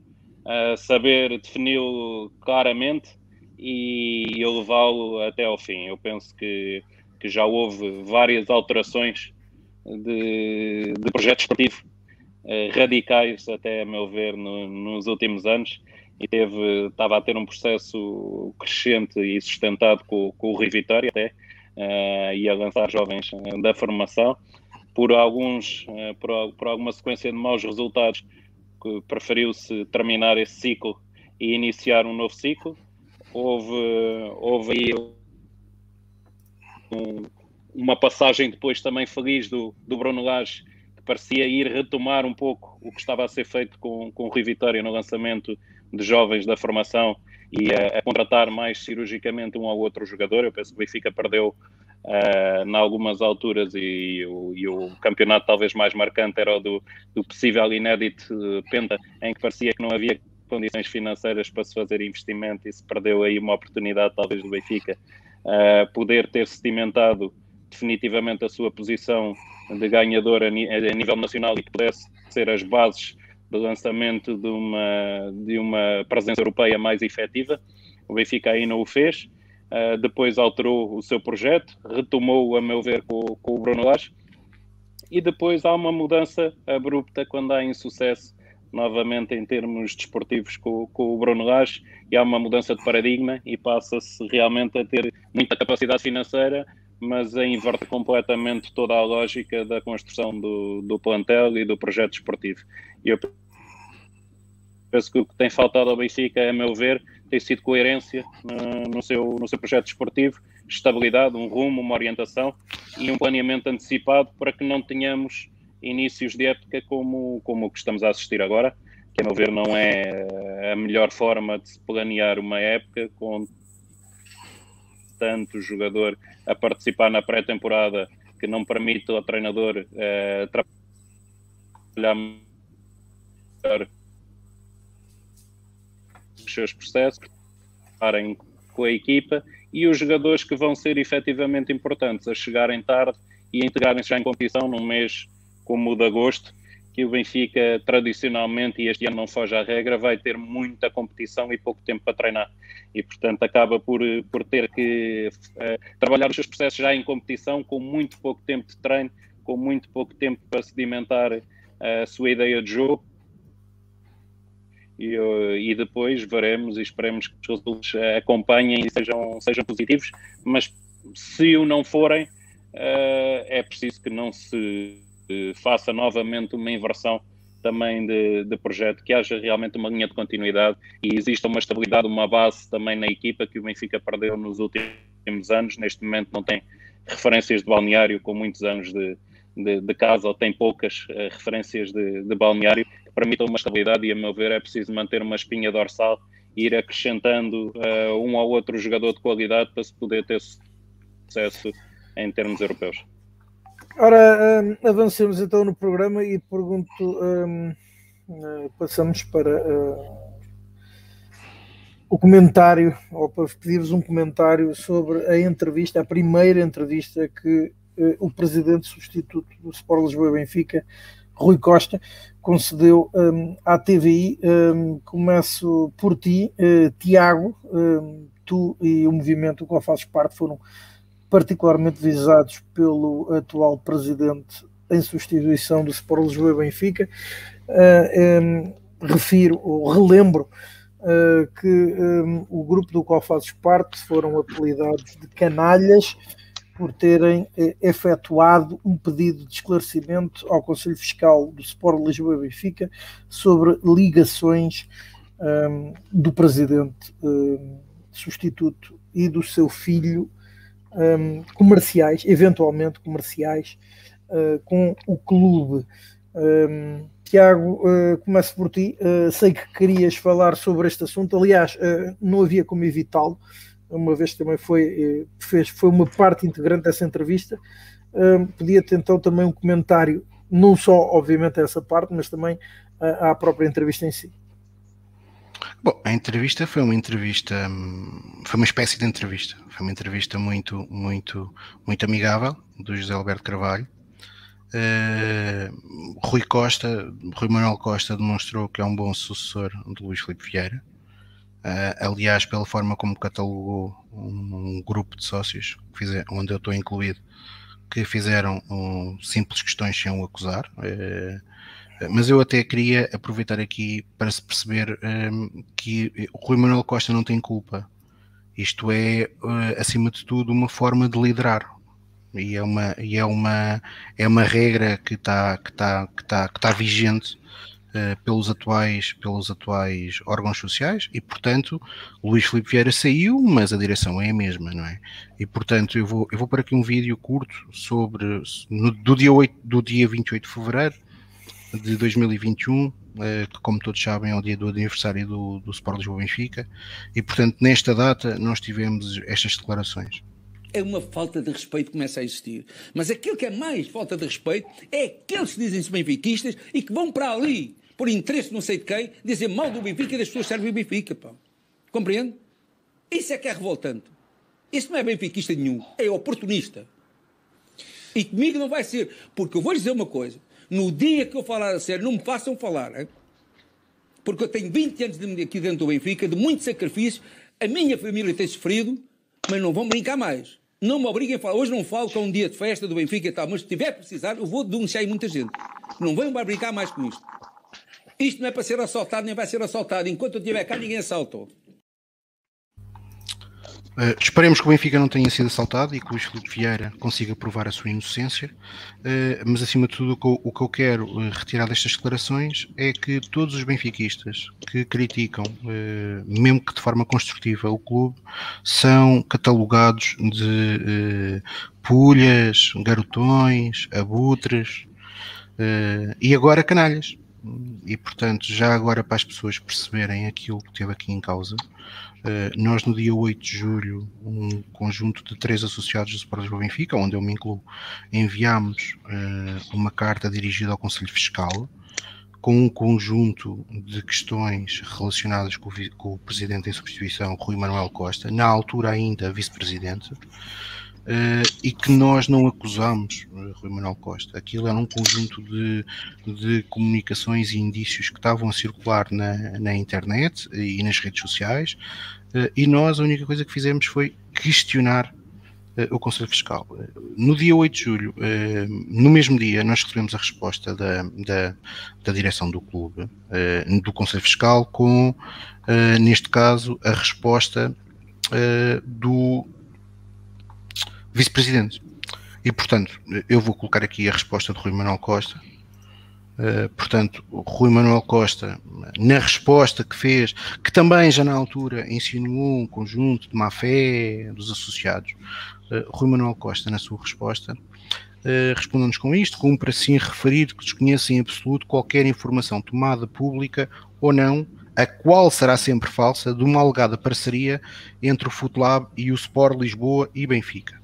[SPEAKER 2] saber defini-lo claramente e, e levá-lo até ao fim. Eu penso que, que já houve várias alterações de, de projeto esportivo uh, radicais, até a meu ver, no, nos últimos anos e teve, estava a ter um processo crescente e sustentado com, com o Rio Vitória até, uh, e a lançar jovens uh, da formação. Por, alguns, uh, por, por, alguma sequência de maus resultados, preferiu-se terminar esse ciclo e iniciar um novo ciclo. Houve, houve aí um, uma passagem depois também feliz do, do Bruno Lage, que parecia ir retomar um pouco o que estava a ser feito com, com o Rio Vitória no lançamento de jovens da formação e a, a, contratar mais cirurgicamente um ou outro jogador. Eu penso que o Benfica perdeu uh, em algumas alturas e, o, e, o, campeonato talvez mais marcante era o do, do possível inédito Penta, em que parecia que não havia condições financeiras para se fazer investimento e se perdeu aí uma oportunidade talvez do Benfica uh, poder ter sedimentado definitivamente a sua posição de ganhador a, a nível nacional e que pudesse ser as bases de lançamento de uma, de uma presença europeia mais efetiva. O Benfica aí não o fez. Uh, depois alterou o seu projeto, retomou, a meu ver, com, com o Bruno Lage. E depois há uma mudança abrupta quando há insucesso novamente em termos desportivos com, com o Bruno Lage e há uma mudança de paradigma e passa-se realmente a ter muita capacidade financeira, mas a inverter completamente toda a lógica da construção do, do plantel e do projeto desportivo. Eu penso que o que tem faltado ao Benfica, a meu ver, tem sido coerência uh, no, seu, no seu projeto desportivo, estabilidade, um rumo, uma orientação e um planeamento antecipado para que não tenhamos inícios de época como, como o que estamos a assistir agora, que a meu ver não é a melhor forma de se planear uma época com tanto jogador a participar na pré-temporada que não permite ao treinador uh, trabalhar melhor os seus processos, parem com a equipa e os jogadores que vão ser efetivamente importantes a chegarem tarde e a integrarem-se já em competição num mês como o de agosto, que o Benfica tradicionalmente, e este ano não foge à regra, vai ter muita competição e pouco tempo para treinar. E, portanto, acaba por, por ter que uh, trabalhar os seus processos já em competição, com muito pouco tempo de treino, com muito pouco tempo para sedimentar uh, a sua ideia de jogo. E, uh, e, depois veremos e esperemos que os resultados acompanhem e sejam, sejam positivos, mas se o não forem, é preciso que não se faça novamente uma inversão também de, de, projeto, que haja realmente uma linha de continuidade e exista uma estabilidade, uma base também na equipa que o Benfica perdeu nos últimos anos. Neste momento não tem referências de balneário com muitos anos de, de, de casa ou tem poucas referências de, balneário permitam uma estabilidade e, a meu ver, é preciso manter uma espinha dorsal e ir acrescentando uh, um ou outro jogador de qualidade para se poder ter sucesso em termos europeus.
[SPEAKER 1] Ora, um, avancemos então no programa e pergunto, um, uh, eh, passamos para uh, o comentário, ou para pedir-vos um comentário sobre a entrevista, a primeira entrevista que o presidente substituto do Sport Lisboa Benfica, Rui Costa, concedeu um, à TVI. Um, começo por ti, Tiago, um, tu e o movimento do qual fazes parte foram particularmente visados pelo atual presidente em substituição do Sport Lisboa e Benfica. Uh, refiro ou relembro uh, que o grupo do qual fazes parte foram apelidados de canalhas por terem uh, efetuado um pedido de esclarecimento ao Conselho Fiscal do Sport Lisboa e Benfica sobre ligações um, do presidente substituto e do seu filho um, comerciais, eventualmente comerciais, com o clube. Um, Tiago, uh, começo por ti. Uh, sei que querias falar sobre este assunto. Aliás, uh, não havia como evitá-lo, uma vez também foi, fez, foi uma parte integrante dessa entrevista. Podia-te então também um comentário, não só, obviamente, a essa parte, mas também à própria entrevista em si.
[SPEAKER 5] Bom, a entrevista foi uma entrevista, hum, foi uma espécie de entrevista. Foi uma entrevista muito, muito, muito amigável do José Alberto Carvalho Uh, Rui Costa, Rui Manuel Costa demonstrou que é um bom sucessor de Luís Filipe Vieira. Uh, aliás, pela forma como catalogou um, grupo de sócios, onde eu estou incluído, que fizeram um, simples questões sem o acusar. Uh, mas eu até queria aproveitar aqui para se perceber um, que o Rui Manuel Costa não tem culpa. Isto é, acima de tudo, uma forma de liderar e é uma, e é uma, é uma regra que está que tá, que tá, que tá vigente pelos, atuais, pelos atuais órgãos sociais e, portanto, Luís Filipe Vieira saiu, mas a direção é a mesma, não é? E, portanto, eu vou, eu vou para aqui um vídeo curto sobre, no, do, dia 8, do dia 28 de fevereiro de 2021, uh, eh, que, como todos sabem, é o dia do aniversário do, do Sport Lisboa Benfica, e, portanto, nesta data nós tivemos estas declarações
[SPEAKER 6] é uma falta de respeito que começa a existir. Mas aquilo que é mais falta de respeito é aqueles que dizem-se benfiquistas e que vão para ali, por interesse não sei de quem, dizer mal do Benfica e das pessoas que servem o Benfica. Pá. Compreende? Isso é que é revoltante. Isso não é benfiquista nenhum, é oportunista. E comigo não vai ser, porque eu vou dizer uma coisa: no dia que eu falar a sério, não me façam falar, hein? porque eu tenho 20 anos de, aqui dentro do Benfica, de muito sacrifício, a minha família tem sofrido, mas não vão brincar mais. Não me obriguem a falar. Hoje não falo que é um dia de festa do Benfica e tal, mas se tiver precisar, eu vou denunciar aí muita gente. Não venham brincar mais com isto. Isto não é para ser assaltado, nem vai ser assaltado. Enquanto eu estiver cá, ninguém assaltou.
[SPEAKER 5] Uh, esperemos que o Benfica não tenha sido assaltado e que o Luís Filipe Vieira consiga provar a sua inocência, uh, mas acima de tudo o que eu, o que eu quero uh, retirar destas declarações é que todos os benfiquistas que criticam, mesmo que de forma construtiva, o clube, são catalogados de pulhas, garotões, abutres e agora canalhas. E portanto, já agora para as pessoas perceberem aquilo que teve aqui em causa, Uh, nós, no dia 8 de julho, um conjunto de três associados do Sport Lisboa Benfica, onde eu me incluo, enviámos uh, uma carta dirigida ao Conselho Fiscal com um conjunto de questões relacionadas com o, com o Presidente em substituição, Rui Manuel Costa, na altura ainda Vice-Presidente, Uh, e que nós não acusamos uh, Rui Manuel Costa. Aquilo era um conjunto de, de comunicações e indícios que estavam a circular na, na internet e nas redes sociais, uh, e nós a única coisa que fizemos foi questionar o Conselho Fiscal. No dia 8 de julho, no mesmo dia, nós recebemos a resposta da, da, da direção do clube, do Conselho Fiscal, com, neste caso, a resposta do vice-presidente. E, portanto, eu vou colocar aqui a resposta de Rui Manuel Costa. Uh, portanto, Rui Manuel Costa, na resposta que fez, que também já na altura insinuou um conjunto de má-fé dos associados, uh, Rui Manuel Costa, na sua resposta, uh, respondeu-nos com isto: cumpre assim referir que desconhece em absoluto qualquer informação tomada pública ou não, a qual será sempre falsa, de uma alegada parceria entre o Futlab e o Sport Lisboa e Benfica.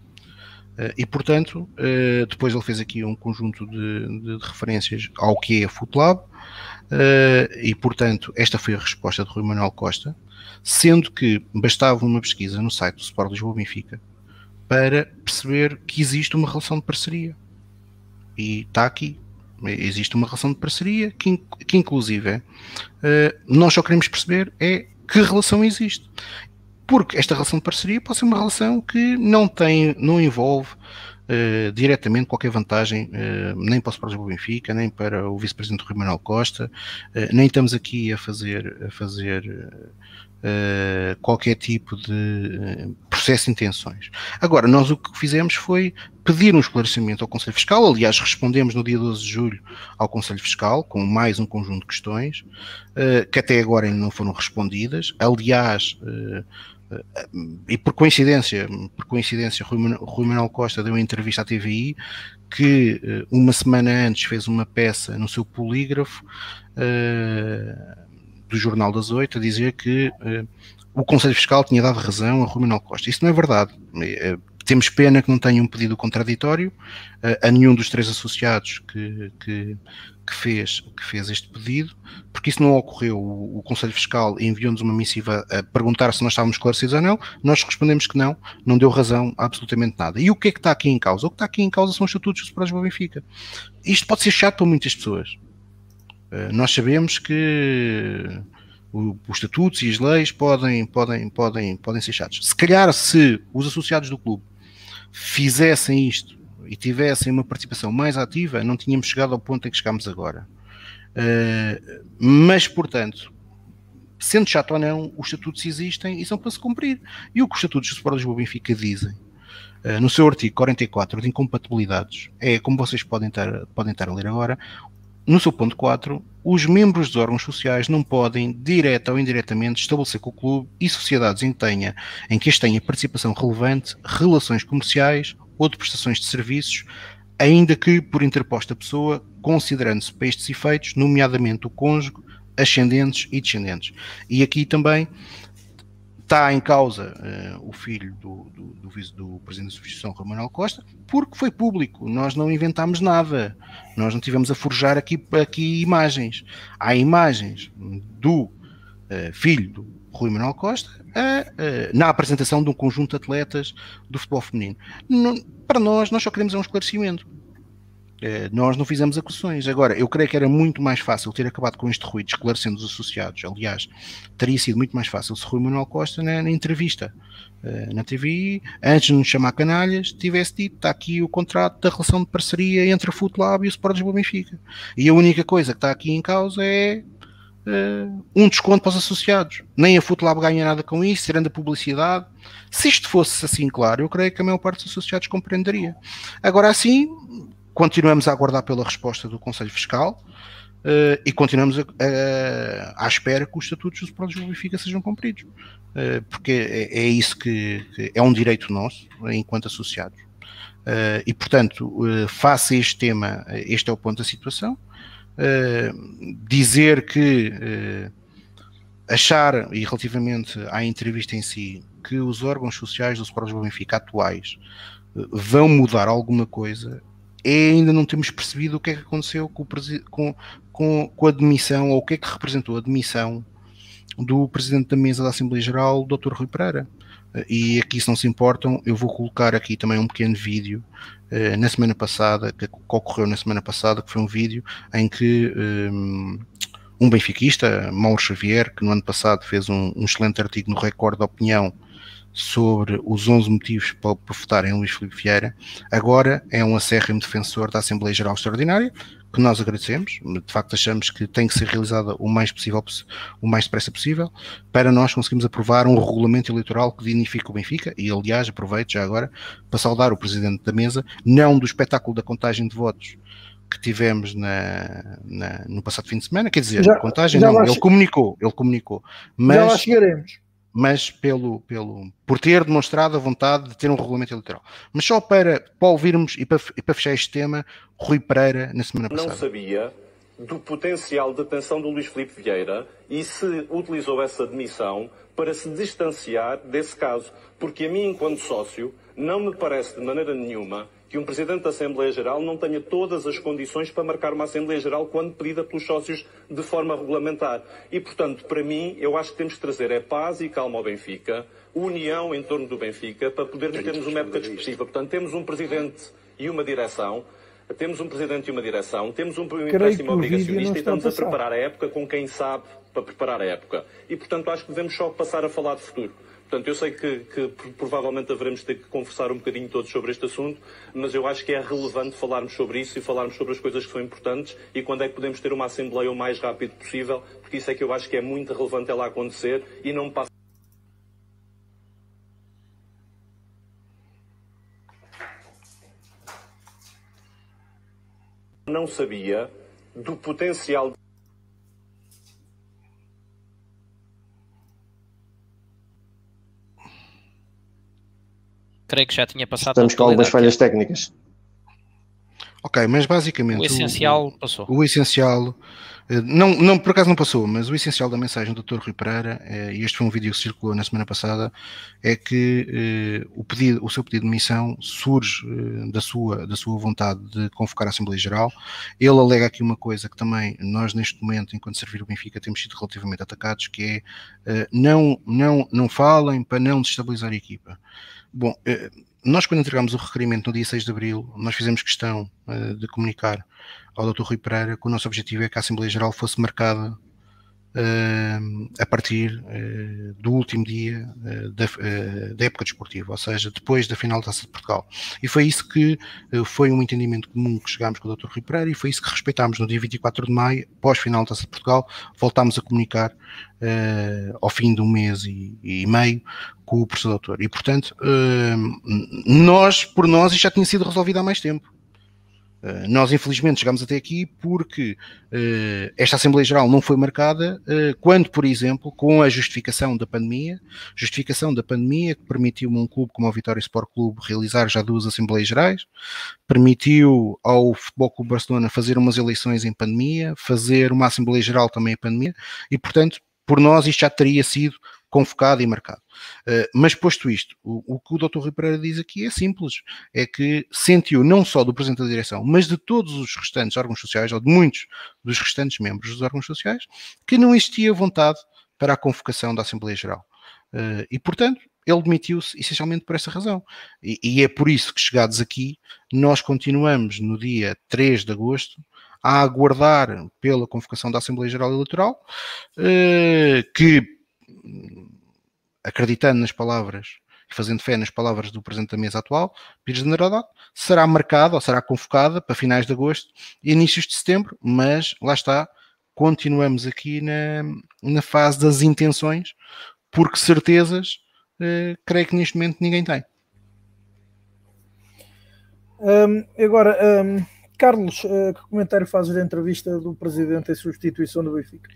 [SPEAKER 5] Uh, e, portanto, uh, depois ele fez aqui um conjunto de, de, de referências ao que é a Footlab, uh, e, portanto, esta foi a resposta de Rui Manuel Costa, sendo que bastava uma pesquisa no site do Sport Lisboa Benfica para perceber que existe uma relação de parceria. E está aqui. Existe uma relação de parceria que, que inclusive, nós só queremos perceber é que relação existe porque esta relação de parceria pode ser uma relação que não tem, não envolve uh, diretamente qualquer vantagem, uh, nem para o Sport Lisboa Benfica, nem para o vice-presidente Rui Manuel Costa, uh, nem estamos aqui a fazer, a fazer qualquer tipo de processo de intenções. Agora, nós o que fizemos foi pedir um esclarecimento ao Conselho Fiscal, aliás, respondemos no dia 12 de julho ao Conselho Fiscal, com mais um conjunto de questões, que até agora ainda não foram respondidas. Aliás, e por coincidência, por coincidência, Rui, Manuel Costa deu uma entrevista à TVI que uma semana antes fez uma peça no seu polígrafo do Jornal das Oito a dizer que o Conselho Fiscal tinha dado razão a Rui Manuel Costa. Isso não é verdade. É, temos pena que não tenham um pedido contraditório a nenhum dos três associados que, que, que, fez, que fez este pedido, porque isso não ocorreu. O, o Conselho Fiscal enviou-nos uma missiva a perguntar se nós estávamos esclarecidos ou não. Nós respondemos que não, não deu razão a absolutamente nada. E o que é que está aqui em causa? O que está aqui em causa são os estatutos do Benfica. Isto pode ser chato para muitas pessoas. Uh, nós sabemos que os estatutos e as leis podem, podem, podem, podem ser chatos. Se calhar, se os associados do clube fizessem isto e tivessem uma participação mais ativa, não tínhamos chegado ao ponto em que chegamos agora. Uh, mas, portanto, sendo chato ou não, os estatutos existem e são para se cumprir. E o que os estatutos do Sport Lisboa Benfica dizem uh, no seu artigo 44 de incompatibilidades é, como vocês podem estar, podem estar a ler agora, no seu ponto 4, os membros dos órgãos sociais não podem, direta ou indiretamente, estabelecer com o clube e sociedades em, tenha, em que este tenha participação relevante, relações comerciais ou de prestações de serviços, ainda que por interposta pessoa, considerando-se para estes efeitos, nomeadamente o cônjuge, ascendentes e descendentes. E aqui também está em causa uh, o filho do, do, do, do, presidente da substituição, Manuel Costa, porque foi público. Nós não inventámos nada. Nós não tivemos a forjar aqui, aqui imagens. Há imagens do uh, filho do Rui Manuel Costa na apresentação de um conjunto de atletas do futebol feminino. Não, para nós, nós só queremos um esclarecimento. Eh, nós não fizemos acusações. Agora, eu creio que era muito mais fácil ter acabado com este ruído, esclarecendo os associados. Aliás, teria sido muito mais fácil se Rui Manuel Costa, na, na entrevista uh, na TV, antes de nos chamar canalhas, tivesse dito: está aqui o contrato da relação de parceria entre a Footlab e o Sport Lisboa Benfica. E a única coisa que está aqui em causa é uh, um desconto para os associados. Nem a Footlab ganha nada com isso, tirando a publicidade. Se isto fosse assim claro, eu creio que a maior parte dos associados compreenderia. Agora, assim, continuamos a aguardar pela resposta do Conselho Fiscal uh, e continuamos a, a, à espera que os estatutos dos Prodos de Benfica sejam cumpridos, uh, porque é, é isso que, que, é um direito nosso, enquanto associados. Uh, e, portanto, face a este tema, este é o ponto da situação. Dizer que achar, e relativamente à entrevista em si, que os órgãos sociais do Sport Lisboa Benfica atuais vão mudar alguma coisa é ainda não temos percebido o que é que aconteceu com, com, com, com a demissão, ou o que é que representou a demissão do presidente da mesa da Assembleia Geral, Dr. Rui Pereira. E aqui, se não se importam, eu vou colocar aqui também um pequeno vídeo uh, na semana passada, que, que, ocorreu na semana passada, que foi um vídeo em que um, um benfiquista, Mauro Xavier, que no ano passado fez um, um excelente artigo no Record da Opinião sobre os 11 motivos para, para votar em Luís Filipe Vieira, agora é um acérrimo defensor da Assembleia Geral Extraordinária, que nós agradecemos, de facto achamos que tem que ser realizada o mais possível, o mais depressa possível, para nós conseguirmos aprovar um regulamento eleitoral que dignifique o Benfica, e aliás aproveito já agora para saudar o Presidente da Mesa, não do espetáculo da contagem de votos que tivemos na, na, no passado fim de semana, quer dizer, já, contagem não, ele comunicou, ele comunicou, mas... Já
[SPEAKER 1] lá chegaremos
[SPEAKER 5] mas pelo, pelo, por ter demonstrado a vontade de ter um regulamento eleitoral. Mas só para, para ouvirmos e para, e para fechar este tema, Rui Pereira, na semana passada.
[SPEAKER 7] Não sabia do potencial de atenção do Luís Filipe Vieira e se utilizou essa demissão para se distanciar desse caso. Porque a mim, enquanto sócio, não me parece de maneira nenhuma que um Presidente da Assembleia Geral não tenha todas as condições para marcar uma Assembleia Geral quando pedida pelos sócios de forma regulamentar. E, portanto, para mim, eu acho que temos que trazer é paz e calma ao Benfica, união em torno do Benfica, para podermos termos uma época expressiva. Portanto, temos um Presidente e uma direção, temos um Presidente e uma direção, temos um empréstimo obrigacionista e estamos a, a preparar a época com quem sabe para preparar a época. E, portanto, acho que devemos só passar a falar de futuro. Portanto, eu sei que, que, provavelmente haveremos ter que conversar um bocadinho todos sobre este assunto, mas eu acho que é relevante falarmos sobre isso e falarmos sobre as coisas que são importantes e quando é que podemos ter uma Assembleia o mais rápido possível, porque isso é que eu acho que é muito relevante ela acontecer e não passa. Não sabia do potencial.
[SPEAKER 4] Creio que já tinha passado.
[SPEAKER 3] Estamos com algumas falhas técnicas.
[SPEAKER 5] Ok, mas basicamente.
[SPEAKER 4] O essencial o, passou.
[SPEAKER 5] O essencial eh, não, não, por acaso não passou, mas o essencial da mensagem do Dr. Rui Pereira, eh, e este foi um vídeo que circulou na semana passada, é que eh, o, pedido, o seu pedido de missão surge da, sua, da sua vontade de convocar a Assembleia Geral. Ele alega aqui uma coisa que também nós, neste momento, enquanto servir o Benfica, temos sido relativamente atacados, que é não, não, não falem para não destabilizar a equipa. Bom, nós quando entregamos o requerimento no dia 6 de Abril, nós fizemos questão de comunicar ao Dr. Rui Pereira que o nosso objetivo é que a Assembleia Geral fosse marcada a partir uh, do último dia uh, da, da, época desportiva, ou seja, depois da final da Taça de Portugal. E foi isso que foi um entendimento comum que chegámos com o Dr. Rui Pereira e foi isso que respeitámos no dia 24 de maio, pós-final da Taça de Portugal, voltámos a comunicar ao fim de um mês e, e meio com o professor doutor. E, portanto, nós, por nós, isto já tinha sido resolvido há mais tempo. Eh, nós, infelizmente, chegamos até aqui porque uh, esta Assembleia Geral não foi marcada uh, quando, por exemplo, com a justificação da pandemia, justificação da pandemia que permitiu a um clube como o Vitória Sport Clube realizar já duas Assembleias Gerais, permitiu ao Futebol Clube Barcelona fazer umas eleições em pandemia, fazer uma Assembleia Geral também em pandemia, e, portanto, por nós isto já teria sido convocado e marcado. Uh, mas posto isto, o, o, que o Dr. Rui Pereira diz aqui é simples, é que sentiu não só do Presidente da Direção, mas de todos os restantes órgãos sociais, ou de muitos dos restantes membros dos órgãos sociais, que não existia vontade para a convocação da Assembleia Geral. Uh, e, portanto, ele demitiu-se essencialmente por essa razão. E, e, é por isso que, chegados aqui, nós continuamos no dia 3 de agosto a aguardar pela convocação da Assembleia Geral Eleitoral, uh, que acreditando nas palavras e fazendo fé nas palavras do Presidente da mesa atual, Pires de Naradoc, será marcada ou será convocada para finais de agosto e inícios de setembro, mas lá está, continuamos aqui na, na fase das intenções, porque certezas, eh, creio que neste momento ninguém tem.
[SPEAKER 1] Um, agora, um, Carlos, uh, que comentário fazes da entrevista do Presidente em substituição do Benfica?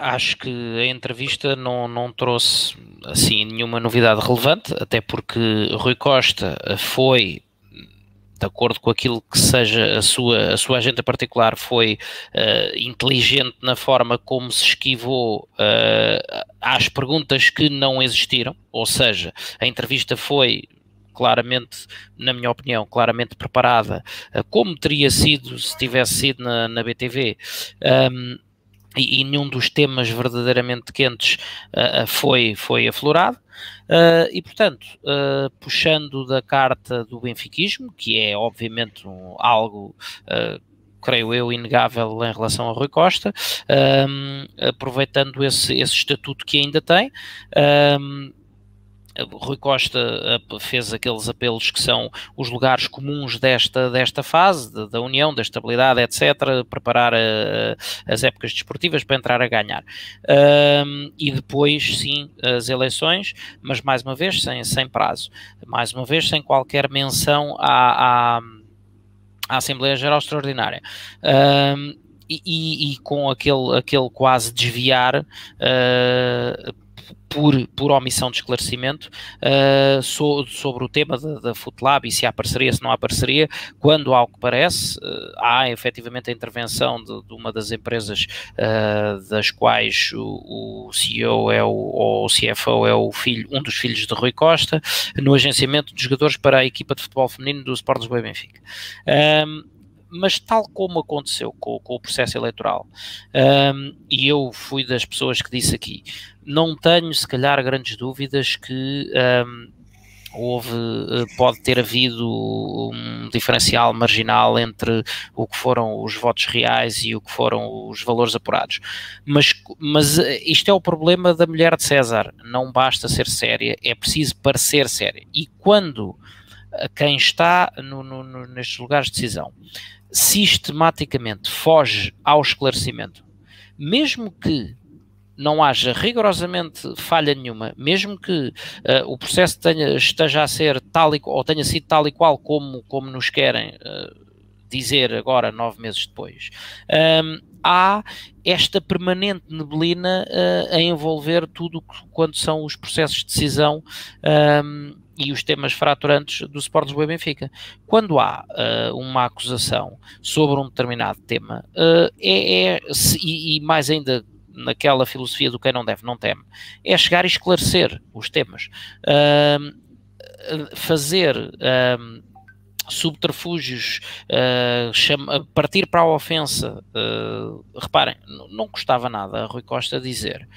[SPEAKER 4] Acho que a entrevista não, não trouxe assim nenhuma novidade relevante, até porque Rui Costa foi de acordo com aquilo que seja a sua, a sua agenda particular, foi uh, inteligente na forma como se esquivou uh, às perguntas que não existiram, ou seja, a entrevista foi claramente, na minha opinião, claramente preparada, uh, como teria sido se tivesse sido na, na BTV. Um, e, e nenhum dos temas verdadeiramente quentes uh, foi, foi aflorado. Uh, e portanto, uh, puxando da carta do benfiquismo, que é obviamente um, algo creio eu, inegável em relação a Rui Costa, um, aproveitando esse, esse estatuto que ainda tem. Um, Rui Costa eh, fez aqueles apelos que são os lugares comuns desta, desta fase, de, da união, da estabilidade, etc., preparar a, eh, as épocas desportivas para entrar a ganhar. Um, e depois, sim, as eleições, mas mais uma vez sem, sem prazo, mais uma vez sem qualquer menção à, à, à Assembleia Geral Extraordinária. Um, e, e, e, com aquele, aquele quase desviar uh, por, por omissão de esclarecimento uh, so, sobre o tema da, da Footlab e se há parceria, se não há parceria, quando, ao que parece, uh, há efetivamente a intervenção de, de uma das empresas uh, das quais o, o, CEO é o, ou o CFO é o filho, um dos filhos de Rui Costa, no agenciamento de jogadores para a equipa de futebol feminino do Sport Lisboa e Benfica. Um, mas tal como aconteceu com, com o processo eleitoral, um, e eu fui das pessoas que disse aqui, não tenho se calhar grandes dúvidas que um, houve, eh, pode ter havido um diferencial marginal entre o que foram os votos reais e o que foram os valores apurados. Mas, mas eh, isto é o problema da mulher de César. Não basta ser séria, é preciso parecer séria. E quando quem está no, no, no, nestes lugares de decisão sistematicamente foge ao esclarecimento, mesmo que não haja rigorosamente falha nenhuma, mesmo que uh, o processo tenha, esteja a ser tal e, ou tenha sido tal e qual como, como nos querem uh, dizer agora, nove meses depois. Um, há esta permanente neblina uh, a envolver tudo quando são os processos de decisão um, e os temas fraturantes do Sport Lisboa e Benfica. Quando há uh, uma acusação sobre um determinado tema, uh, é, é se, e, e, mais ainda naquela filosofia do quem não deve não teme, é chegar e esclarecer os temas. Uh, fazer subterfúgios, uh, chama, partir para a ofensa. Uh, reparem, não custava nada a Rui Costa dizer.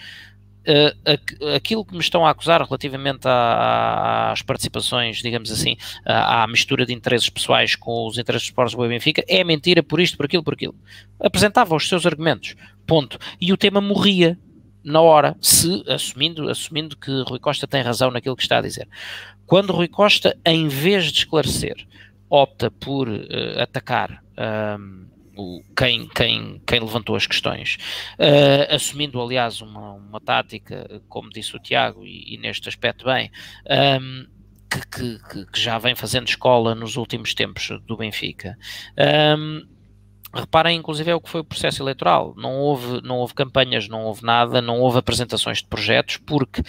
[SPEAKER 4] Aquilo que me estão a acusar relativamente às participações, digamos assim, à, mistura de interesses pessoais com os interesses dos Sports do Benfica, é mentira por isto, por aquilo, por aquilo. Apresentava os seus argumentos, ponto. E o tema morria na hora, se assumindo, assumindo que Rui Costa tem razão naquilo que está a dizer. Quando Rui Costa, em vez de esclarecer, opta por uh, atacar o, quem, quem, quem levantou as questões, uh, assumindo, aliás, uma, uma tática, como disse o Tiago, e, e neste aspecto bem, um, que, que, que, já vem fazendo escola nos últimos tempos do Benfica. Um, Reparem, inclusive, é o que foi o processo eleitoral. Não houve, não houve campanhas, não houve nada, não houve apresentações de projetos, porque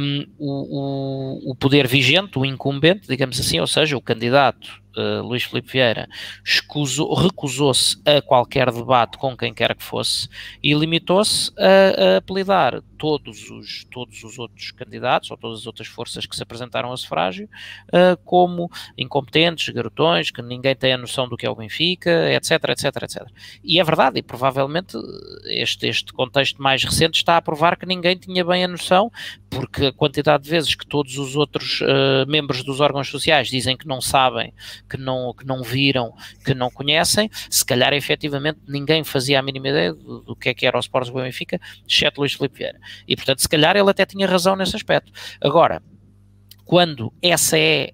[SPEAKER 4] um, o, o, o poder vigente, o incumbente, digamos assim, ou seja, o candidato uh, Luís Filipe Vieira recusou-se a qualquer debate com quem quer que fosse e limitou-se a, a, apelidar todos os, todos os outros candidatos ou todas as outras forças que se apresentaram a sufrágio uh, como incompetentes, garotões, que ninguém tem a noção do que é o Benfica, etc, etc, etc. E é verdade, e provavelmente este, este contexto mais recente está a provar que ninguém tinha bem a noção, porque a quantidade de vezes que todos os outros uh, membros dos órgãos sociais dizem que não sabem que não, que não viram, que não conhecem, se calhar efetivamente ninguém fazia a mínima ideia do, do que é que era o Sporting Benfica, exceto Luís Filipe Vieira. E portanto, se calhar ele até tinha razão nesse aspecto. Agora, quando essa é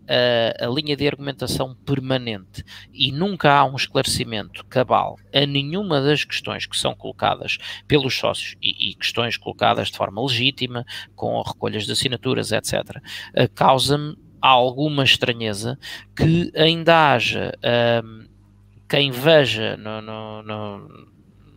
[SPEAKER 4] a, a, linha de argumentação permanente e nunca há um esclarecimento cabal a nenhuma das questões que são colocadas pelos sócios e, e questões colocadas de forma legítima, com recolhas de assinaturas, etc., causa-me alguma estranheza que ainda haja um, quem veja no, no, no,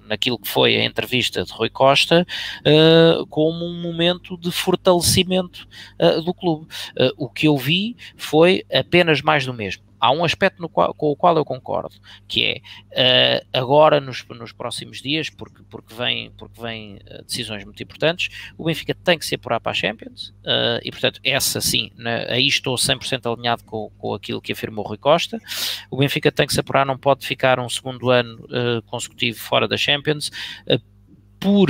[SPEAKER 4] naquilo que foi a entrevista de Rui Costa uh, como um momento de fortalecimento uh, do clube. Uh, o que eu vi foi apenas mais do mesmo há um aspecto qual, com o qual eu concordo, que é uh, agora nos, nos próximos dias, porque, porque vêm porque vem, uh, decisões muito importantes, o Benfica tem que se apurar para a Champions uh, e, portanto, essa sim, aí estou 100% alinhado com, com aquilo que afirmou Rui Costa. O Benfica tem que se apurar, não pode ficar um segundo ano consecutivo fora da Champions por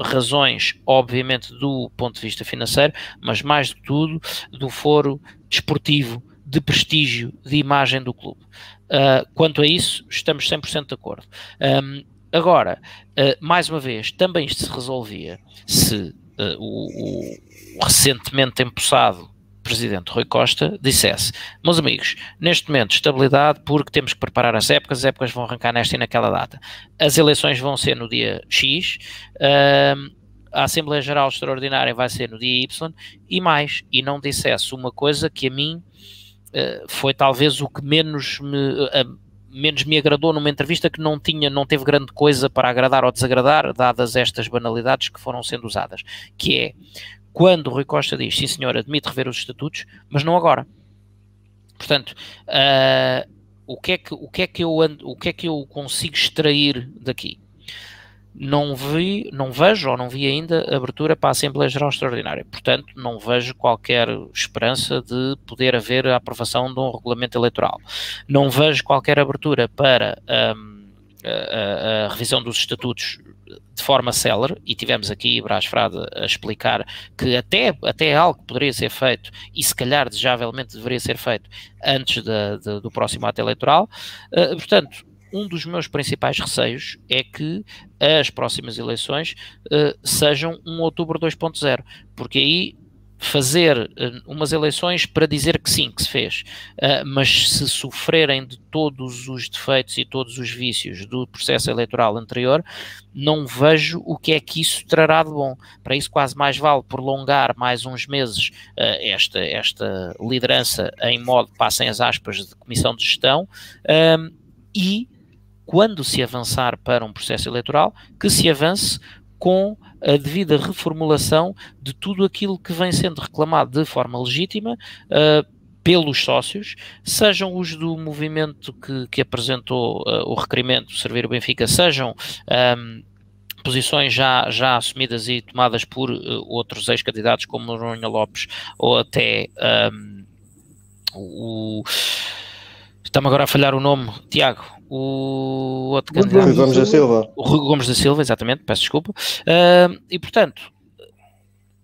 [SPEAKER 4] razões, obviamente, do ponto de vista financeiro, mas mais do tudo do foro desportivo de prestígio, de imagem do clube. Uh, quanto a isso, estamos 100% de acordo. Um, agora, uh, mais uma vez, também isto se resolvia se uh, o, o, recentemente empossado presidente Rui Costa dissesse: Meus amigos, neste momento, estabilidade, porque temos que preparar as épocas, as épocas vão arrancar nesta e naquela data. As eleições vão ser no dia X. a Assembleia Geral Extraordinária vai ser no dia Y e mais, e não dissesse uma coisa que a mim foi talvez o que menos me, uh, menos me agradou numa entrevista que não tinha, não teve grande coisa para agradar ou desagradar, dadas estas banalidades que foram sando usadas, que é quando o Rui Costa diz, sim senhor, admite rever os estatutos, mas não agora. Portanto, uh, o, que é que, o, que é que eu ando, o que é que eu consigo extrair daqui? Não vi, não vejo ou não vi ainda abertura para a Assembleia Geral Extraordinária. Portanto, não vejo qualquer esperança de poder haver a aprovação de um regulamento eleitoral. Não vejo qualquer abertura para um, a, a, revisão dos estatutos de forma célere, e tivemos aqui Brás Frade a explicar que até, até algo poderia ser feito e se calhar desejavelmente deveria ser feito antes de, de, do próximo ato eleitoral. Uh, portanto, um dos meus principais receios é que as próximas eleições uh, sejam um outubro 2.0, porque aí fazer uh, umas eleições para dizer que sim, que se fez, uh, mas se sofrerem de todos os defeitos e todos os vícios do processo eleitoral anterior, não vejo o que é que isso trará de bom. Para isso, quase mais vale prolongar mais uns meses uh, esta, esta liderança em modo, passem as aspas, de comissão de gestão e, quando se avançar para um processo eleitoral, que se avance com a devida reformulação de tudo aquilo que vem sendo reclamado de forma legítima uh, pelos sócios, sejam os do movimento que, que apresentou uh, o requerimento Servir o Benfica, sejam um, posições já, já assumidas e tomadas por uh, outros ex-candidatos como Noronha Lopes ou até um, o Está-me agora a falhar o nome, Tiago. O outro candidato.
[SPEAKER 3] Rui Gomes da Silva.
[SPEAKER 4] O Rui Gomes da Silva, exatamente, peço desculpa. Uh, e portanto,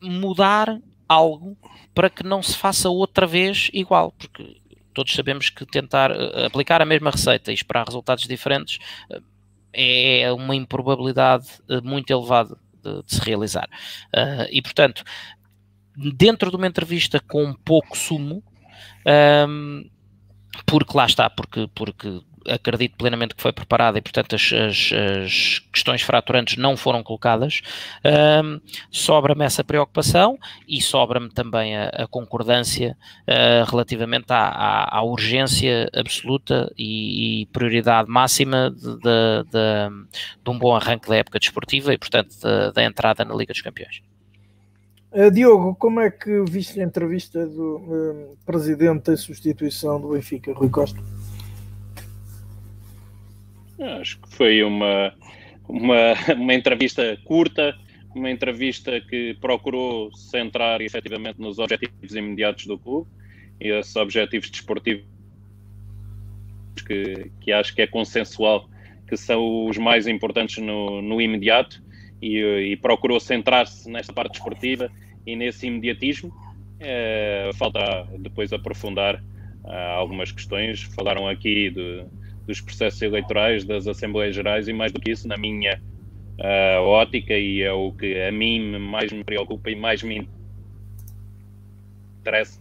[SPEAKER 4] mudar algo para que não se faça outra vez igual, porque todos sabemos que tentar uh, aplicar a mesma receita e esperar resultados diferentes uh, é uma improbabilidade muito elevada de, de se realizar. e portanto, dentro de uma entrevista com pouco sumo, porque lá está, porque, porque acredito plenamente que foi preparada e, portanto, as, as, as questões fraturantes não foram colocadas. Um, sobra-me essa preocupação e sobra-me também a, a concordância uh, relativamente à, à, à, urgência absoluta e, e prioridade máxima de, de, de, de, um bom arranque da época desportiva e, portanto, da entrada na Liga dos Campeões.
[SPEAKER 1] Uh, Diogo, como é que viste a entrevista do uh, presidente em substituição do Benfica, Rui Costa?
[SPEAKER 2] Acho que foi uma, uma, uma entrevista curta, uma entrevista que procurou centrar efetivamente nos objetivos imediatos do clube e esses objetivos desportivos que, que acho que é consensual que são os mais importantes no, no imediato e, e procurou centrar-se nesta parte desportiva e nesse imediatismo. É, falta depois aprofundar ah, algumas questões. Falaram aqui de, dos processos eleitorais, das Assembleias Gerais e mais do que isso, na minha uh, ótica, e é o que a mim mais me preocupa e mais me interessa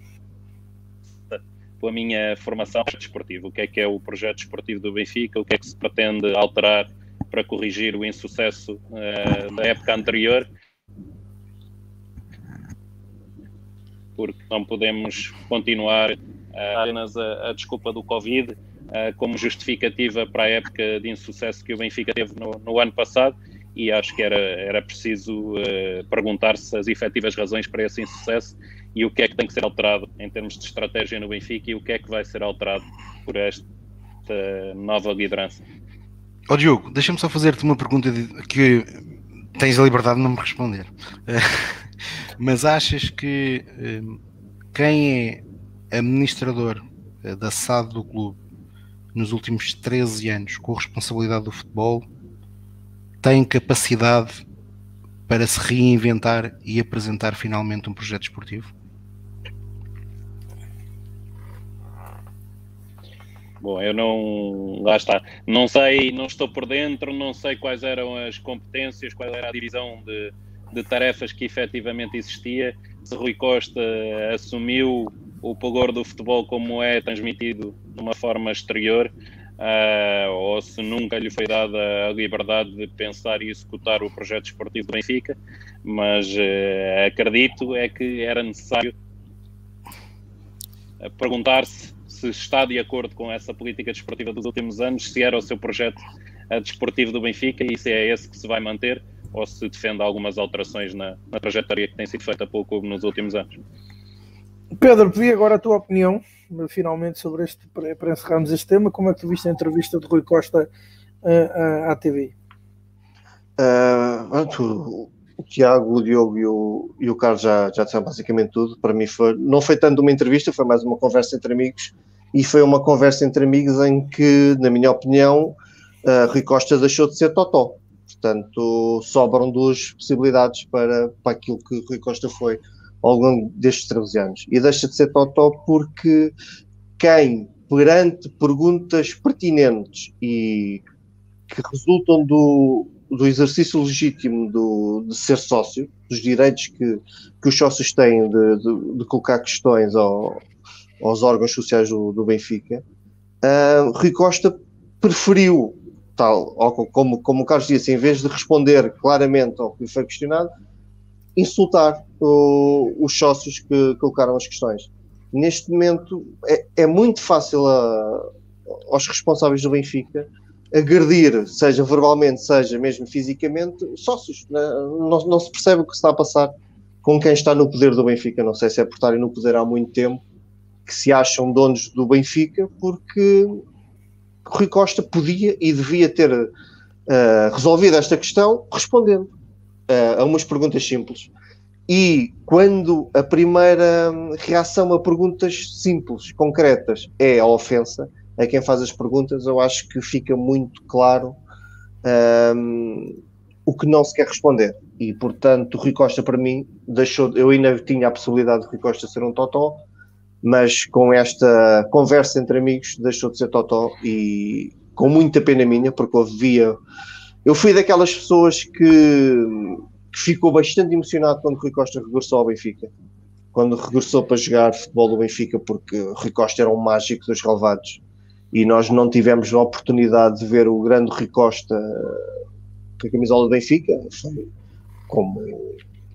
[SPEAKER 2] pela minha formação desportiva. O que é que é o projeto desportivo do Benfica? O que é que se pretende alterar para corrigir o insucesso uh, da época anterior? porque não podemos continuar uh, apenas a, a, desculpa do Covid como justificativa para a época de insucesso que o Benfica teve no, no ano passado e acho que era, era preciso uh, perguntar-se as efetivas razões para esse insucesso e o que é que tem que ser alterado em termos de estratégia no Benfica e o que é que vai ser alterado por esta nova liderança.
[SPEAKER 5] Oh, Diogo, deixa-me só fazer-te uma pergunta que tens a liberdade de não me responder. Mas achas que hum, quem é administrador eh, da SAD do clube nos últimos 13 anos com responsabilidade do futebol tem capacidade para se reinventar e apresentar finalmente um projeto esportivo?
[SPEAKER 2] Bom, eu não. Lá está. Não sei, não estou por dentro, não sei quais eram as competências, qual era a divisão de, de tarefas que efetivamente existia, se Rui Costa assumiu o pulgor do futebol como é transmitido de uma forma exterior, uh, ou se nunca lhe foi dada a liberdade de pensar e executar o projeto esportivo do Benfica, mas uh, acredito é que era necessário perguntar-se se está de acordo com essa política desportiva dos últimos anos, se era o seu projeto desportivo do Benfica e se é esse que se vai manter ou se defende algumas alterações na, na trajetória que tem sido feita pelo clube nos últimos anos.
[SPEAKER 1] Pedro, pedi agora a tua opinião, finalmente, sobre este, para encerrarmos este tema. Como é que tu viste a entrevista de Rui Costa uh, à TV?
[SPEAKER 3] Uh, o Tiago, o Diogo e o, e o Carlos já, já disseram basicamente tudo. Para mim, foi, não foi tanto uma entrevista, foi mais uma conversa entre amigos. E foi uma conversa entre amigos em que, na minha opinião, uh, Rui Costa deixou de ser totó. Portanto, sobram duas possibilidades para, para aquilo que Rui Costa foi ao longo destes 13 anos. E deixa de ser totó porque quem, perante perguntas pertinentes e que resultam do, do exercício legítimo do, de ser sócio, dos direitos que, que os sócios têm de, de, de colocar questões ao, aos órgãos sociais do, do Benfica, uh, Rui Costa preferiu tal, como, como o Carlos disse, em vez de responder claramente ao que foi questionado, insultar o, os sócios que colocaram as questões. Neste momento é, é muito fácil a, aos responsáveis do Benfica agredir, seja verbalmente, seja mesmo fisicamente, sócios. Né? Não, não, se percebe o que está a passar com quem está no poder do Benfica. Não sei se é por estarem no poder há muito tempo que se acham donos do Benfica, porque Rui Costa podia e devia ter uh, resolvido esta questão respondendo uh, a umas perguntas simples. E quando a primeira reação a perguntas simples, concretas, é a ofensa a quem faz as perguntas, eu acho que fica muito claro um, o que não se quer responder. E, portanto, o Rui Costa, para mim, deixou. Eu ainda tinha a possibilidade de Rui Costa ser um totó, mas com esta conversa entre amigos, deixou de ser totó e com muita pena minha, porque eu via. Eu fui daquelas pessoas que que ficou bastante emocionado quando Rui Costa regressou ao Benfica. Quando regressou para jogar futebol do Benfica, porque Rui Costa era um mágico dos relevados e nós não tivemos a oportunidade de ver o grande Rui Costa com a camisola do Benfica, como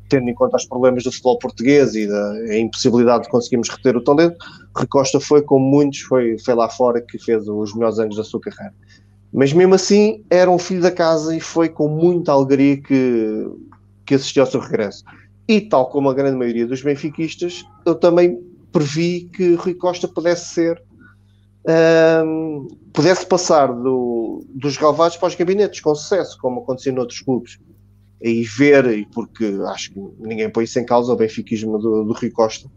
[SPEAKER 3] tendo em conta os problemas do futebol português e da impossibilidade de conseguirmos reter o talento, Rui Costa foi, como muitos, foi, foi lá fora que fez os melhores anos da sua carreira. Mas mesmo assim, era um filho da casa e foi com muita alegria que que assistiu ao seu regresso. E tal como a grande maioria dos benfiquistas, eu também previ que Rui Costa pudesse ser um, pudesse passar do, dos relevados para os gabinetes com sucesso, como aconteceu noutros clubes. E ver, e porque acho que ninguém põe isso em causa, o benfiquismo do, do Rui Costa.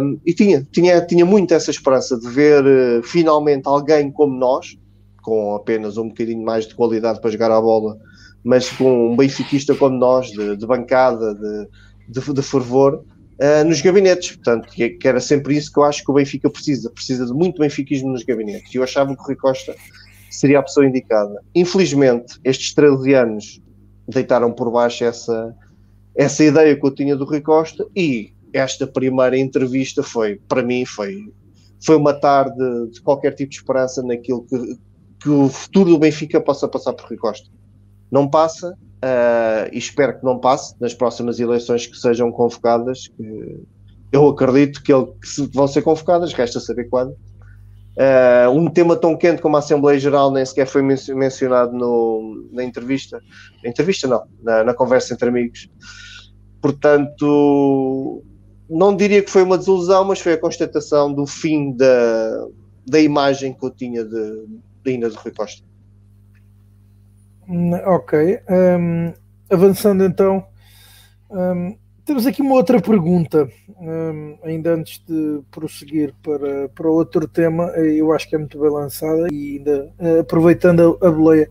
[SPEAKER 3] Um, e tinha, tinha, tinha muito essa esperança de ver uh, finalmente alguém como nós, com apenas um bocadinho mais de qualidade para jogar a bola, mas com um benfiquista como nós, de, de bancada, de, de, de fervor, uh, nos gabinetes. Portanto, que, que, era sempre isso que eu acho que o Benfica precisa. Precisa de muito benfiquismo nos gabinetes. E eu achava que o Rui Costa seria a pessoa indicada. Infelizmente, estes 13 anos deitaram por baixo essa, essa ideia que eu tinha do Rui Costa e esta primeira entrevista foi, para mim, foi, foi matar de, de qualquer tipo de esperança naquilo que, que o futuro do Benfica possa passar por Rui Costa não passa uh, e espero que não passe nas próximas eleições que sejam convocadas. Que eu acredito que, ele, que vão ser convocadas, resta saber quando. Uh, um tema tão quente como a Assembleia Geral nem sequer foi mencionado no, na entrevista. Na entrevista, não, na, na conversa entre amigos. Portanto, não diria que foi uma desilusão, mas foi a constatação do fim da, da imagem que eu tinha de, de Ina de Rui Costa.
[SPEAKER 1] Ok. Um, avançando então, um, temos aqui uma outra pergunta, um, ainda antes de prosseguir para, para outro tema, eu acho que é muito bem lançada e ainda uh, aproveitando a, a boleia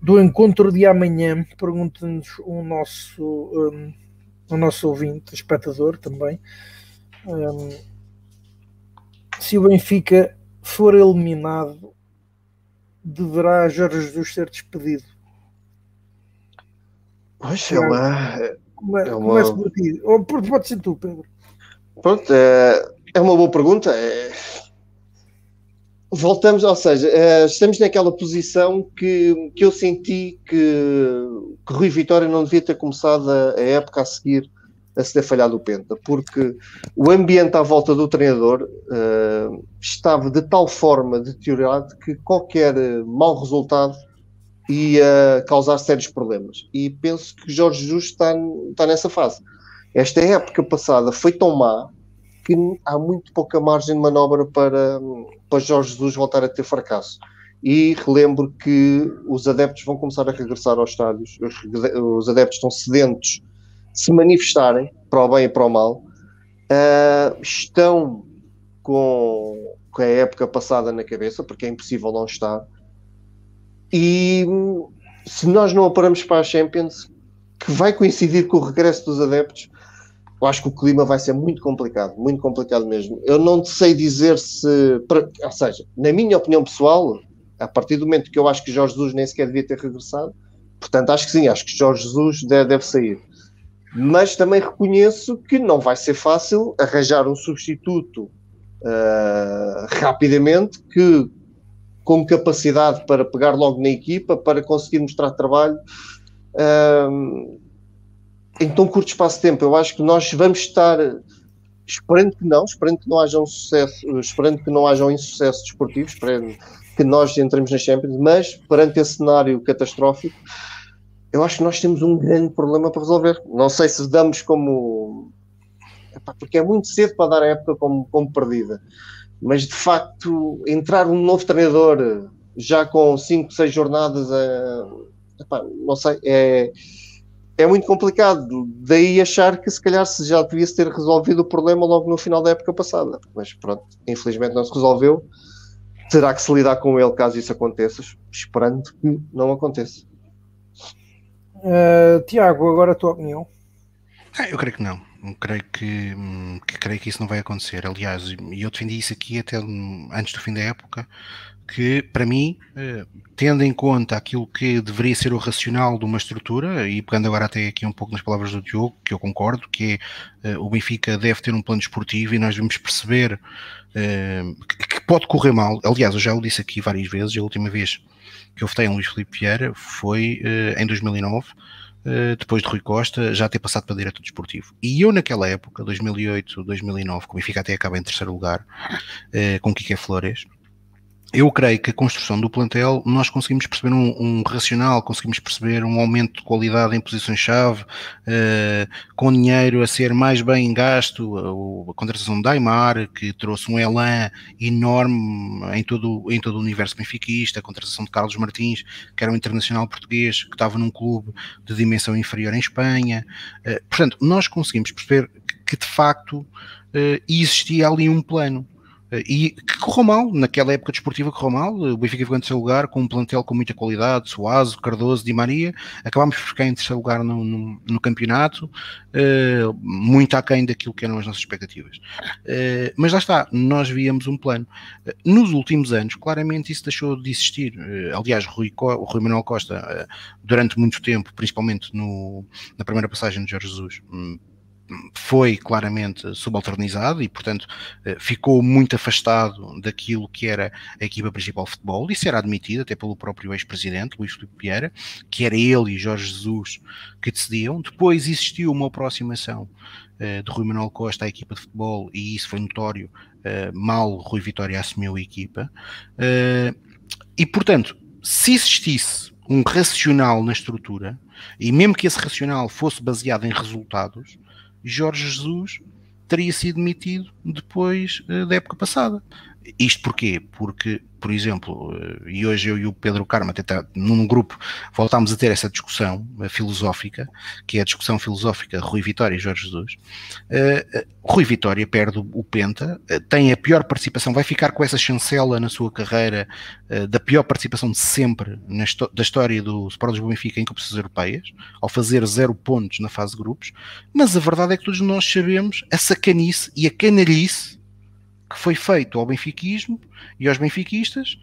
[SPEAKER 1] do encontro de amanhã, pergunta-nos o nosso, um, o nosso ouvinte, espectador também, um, se o Benfica for eliminado, deverá Jorge Jesus ser despedido?
[SPEAKER 3] Poxa, é uma.
[SPEAKER 1] é uma... Começa por ti. Ou pode ser tu, Pedro.
[SPEAKER 3] Pronto, é, é uma boa pergunta. É... Voltamos, ou seja, é, estamos naquela posição que, que eu senti que, que Rui Vitória não devia ter começado a, a época a seguir a se ter falhado o Penta, porque o ambiente à volta do treinador uh, estava de tal forma deteriorado que qualquer mau resultado ia causar sérios problemas. E penso que Jorge Jesus está, está nessa fase. Esta época passada foi tão má que há muito pouca margem de manobra para, para Jorge Jesus voltar a ter fracasso. E relembro que os adeptos vão começar a regressar aos estádios, os, os adeptos estão sedentos de se manifestarem para o bem e para o mal, uh, estão com, com a época passada na cabeça, porque é impossível não estar, e se nós não operamos para a Champions, que vai coincidir com o regresso dos adeptos, eu acho que o clima vai ser muito complicado, muito complicado mesmo. Eu não sei dizer se, ou seja, na minha opinião pessoal, a partir do momento que eu acho que Jorge Jesus nem sequer devia ter regressado, portanto acho que sim, acho que Jorge Jesus deve sair. Mas também reconheço que não vai ser fácil arranjar um substituto uh, rapidamente que com capacidade para pegar logo na equipa, para conseguir mostrar trabalho um, em tão curto espaço de tempo. Eu acho que nós vamos estar esperando que não, esperando que não haja um sucesso, esperando que não haja um insucesso desportivo, esperando que nós entremos na Champions, mas perante esse cenário catastrófico, eu acho que nós temos um grande problema para resolver. Não sei se damos como. porque é muito cedo para dar a época como, como perdida. Mas de facto, entrar um novo treinador já com 5, 6 jornadas, é, epá, não sei, é, é muito complicado. Daí achar que se calhar se já devia -se ter resolvido o problema logo no final da época passada. Mas pronto, infelizmente não se resolveu. Terá que se lidar com ele caso isso aconteça, esperando que não aconteça.
[SPEAKER 1] Uh, Tiago, agora a tua opinião.
[SPEAKER 5] Ah, eu creio que não. Creio que, que, creio que isso não vai acontecer. Aliás, eu defendi isso aqui até antes do fim da época, que para mim, eh, tendo em conta aquilo que deveria ser o racional de uma estrutura, e pegando agora até aqui um pouco nas palavras do Diogo, que eu concordo, que é o Benfica deve ter um plano esportivo e nós devemos perceber eh, que pode correr mal. Aliás, eu já o disse aqui várias vezes, a última vez que eu votei em Luís Filipe Vieira foi uh, em 2009, uh, eh, depois de Rui Costa já ter passado para diretor desportivo. E eu naquela época, 2008, 2009, como Benfica até acaba em terceiro lugar, uh, com Kike Flores, eu creio que a construção do plantel nós conseguimos perceber um, um racional, conseguimos perceber um aumento de qualidade em posições-chave, uh, com dinheiro a ser mais bem gasto, a, a contratação de Aymar, que trouxe um elan enorme em todo, em todo o universo benfiquista, a contratação de Carlos Martins, que era um internacional português, que estava num clube de dimensão inferior em Espanha. Uh, portanto, nós conseguimos perceber que, que de facto uh, existia ali um plano. E que correu mal, naquela época desportiva correu mal, o Benfica ficou em terceiro lugar com um plantel com muita qualidade, Suazo, Cardoso, Di Maria, acabámos por ficar em terceiro lugar no, no, no campeonato, uh, muito aquém daquilo que eram as nossas expectativas. Uh, mas lá está, nós víamos um plano. Uh, nos últimos anos, claramente isso deixou de existir. aliás, Rui, Rui Manuel Costa, durante muito tempo, principalmente no, na primeira passagem de Jorge Jesus, hum, foi claramente subalternizado e, portanto, eh, ficou muito afastado daquilo que era a equipa principal de futebol. Isso era admitido até pelo próprio ex-presidente, Luís Filipe Vieira, que era ele e Jorge Jesus que decidiam. Depois existiu uma aproximação uh, de Rui Manuel Costa à equipa de futebol e isso foi notório. Uh, mal Rui Vitória assumiu a equipa. E, portanto, se existisse um racional na estrutura, e mesmo que esse racional fosse baseado em resultados, Jorge Jesus teria sido demitido depois uh, da época passada. Isto porquê? Porque, por exemplo, uh, e hoje eu e o Pedro Carmo, até tá, num grupo, voltámos a ter essa discussão uh, filosófica, que é a discussão filosófica Rui Vitória e Jorge Jesus. Rui Vitória perde o Penta, tem a pior participação, vai ficar com essa chancela na sua carreira da pior participação de sempre da história do Sport Lisboa Benfica em competições europeias, ao fazer zero pontos na fase de grupos, mas a verdade é que todos nós sabemos a sacanice e a canalhice que foi feito ao benfiquismo e aos benfiquistas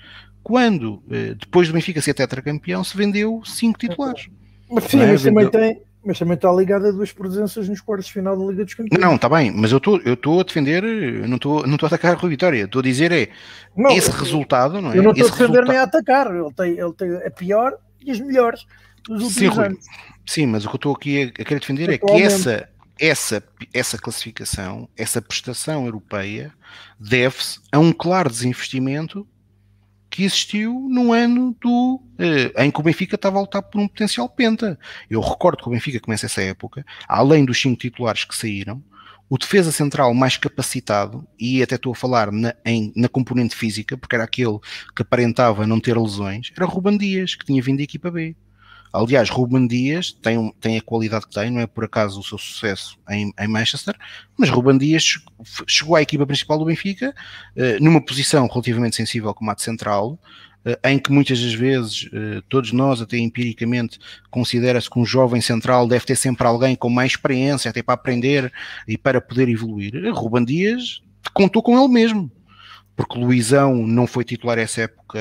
[SPEAKER 5] quando, depois do Benfica ser tetracampeão, se vendeu cinco titulares.
[SPEAKER 1] Mas sim, é? mas também tem, mas também está ligado a duas presenças nos quartos de final da Liga dos Campeões.
[SPEAKER 5] Não, está bem, mas eu estou eu a defender, não estou não a atacar a Rui Vitória, estou a dizer é não, esse eu, resultado, não é?
[SPEAKER 1] Eu não estou
[SPEAKER 5] a
[SPEAKER 1] defender resultado... nem a atacar, ele tem, ele tem a pior e as melhores dos últimos sim, anos.
[SPEAKER 5] Sim, mas o que eu estou aqui a, a querer defender é que essa, essa, essa classificação, essa prestação europeia, deve-se a um claro desinvestimento que existiu no ano do, eh, em que o Benfica estava a lutar por um potencial penta. Eu recordo que o Benfica começa essa época, além dos cinco titulares que saíram, o defesa central mais capacitado, e até estou a falar na, em, na componente física, porque era aquele que aparentava não ter lesões, era Ruban Dias, que tinha vindo da equipa B. Aliás, Ruben Dias tem, tem a qualidade que tem, não é por acaso o seu sucesso em, em Manchester, mas Ruben Dias chegou à equipa principal do Benfica uh, numa posição relativamente sensível como a de central, uh, em que muitas das vezes uh, todos nós, até empiricamente, considera-se que um jovem central deve ter sempre alguém com mais experiência, até para aprender e para poder evoluir. Ruben Dias contou com ele mesmo porque Luizão não foi titular essa época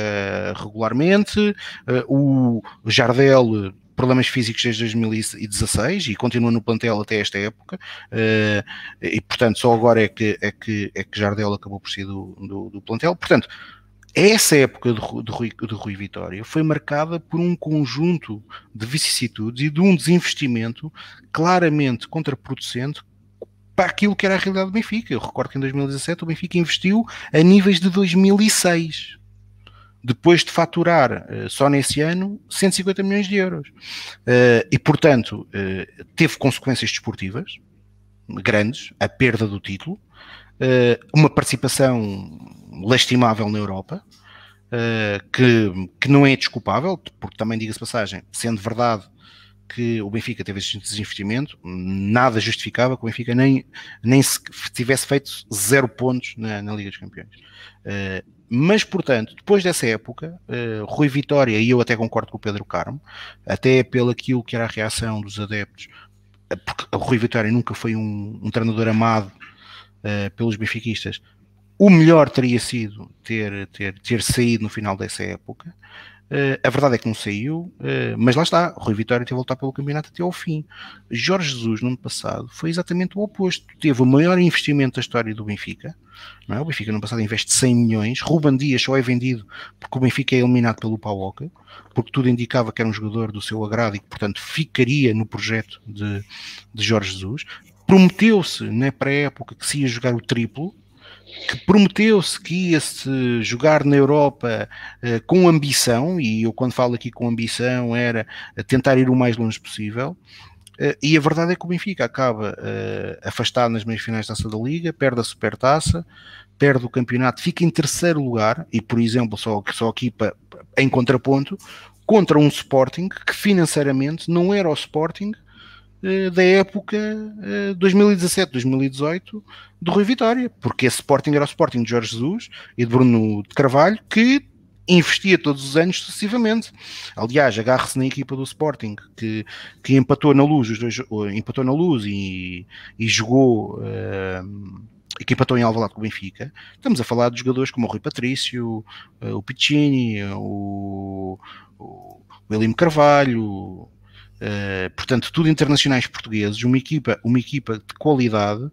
[SPEAKER 5] regularmente, eh, o Jardel problemas físicos desde 2016 e continua no plantel até esta época eh, e portanto só agora é que, é que, é que Jardel acabou por ser do, do, do plantel, portanto essa época de, de, Rui, de Rui Vitória foi marcada por um conjunto de vicissitudes e de um desinvestimento claramente contraproducente para aquilo que era a realidade do Benfica. Eu recordo que em 2017 o Benfica investiu a níveis de 2006 depois de faturar uh, só nesse ano 150 milhões de euros. Uh, e, portanto, uh, teve consequências desportivas grandes, a perda do título, uma participação lastimável na Europa, que, que não é desculpável, porque também, diga-se passagem, sendo verdade que o Benfica teve esse desinvestimento, nada justificava que o Benfica nem, nem se tivesse feito zero pontos na, na Liga dos Campeões. Uh, mas, portanto, depois dessa época, uh, Rui Vitória, e eu até concordo com o Pedro Carmo, até pelo aquilo que era a reação dos adeptos, eh, porque o Rui Vitória nunca foi um, um treinador amado uh, pelos benfiquistas, o melhor teria sido ter, ter, ter saído no final dessa época. Uh, a verdade é que não saiu, uh, mas lá está, Rui Vitória teve a voltar pelo campeonato até ao fim. Jorge Jesus, no ano passado, foi exatamente o oposto. Teve o maior investimento da história do Benfica. É? O Benfica no ano passado investe 100 milhões. Ruban Dias só é vendido porque o Benfica é eliminado pelo Pauoca, porque tudo indicava que era um jogador do seu agrado e que, portanto, ficaria no projeto de, de Jorge Jesus. Prometeu-se na pré-época que se ia jogar o triplo, que prometeu-se que ia-se jogar na Europa uh, com ambição, e eu quando falo aqui com ambição era tentar ir o mais longe possível, uh, e a verdade é que o Benfica acaba afastado nas meias finais da Taça da Liga, perde a Supertaça, perde o campeonato, fica em terceiro lugar, e por exemplo, só, só aqui para, em contraponto, contra um Sporting que financeiramente não era o Sporting eh, da época 2017-2018 eh, do Rui Vitória, porque esse Sporting era o Sporting de Jorge Jesus e de Bruno de Carvalho, que investia todos os anos sucessivamente. Aliás, agarre-se na equipa do Sporting que, que empatou na luz, os dois, empatou na luz e, e jogou uh, e que em Alvalade com o Benfica. Estamos a falar de jogadores como o Rui Patrício, o Piccini, o, o Carvalho, Uh, portanto, tudo internacionais portugueses, uma equipa, uma equipa de qualidade uh,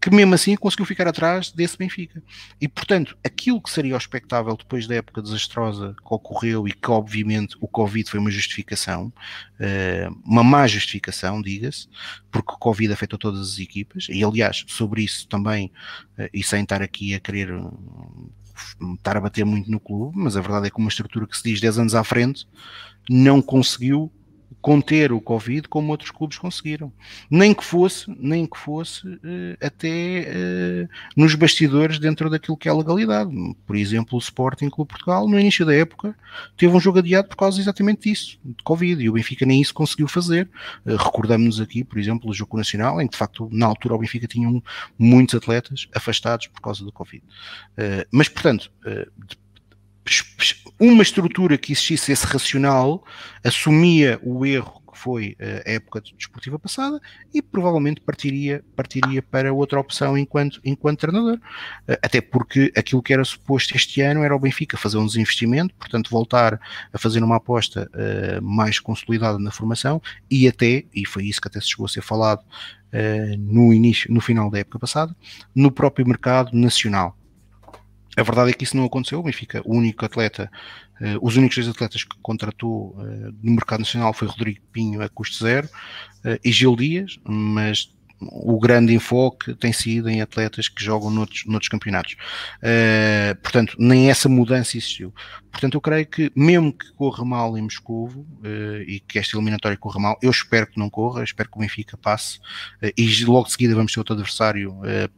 [SPEAKER 5] que mesmo assim conseguiu ficar atrás desse Benfica. E portanto, aquilo que seria o expectável depois da época desastrosa que ocorreu e que obviamente o Covid foi uma justificação, uh, uma má justificação, diga-se, porque o Covid afetou todas as equipas, e aliás, sobre isso também, e sem estar aqui a querer estar a bater muito no clube, mas a verdade é que uma estrutura que se diz 10 anos à frente não conseguiu conter o Covid como outros clubes conseguiram. Nem que fosse, nem que fosse uh, até uh, nos bastidores dentro daquilo que é a legalidade. Por exemplo, o Sporting Clube Portugal, no início da época, teve um jogo adiado por causa exatamente disso, de Covid, e o Benfica nem isso conseguiu fazer. Uh, Recordamos-nos aqui, por exemplo, o Jogo Nacional, em que de facto, na altura, o Benfica tinha muitos atletas afastados por causa do Covid. mas, portanto, uma estrutura que existisse esse racional assumia o erro que foi a época desportiva passada e provavelmente partiria, partiria para outra opção enquanto, enquanto treinador. Até porque aquilo que era suposto este ano era o Benfica fazer um desinvestimento, portanto voltar a fazer uma aposta uh, mais consolidada na formação e até, e foi isso que até se chegou a ser falado no início, no final da época passada, no próprio mercado nacional a verdade é que isso não aconteceu. O Benfica, o único atleta, uh, os únicos dois atletas que contratou uh, no mercado nacional foi Rodrigo Pinho a custo zero uh, e Gil Dias, mas o grande enfoque tem sido em atletas que jogam noutros, noutros campeonatos. Uh, portanto, nem essa mudança existiu. Portanto, eu creio que, mesmo que corra mal em Moscovo uh, e que esta eliminatória corra mal, eu espero que não corra, espero que o Benfica passe uh, e logo de seguida vamos ter outro adversário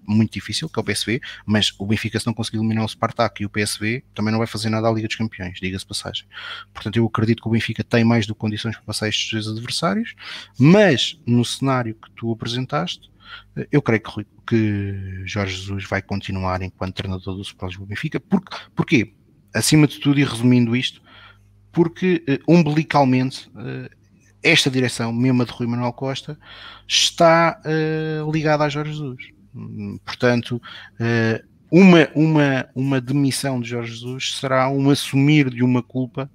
[SPEAKER 5] muito difícil, que é o PSV, mas o Benfica, se não conseguir eliminar o Spartak e o PSV, também não vai fazer nada à Liga dos Campeões, diga-se passagem. Portanto, eu acredito que o Benfica tem mais do que condições para passar estes dois adversários, mas no cenário que tu apresentaste, eu creio que, que Jorge Jesus vai continuar enquanto treinador do Lisboa Benfica. Porque, porquê? Acima de tudo, e resumindo isto, porque uh, umbilicalmente uh, esta direção, mesmo a de Rui Manuel Costa, está uh, ligada a Jorge Jesus. Portanto, uma, uma, uma demissão de Jorge Jesus será um assumir de uma culpa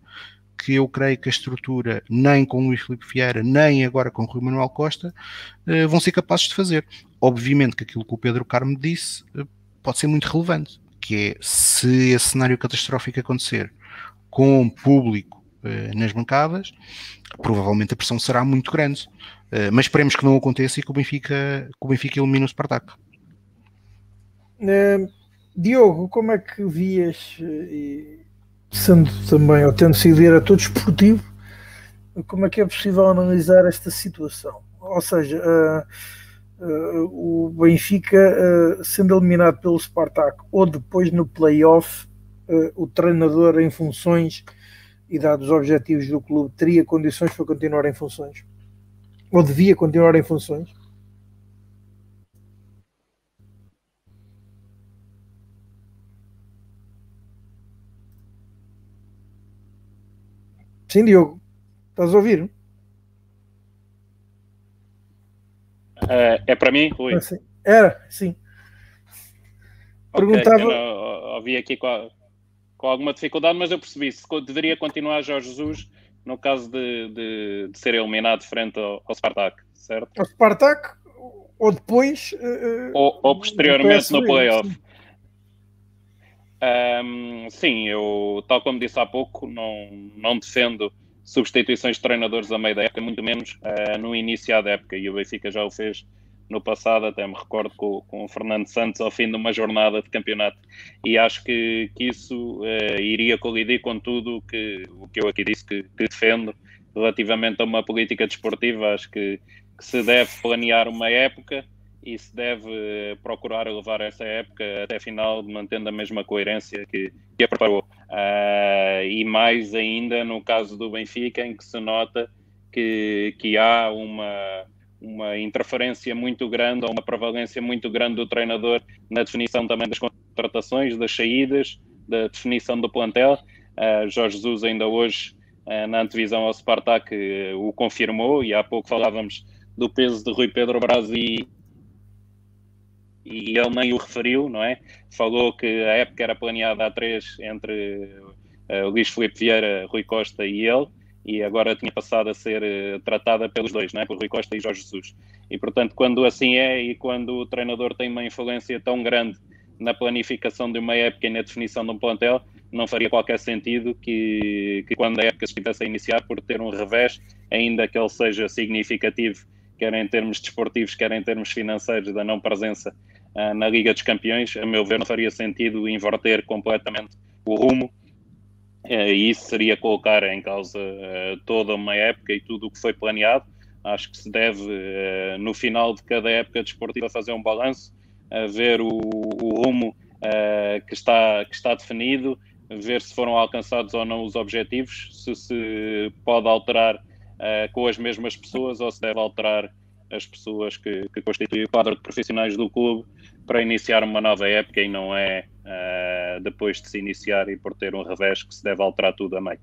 [SPEAKER 5] que eu creio que a estrutura, nem com Luís Filipe Vieira, nem agora com Rui Manuel Costa, uh, vão ser capazes de fazer. Obviamente que aquilo que o Pedro Carmo disse uh, pode ser muito relevante, que é se esse cenário catastrófico acontecer com público uh, nas bancadas, provavelmente a pressão será muito grande. Mas esperemos que não aconteça e que o Benfica, que o Benfica elimine o Spartak.
[SPEAKER 1] Uh, Diogo, como é que vias, sendo também, ou tendo sido diretor desportivo, como é que é possível analisar esta situação? Ou seja, uh, uh, o Benfica uh, sendo eliminado pelo Spartak ou depois no playoff, o treinador em funções e dados os objetivos do clube teria condições para continuar em funções? Ou devia continuar em funções? Sim, Diogo. Estás a ouvir?
[SPEAKER 2] Uh, é para mim, Rui?
[SPEAKER 1] Ah, sim. Era, sim.
[SPEAKER 2] Perguntava. Okay, ouvi aqui com, com, alguma dificuldade, mas eu percebi se deveria continuar Jorge Jesus no caso de, de, de ser eliminado frente ao, ao Spartak, certo?
[SPEAKER 1] Ao Spartak ou depois. Uh,
[SPEAKER 2] ou, ou, posteriormente no playoff. Um, sim, eu, tal como disse há pouco, não, não defendo substituições de treinadores a meio da época, muito menos uh, no início da época, e o Benfica já o fez no passado, até me recordo com, com o Fernando Santos ao fim de uma jornada de campeonato, e acho que, que isso uh, iria colidir com tudo que, o que eu aqui disse que, que defendo relativamente a uma política desportiva, acho que, que se deve planear uma época e se deve procurar levar essa época até final, mantendo a mesma coerência que, que a preparou. Uh, e mais ainda no caso do Benfica, em que se nota que, que há uma, uma interferência muito grande ou uma prevalência muito grande do treinador na definição também das contratações, das saídas, da definição do plantel. Uh, Jorge Jesus ainda hoje, uh, na antevisão ao Spartak, o confirmou e há pouco falávamos do peso de Rui Pedro Braz e, e ele nem o referiu, não é? Falou que a época era planeada a três entre uh, Luís Felipe Vieira, Rui Costa e ele, e agora tinha passado a ser uh, tratada pelos dois, não é? Por Rui Costa e Jorge Jesus. E portanto, quando assim é e quando o treinador tem uma influência tão grande na planificação de uma época e na definição de um plantel, não faria qualquer sentido que, que quando a época estivesse a iniciar, por ter um revés, ainda que ele seja significativo quer em termos desportivos, quer em termos financeiros, da não presença na Liga dos Campeões, a meu ver, não faria sentido inverter completamente o rumo. Uh, e isso seria colocar em causa uh, toda uma época e tudo o que foi planeado. Acho que se deve, no final de cada época desportiva, fazer um balanço, ver o, rumo que, está, que está definido, ver se foram alcançados ou não os objetivos, se se pode alterar com as mesmas pessoas ou se deve alterar as pessoas que, que constituem o quadro de profissionais do clube para iniciar uma nova época e não é uh, depois de se iniciar e por ter um revés que se deve alterar tudo a meio.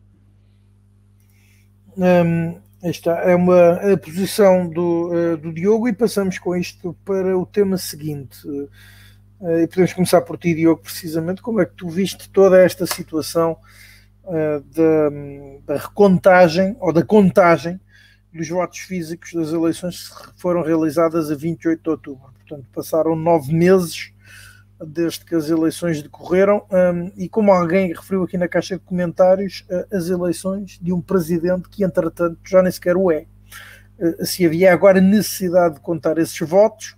[SPEAKER 1] Um, esta é uma a posição do, uh, do Diogo e passamos com isto para o tema seguinte. Uh, e podemos começar por ti, Diogo, precisamente. Como é que tu viste toda esta situação da, da, recontagem ou da contagem dos votos físicos das eleições foram realizadas a 28 de outubro. Portanto, passaram nove meses desde que as eleições decorreram um, e como alguém referiu aqui na caixa de comentários, uh, as eleições de um presidente que entretanto já nem sequer o é. Uh, se havia agora necessidade de contar esses votos,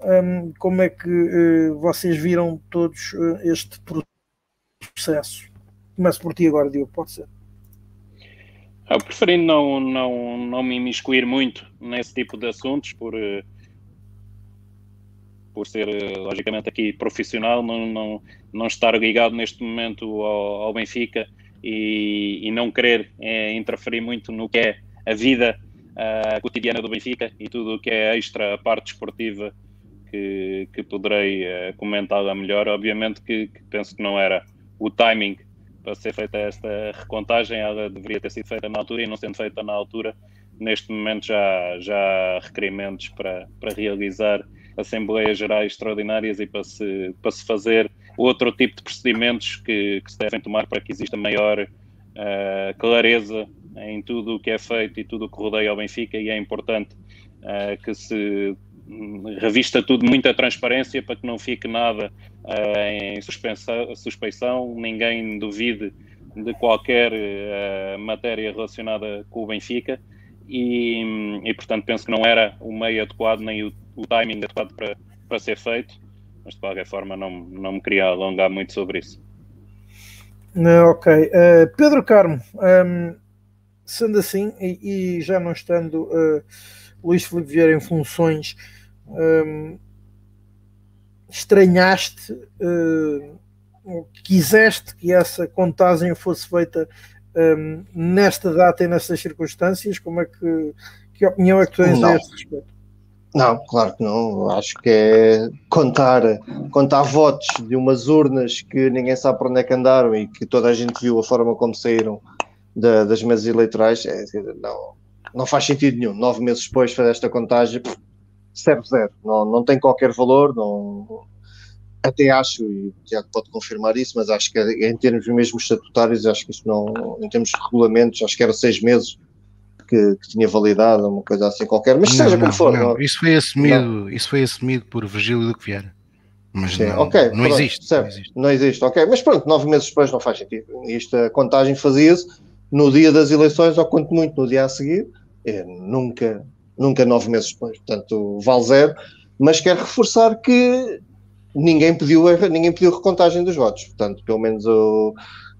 [SPEAKER 1] um, como é que uh, vocês viram todos este processo? Começo por ti agora, Diogo, pode ser.
[SPEAKER 2] Eu preferindo não, não, não me imiscuir muito nesse tipo de assuntos, por, eh, por ser, eh, logicamente, aqui profissional, não, não, não estar ligado neste momento ao, ao Benfica e, e, não querer é, interferir muito no que é a vida uh, cotidiana do Benfica e tudo o que é extra, a parte esportiva que, que poderei uh, comentá-la melhor. Obviamente que, que penso que não era o timing para ser feita esta recontagem, ela deveria ter sido feita na altura e não sendo feita na altura, neste momento já, já há requerimentos para, para realizar Assembleias Gerais Extraordinárias e para se, para se fazer outro tipo de procedimentos que, que se devem tomar para que exista maior uh, clareza em tudo o que é feito e tudo o que rodeia ao Benfica e é importante uh, que se revista tudo muita transparência para que não fique nada uh, em suspeição, ninguém duvide de qualquer uh, matéria relacionada com o Benfica e, e, portanto penso que não era o meio adequado nem o, o timing adequado para, para ser feito, mas de qualquer forma não, não me queria alongar muito sobre isso.
[SPEAKER 1] Ok. Uh, Pedro Carmo, um, ehm, sendo assim, e, e, já não estando uh, Luís Filipe Vieira em funções, um, ehm, estranhaste, uh, quiseste que essa contagem fosse feita um, ehm, nesta data e nestas circunstâncias? Como é que, que opinião é que tu tens não. a este respeito?
[SPEAKER 3] Não, claro que não. Acho que é contar, contar votos de umas urnas que ninguém sabe para onde é que andaram e que toda a gente viu a forma como saíram da, das mesas eleitorais. É, não, não faz sentido nenhum. Nove meses depois fazer esta contagem, serve zero. Não, não tem qualquer valor. Não, até acho, e o Tiago pode confirmar isso, mas acho que em termos mesmo estatutários, acho que isso não, em termos de regulamentos, acho que era seis meses que, que, tinha validade, uma coisa assim qualquer, mas não, seja como for.
[SPEAKER 5] Não, Isso, foi assumido, isso foi assumido por Virgílio do que Vieira. Mas Sim, não, okay, não, pronto, existe,
[SPEAKER 3] não, existe, não existe. ok. Mas pronto, nove meses depois não faz sentido. Isto, a contagem fazia-se no dia das eleições, ou quanto muito no dia a seguir, é, nunca, nunca nove meses depois. Portanto, vale zero. Mas quero reforçar que ninguém pediu, ninguém pediu recontagem dos votos. Portanto, pelo menos o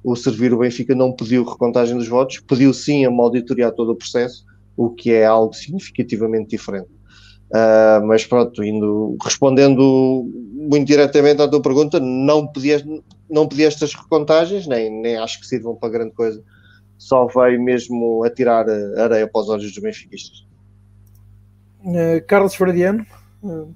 [SPEAKER 3] o Servir o Benfica não pediu recontagem dos votos, pediu sim a auditoriar todo o processo, o que é algo significativamente diferente. Uh, mas pronto, indo, respondendo muito diretamente à tua pergunta, não pedi, não pedi estas recontagens, nem, nem acho que sirvam para grande coisa, só veio mesmo a tirar areia para os olhos dos benfiquistas.
[SPEAKER 1] Uh, Carlos Fradiano, uh,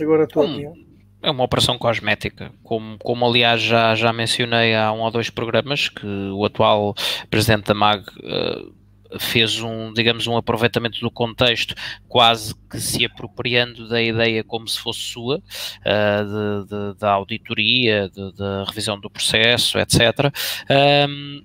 [SPEAKER 1] agora a tua hum. opinião.
[SPEAKER 4] É uma operação cosmética, como, como aliás já, já mencionei há um ou dois programas que o atual presidente da MAG uh, fez um, digamos, um aproveitamento do contexto, quase que se apropriando da ideia como se fosse sua, de, de, da auditoria, da revisão do processo, etc. Um,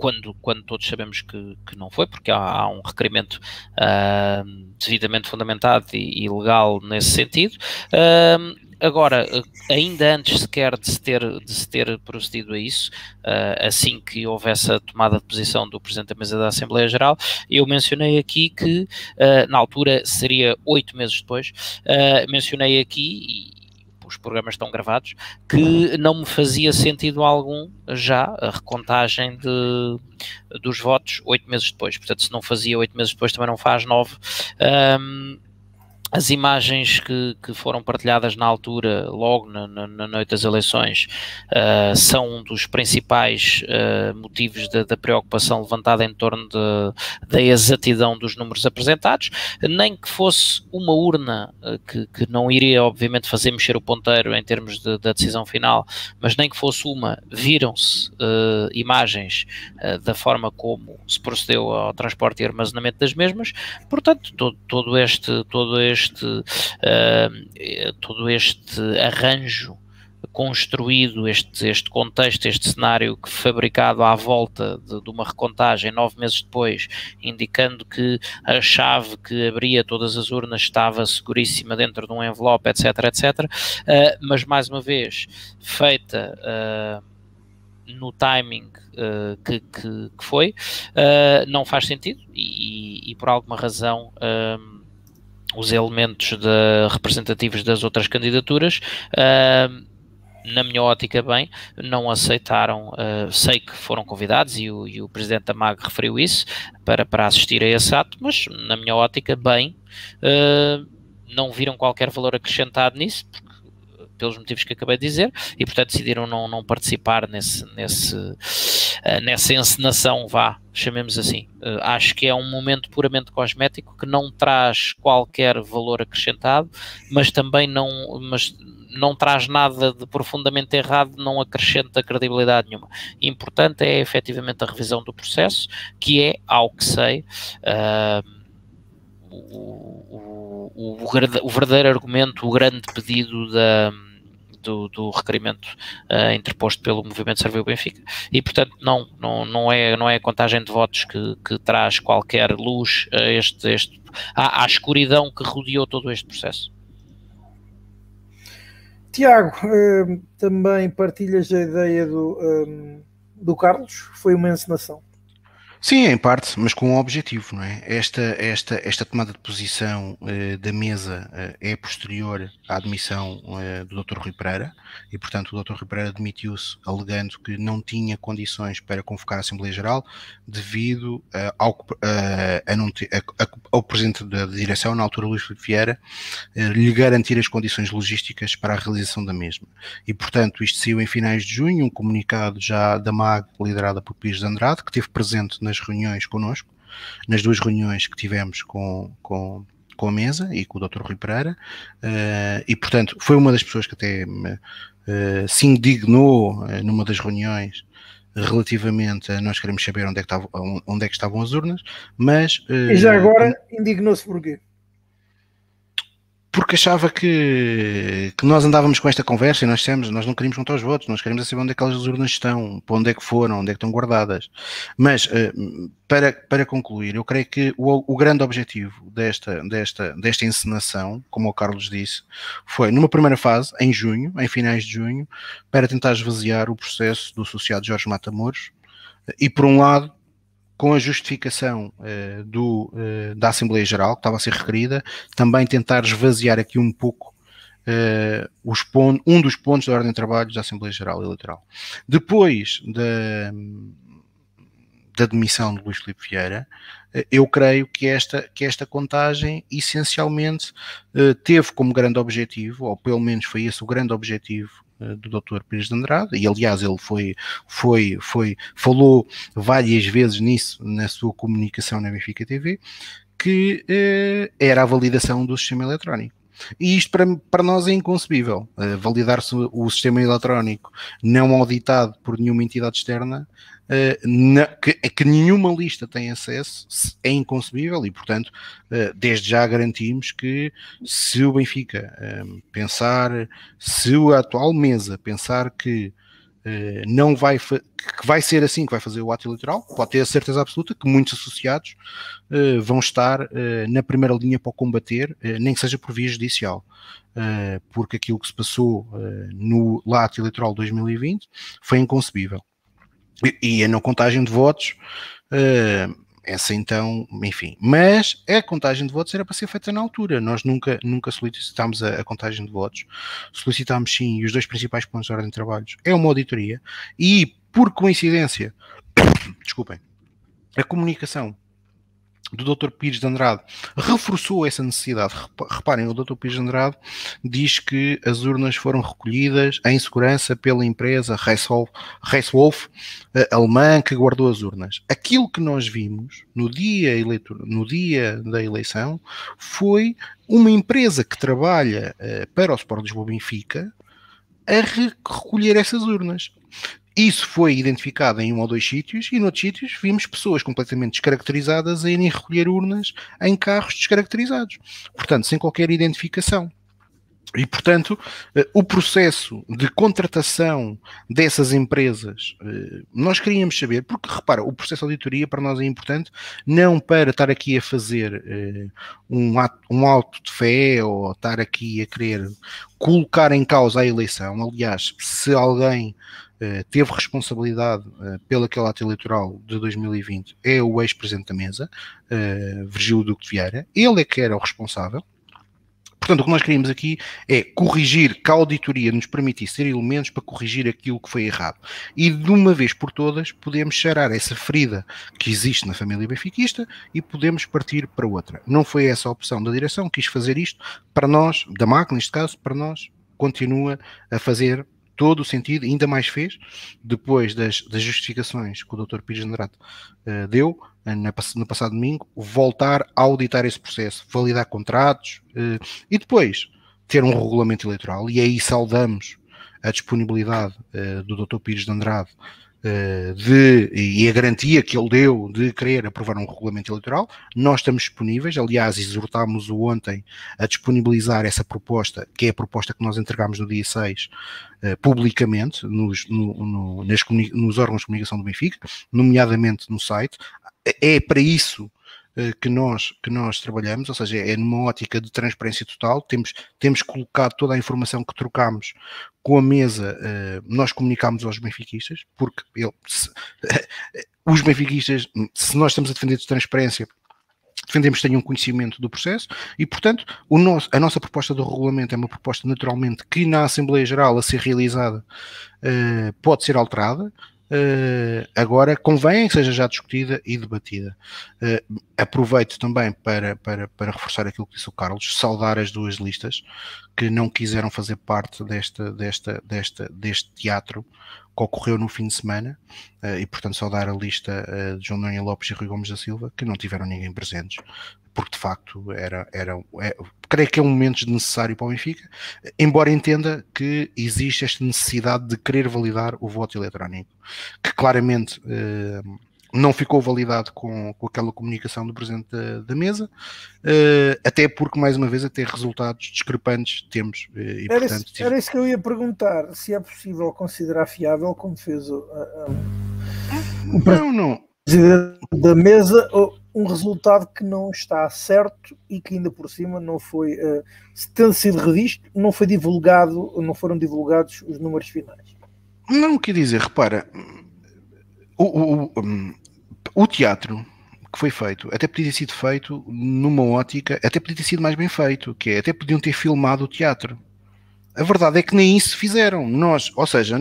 [SPEAKER 4] quando, quando todos sabemos que, que não foi, porque há, há um requerimento uh, devidamente fundamentado e, e, legal nesse sentido. Uh, Agora, ainda antes sequer de se ter, de se ter procedido a isso, uh, assim que houvesse a tomada de posição do Presidente da Mesa da Assembleia Geral, eu mencionei aqui que, na altura, seria oito meses depois, mencionei aqui, os programas estão gravados, que não me fazia sentido algum já a recontagem de, dos votos oito meses depois. Portanto, se não fazia oito meses depois, também não faz nove. Um, as imagens que, que, foram partilhadas na altura, logo na, na, na noite das eleições, uh, são um dos principais uh, motivos da, preocupação levantada em torno da exatidão dos números apresentados, nem que fosse uma urna uh, que, que, não iria, obviamente, fazer mexer o ponteiro em termos de, da decisão final, mas nem que fosse uma, viram-se imagens da forma como se procedeu ao transporte e armazenamento das mesmas, portanto, todo, todo este. Todo este este, uh, todo este arranjo construído, este, este contexto, este cenário que fabricado à volta de, de, uma recontagem nove meses depois, indicando que a chave que abria todas as urnas estava seguríssima dentro de um envelope, etc, etc, uh, mas mais uma vez, feita uh, no timing uh, que, que, que, foi, não faz sentido e, e, por alguma razão os elementos de, representativos das outras candidaturas, uh, na minha ótica, bem, não aceitaram. Uh, sei que foram convidados e o, e o presidente da MAG referiu isso para, para assistir a esse ato, mas na minha ótica, bem, uh, não viram qualquer valor acrescentado nisso, porque pelos motivos que acabei de dizer, e portanto decidiram não, não participar nesse, nesse, uh, nessa encenação, vá, chamemos assim. Uh, acho que é um momento puramente cosmético que não traz qualquer valor acrescentado, mas também não, mas não traz nada de profundamente errado, não acrescenta credibilidade nenhuma. Importante é efetivamente a revisão do processo, que é, ao que sei, uh, o, o, o, o verdadeiro argumento, o grande pedido da do, do requerimento uh, interposto pelo Movimento Serviu Benfica. E, portanto, não, não, não, é, não é a contagem de votos que, que traz qualquer luz a este, este, à, à escuridão que rodeou todo este processo.
[SPEAKER 1] Tiago, uh, também partilhas a ideia do, um, do Carlos? Foi uma encenação?
[SPEAKER 5] Sim, em parte, mas com um objetivo, não é? Esta, esta, esta tomada de posição uh, da mesa uh, é posterior à admissão uh, do Dr. Rui Pereira e, portanto, o Dr. Rui Pereira demitiu-se alegando que não tinha condições para convocar a Assembleia Geral devido ao, a não ter, a, ao Presidente da Direção, na altura Luís Filipe Vieira, lhe garantir as condições logísticas para a realização da mesma. E, portanto, isto saiu em finais de junho, um comunicado já da MAG, liderada por Pires de Andrade, que esteve presente na nas reuniões connosco, nas duas reuniões que tivemos com, com, com a mesa e com o Dr. Rui Pereira, uh, e portanto foi uma das pessoas que até me, uh, se indignou uh, numa das reuniões relativamente a nós queremos saber onde é que, estavam, onde é que estavam as urnas, mas...
[SPEAKER 1] e já agora indignou-se porquê?
[SPEAKER 5] Porque achava que, que nós andávamos com esta conversa e nós dissemos, nós não queríamos contar os votos, nós queremos saber onde é que aquelas urnas estão, para onde é que foram, onde é que estão guardadas. Mas, eh, para, para concluir, eu creio que o, o grande objetivo desta, desta, desta encenação, como o Carlos disse, foi, numa primeira fase, em junho, em finais de junho, para tentar esvaziar o processo do associado Jorge Matamoros, e por um lado, com a justificação uh, do, uh, da Assembleia Geral, que estava a ser requerida, também tentar esvaziar aqui um pouco uh, os pontos, um dos pontos da ordem de trabalho da Assembleia Geral Eleitoral. Depois da, da demissão de Luís Filipe Vieira, eu creio que esta, que esta contagem essencialmente teve como grande objetivo, ou pelo menos foi esse o grande objetivo eh, do Dr. Pires de Andrade, e aliás ele foi, foi, foi, falou várias vezes nisso na sua comunicação na Benfica TV, que eh, era a validação do sistema eletrónico. E isto para, para nós é inconcebível. Uh, Validar-se o sistema eletrónico não auditado por nenhuma entidade externa uh, na, que, que, nenhuma lista tem acesso é inconcebível e, portanto, uh, desde já garantimos que se o Benfica pensar, se a atual mesa pensar que não vai que vai ser assim que vai fazer o ato eleitoral, pode ter a certeza absoluta que muitos associados uh, vão estar uh, na primeira linha para combater, nem que seja por via judicial, porque aquilo que se passou no ato eleitoral 2020 foi inconcebível. E, e a não contagem de votos essa então, enfim. Mas a contagem de votos era para ser feita na altura. Nós nunca, nunca solicitámos a, a contagem de votos. Solicitámos sim, e os dois principais pontos de ordem de trabalhos é uma auditoria. E, por coincidência, desculpem, a comunicação do Dr. Pires de Andrade reforçou essa necessidade. Reparem, o Dr. Pires de Andrade diz que as urnas foram recolhidas em segurança pela empresa Reiswolf, alemã, que guardou as urnas. Aquilo que nós vimos no dia, eleitor, no dia da eleição foi uma empresa que trabalha uh, para o Sport Lisboa Benfica a recolher essas urnas. Isso foi identificado em um ou dois sítios e noutros sítios vimos pessoas completamente descaracterizadas a irem recolher urnas em carros descaracterizados, portanto, sem qualquer identificação. E, portanto, eh, o processo de contratação dessas empresas, eh, nós queríamos saber, porque, repara, o processo de auditoria para nós é importante, não para estar aqui a fazer eh, um, ato, um de fé ou estar aqui a querer colocar em causa a eleição. Aliás, se alguém teve responsabilidade uh, pelo aquele ato eleitoral de 2020 é o ex-presidente da mesa, uh, Virgílio Duque de Vieira. Ele é que era o responsável. Portanto, o que nós queríamos aqui é corrigir, que a auditoria nos permitisse ter elementos para corrigir aquilo que foi errado. E de uma vez por todas, podemos charar essa ferida que existe na família benfiquista e podemos partir para outra. Não foi essa a opção da direção, quis fazer isto para nós, da máquina neste caso, para nós, continua a fazer todo o sentido, ainda mais fez, depois das, das justificações que o Dr. Pires Andrade uh, deu uh, na, no passado domingo, voltar a auditar esse processo, validar contratos uh, e depois ter um regulamento eleitoral. E aí saudamos a disponibilidade do Dr. Pires de Andrade eh, de, e a garantia que ele deu de querer aprovar um regulamento eleitoral. Nós estamos disponíveis, aliás, exortámos-o ontem a disponibilizar essa proposta, que é a proposta que nós entregámos no dia 6, uh, eh, publicamente, nos, no, no, nas, nos órgãos de comunicação do Benfica, nomeadamente no site. É para isso que, nós, que nós trabalhamos, ou seja, é numa ótica de transparência total, temos, temos colocado toda a informação que trocamos com a mesa, uh, nós comunicamos aos benfiquistas, porque ele, se, os benfiquistas, se nós estamos a defender de transparência, defendemos que tenham conhecimento do processo e, portanto, o nosso, a nossa proposta do regulamento é uma proposta naturalmente que na Assembleia Geral a ser realizada uh, pode ser alterada. Uh, agora convém que seja já discutida e debatida. Uh, aproveito também para, para, para reforçar aquilo que disse o Carlos, saudar as duas listas que não quiseram fazer parte desta, desta, desta, deste teatro que ocorreu no fim de semana, uh, e portanto saudar a lista de João Noronha Lopes e Rui Gomes da Silva, que não tiveram ninguém presentes, porque de facto era, era é, creio que é um momento necessário para o Benfica, embora entenda que existe esta necessidade de querer validar o voto eletrónico, que claramente uh, não ficou validado com, com aquela comunicação do presidente da, da mesa, uh, até porque, mais uma vez, até resultados discrepantes temos. Uh, e,
[SPEAKER 1] era, portanto, isso, era, isso, que eu ia perguntar, se é possível considerar fiável, como fez o, o, o
[SPEAKER 5] não, não.
[SPEAKER 1] presidente da mesa, um resultado que não está certo e que ainda por cima não foi, uh, tendo sido revisto, não foi divulgado, não foram divulgados os números finais.
[SPEAKER 5] Não, quer dizer, repara, o, o, o teatro que foi feito, até podia ter sido feito numa ótica, até podia ter sido mais bem feito, que é, até podiam ter filmado o teatro. A verdade é que nem isso fizeram. Nós, ou seja,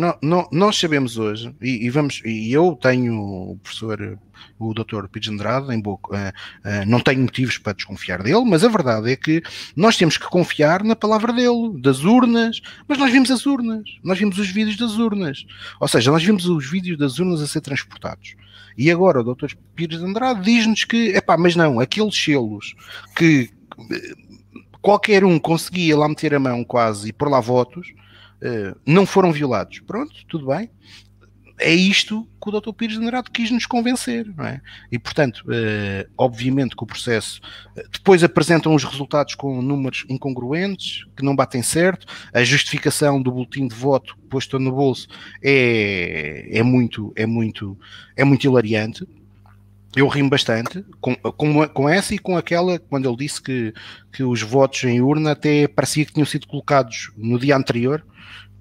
[SPEAKER 5] nós sabemos hoje, e, e, vamos, e eu tenho o professor, o Dr. Pires Andrade, em boca, uh, uh, não tenho motivos para desconfiar dele, mas a verdade é que nós temos que confiar na palavra dele, das urnas, mas nós vimos as urnas, nós vimos os vídeos das urnas. Ou seja, nós vimos os vídeos das urnas a ser transportados. E agora o Dr. Pires Andrade diz-nos que, epá, mas não, aqueles selos que qualquer um conseguia lá meter a mão quase e por lá votos, uh, não foram violados. Pronto, tudo bem. É isto que o Dr. Pires Generado quis nos convencer, não é? E, portanto, uh, obviamente que o processo uh, depois apresentam os resultados com números incongruentes, que não batem certo, a justificação do boletim de voto posto no bolso é, é muito, é muito, é muito hilariante, eu rimo bastante com, com, com essa e com aquela quando ele disse que, que os votos em urna até parecia que tinham sido colocados no dia anterior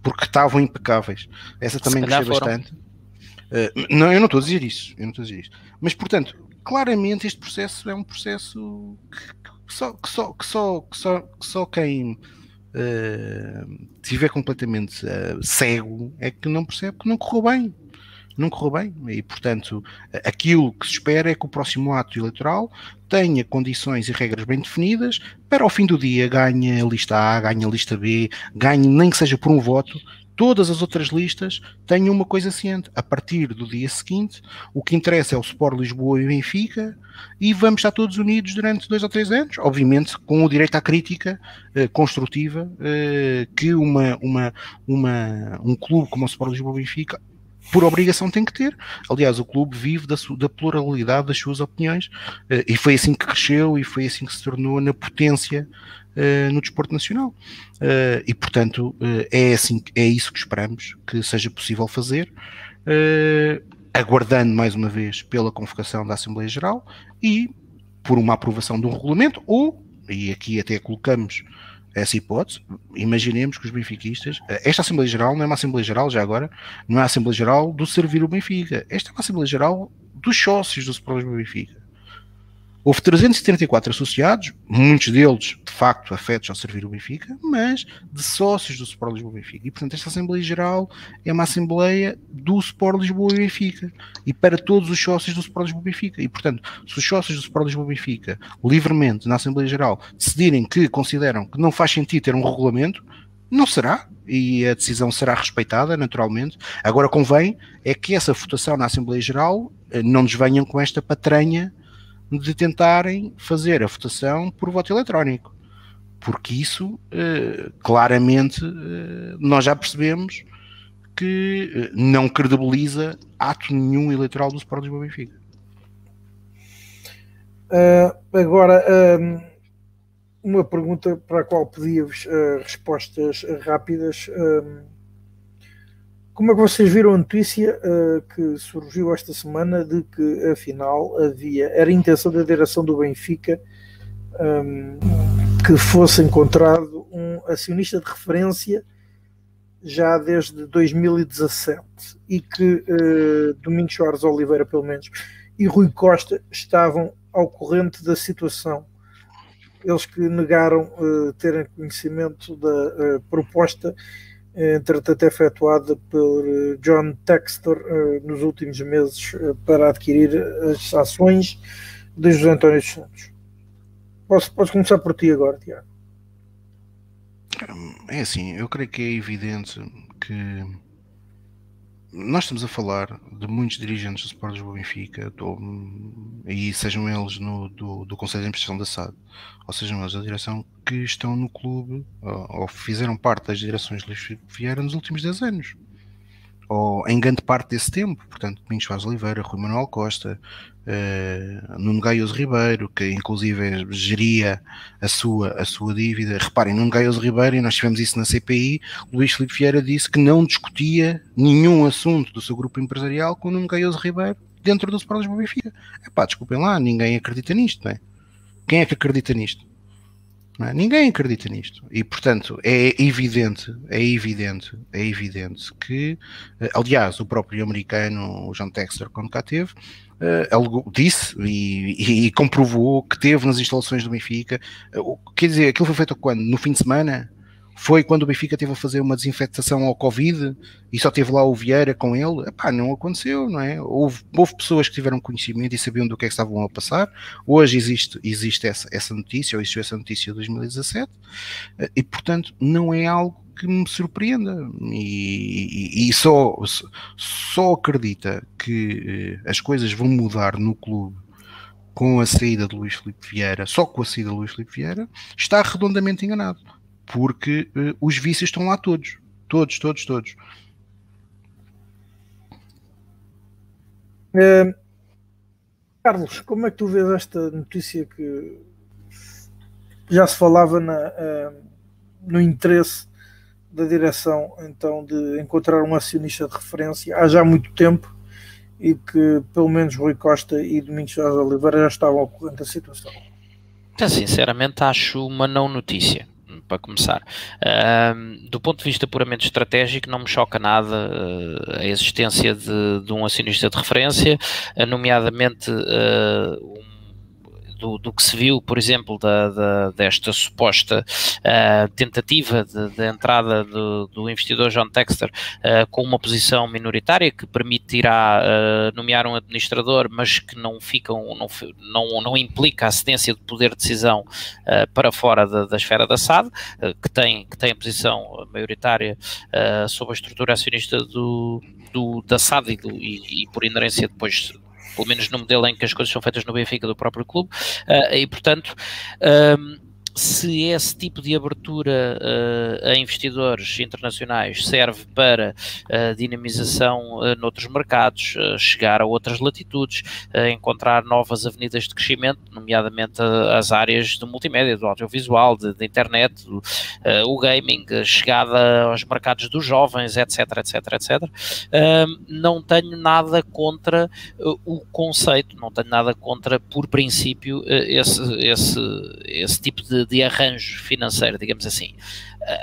[SPEAKER 5] porque estavam impecáveis. Essa também gostei bastante. Uh, não, eu não estou a dizer isso, eu não estou a dizer isso. Mas portanto, claramente este processo é um processo que, que só, que só, que só, que só, que só quem uh, estiver completamente uh, cego é que não percebe que não correu bem não correu bem e, portanto, aquilo que se espera é que o próximo ato eleitoral tenha condições e regras bem definidas para ao fim do dia ganhe a lista A, ganhe a lista B, ganhe nem que seja por um voto, todas as outras listas tenham uma coisa ciente. A partir do dia seguinte, o que interessa é o Sport Lisboa e Benfica e vamos estar todos unidos durante dois ou três anos, obviamente com o direito à crítica eh, construtiva eh, que uma, uma, uma, um clube como o Sport Lisboa e Benfica por obrigação tem que ter. Aliás, o clube vive da, da pluralidade das suas opiniões uh, e foi assim que cresceu e foi assim que se tornou na potência uh, no desporto nacional. Uh, e portanto é assim, é isso que esperamos que seja possível fazer, aguardando mais uma vez pela convocação da Assembleia Geral e por uma aprovação um regulamento ou e aqui até colocamos essa hipótese, imaginemos que os benfiquistas, esta Assembleia Geral não é uma Assembleia Geral, já agora, não é uma Assembleia Geral do servir o Benfica, esta é uma Assembleia Geral dos sócios do Sport Benfica. Houve 334 associados, muitos deles, de facto, afetos ao servir o Benfica, mas de sócios do Sport Lisboa Benfica. E, portanto, esta Assembleia Geral é uma Assembleia do Sport Lisboa Benfica e para todos os sócios do Sport Lisboa Benfica. E, portanto, se os sócios do Sport Lisboa Benfica, livremente, na Assembleia Geral, decidirem que consideram que não faz sentido ter um regulamento, não será, e a decisão será respeitada, naturalmente. Agora convém é que essa votação na Assembleia Geral eh, não nos venham com esta patranha de tentarem fazer a votação por voto eletrónico. Porque isso, eh, claramente, eh, nós já percebemos que eh, não credibiliza ato nenhum eleitoral do Sport Lisboa Benfica.
[SPEAKER 1] Uh, agora, um, uma pergunta para a qual pedi-vos uh, respostas rápidas. Um, como é que vocês viram a notícia uh, que surgiu esta semana de que afinal havia, era a intenção da direção do Benfica um, que fosse encontrado um acionista de referência já desde 2017 e que uh, Domingos Soares Oliveira, pelo menos, e Rui Costa estavam ao corrente da situação. Eles que negaram uh, terem conhecimento da proposta entretanto efetuada por eh, John Textor eh, nos últimos meses eh, para adquirir as ações de José António dos Santos. Posso, posso começar por ti agora, Tiago.
[SPEAKER 5] É assim, eu creio que é evidente que nós estamos a falar de muitos dirigentes do Sport Lisboa Benfica, do, e sejam eles no, do, do Conselho de Administração da SAD, ou sejam eles da direção, que estão no clube, ou, ou fizeram parte das direções de Luís Vieira nos últimos 10 anos ou em grande parte desse tempo, portanto, Domingos Vaz Oliveira, Rui Manuel Costa, uh, Nuno Gaioso Ribeiro, que inclusive geria a sua, a sua dívida. Reparem, Nuno Gaioso Ribeiro, e nós tivemos isso na CPI, Luís Filipe Vieira disse que não discutia nenhum assunto do seu grupo empresarial com Nuno Gaioso Ribeiro dentro do Sport Lisboa Benfica. Epá, desculpem lá, ninguém acredita nisto, não é? Quem é que acredita nisto? É? Ninguém acredita nisto. E, portanto, é evidente, é evidente, é evidente que, eh, aliás, o próprio americano, John Texter, quando cá teve, uh, disse e, e, comprovou que teve nas instalações do Benfica. Uh, quer dizer, aquilo foi feito quando? No fim de semana? Foi quando o Benfica teve a fazer uma desinfectação ao Covid e só teve lá o Vieira com ele? Epá, não aconteceu, não é? Houve, houve pessoas que tiveram conhecimento e sabiam do que é que estavam a passar. Hoje existe, existe essa, essa notícia, ou existiu essa notícia de 2017, e portanto não é algo que me surpreenda e, e, e só, só acredita que eh, as coisas vão mudar no clube com a saída de Luís Filipe Vieira, só com a saída de Luís Filipe Vieira, está redondamente enganado porque uh, os vícios estão lá todos. Todos, todos, todos.
[SPEAKER 1] Uh, Carlos, como é que tu vês esta notícia que já se falava na, uh, no interesse da direção então de encontrar um acionista de referência há já muito tempo e que pelo menos Rui Costa e Domingos José Oliveira já estavam ao corrente da situação?
[SPEAKER 4] Sinceramente acho uma não notícia para começar. do ponto de vista puramente estratégico, não me choca nada uh, a existência de, de, um acionista de referência, uh, nomeadamente uh, um do, do que se viu, por exemplo, da, da desta suposta uh, tentativa de, de entrada do, do, investidor John Texter uh, com uma posição minoritária que permitirá uh, nomear um administrador, mas que não ficam, não, não, não implica a cedência de poder de decisão para fora da, da, esfera da SAD, que, tem, que tem a posição maioritária sobre a estrutura acionista do, do, da SAD e, do, e, e, por inerência depois pelo menos no modelo em que as coisas são feitas no Benfica do próprio clube, uh, e portanto. Um, se esse tipo de abertura uh, a investidores internacionais serve para uh, dinamização uh, noutros mercados, chegar a outras latitudes, encontrar novas avenidas de crescimento, nomeadamente as áreas do multimédia, do audiovisual, de, internet, do, o gaming, chegada aos mercados dos jovens, etc, etc, etc. não tenho nada contra o conceito, não tenho nada contra, por princípio, esse, esse, esse tipo de de arranjo financeiro, digamos assim.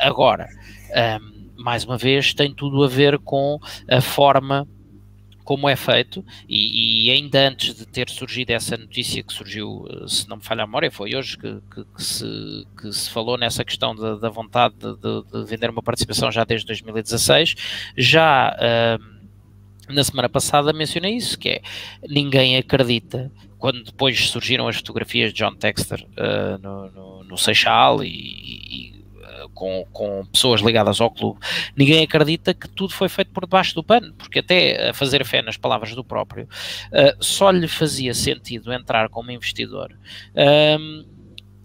[SPEAKER 4] Agora, um, mais uma vez, tem tudo a ver com a forma como é feito, e, e, ainda antes de ter surgido essa notícia que surgiu, eh, se não me falha a memória, foi hoje que, que, que, se, que se, falou nessa questão da, vontade de, de, de, vender uma participação já desde 2016, já uh, na semana passada mencionei isso, que é ninguém acredita. Quando depois surgiram as fotografias de John Texter uh, no, no, no, Seixal e, e uh, com, com, pessoas ligadas ao clube, ninguém acredita que tudo foi feito por debaixo do pano, porque até a fazer fé nas palavras do próprio, uh, só lhe fazia sentido entrar como investidor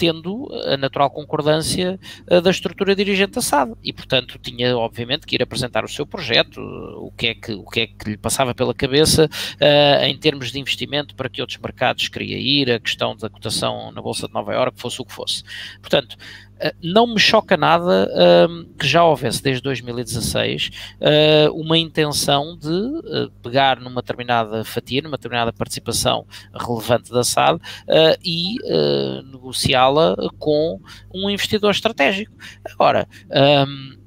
[SPEAKER 4] tendo a natural concordância uh, da estrutura dirigente da SAD e, portanto, tinha obviamente que ir apresentar o seu projeto, o que é que, o que, é que lhe passava pela cabeça uh, em termos de investimento para que outros mercados queria ir, a questão da cotação na Bolsa de Nova Iorque, fosse o que fosse. Portanto, não me choca nada que já houvesse desde 2016 uma intenção de pegar numa determinada fatia, numa determinada participação relevante da SAD e negociá-la com um investidor estratégico. Agora, um,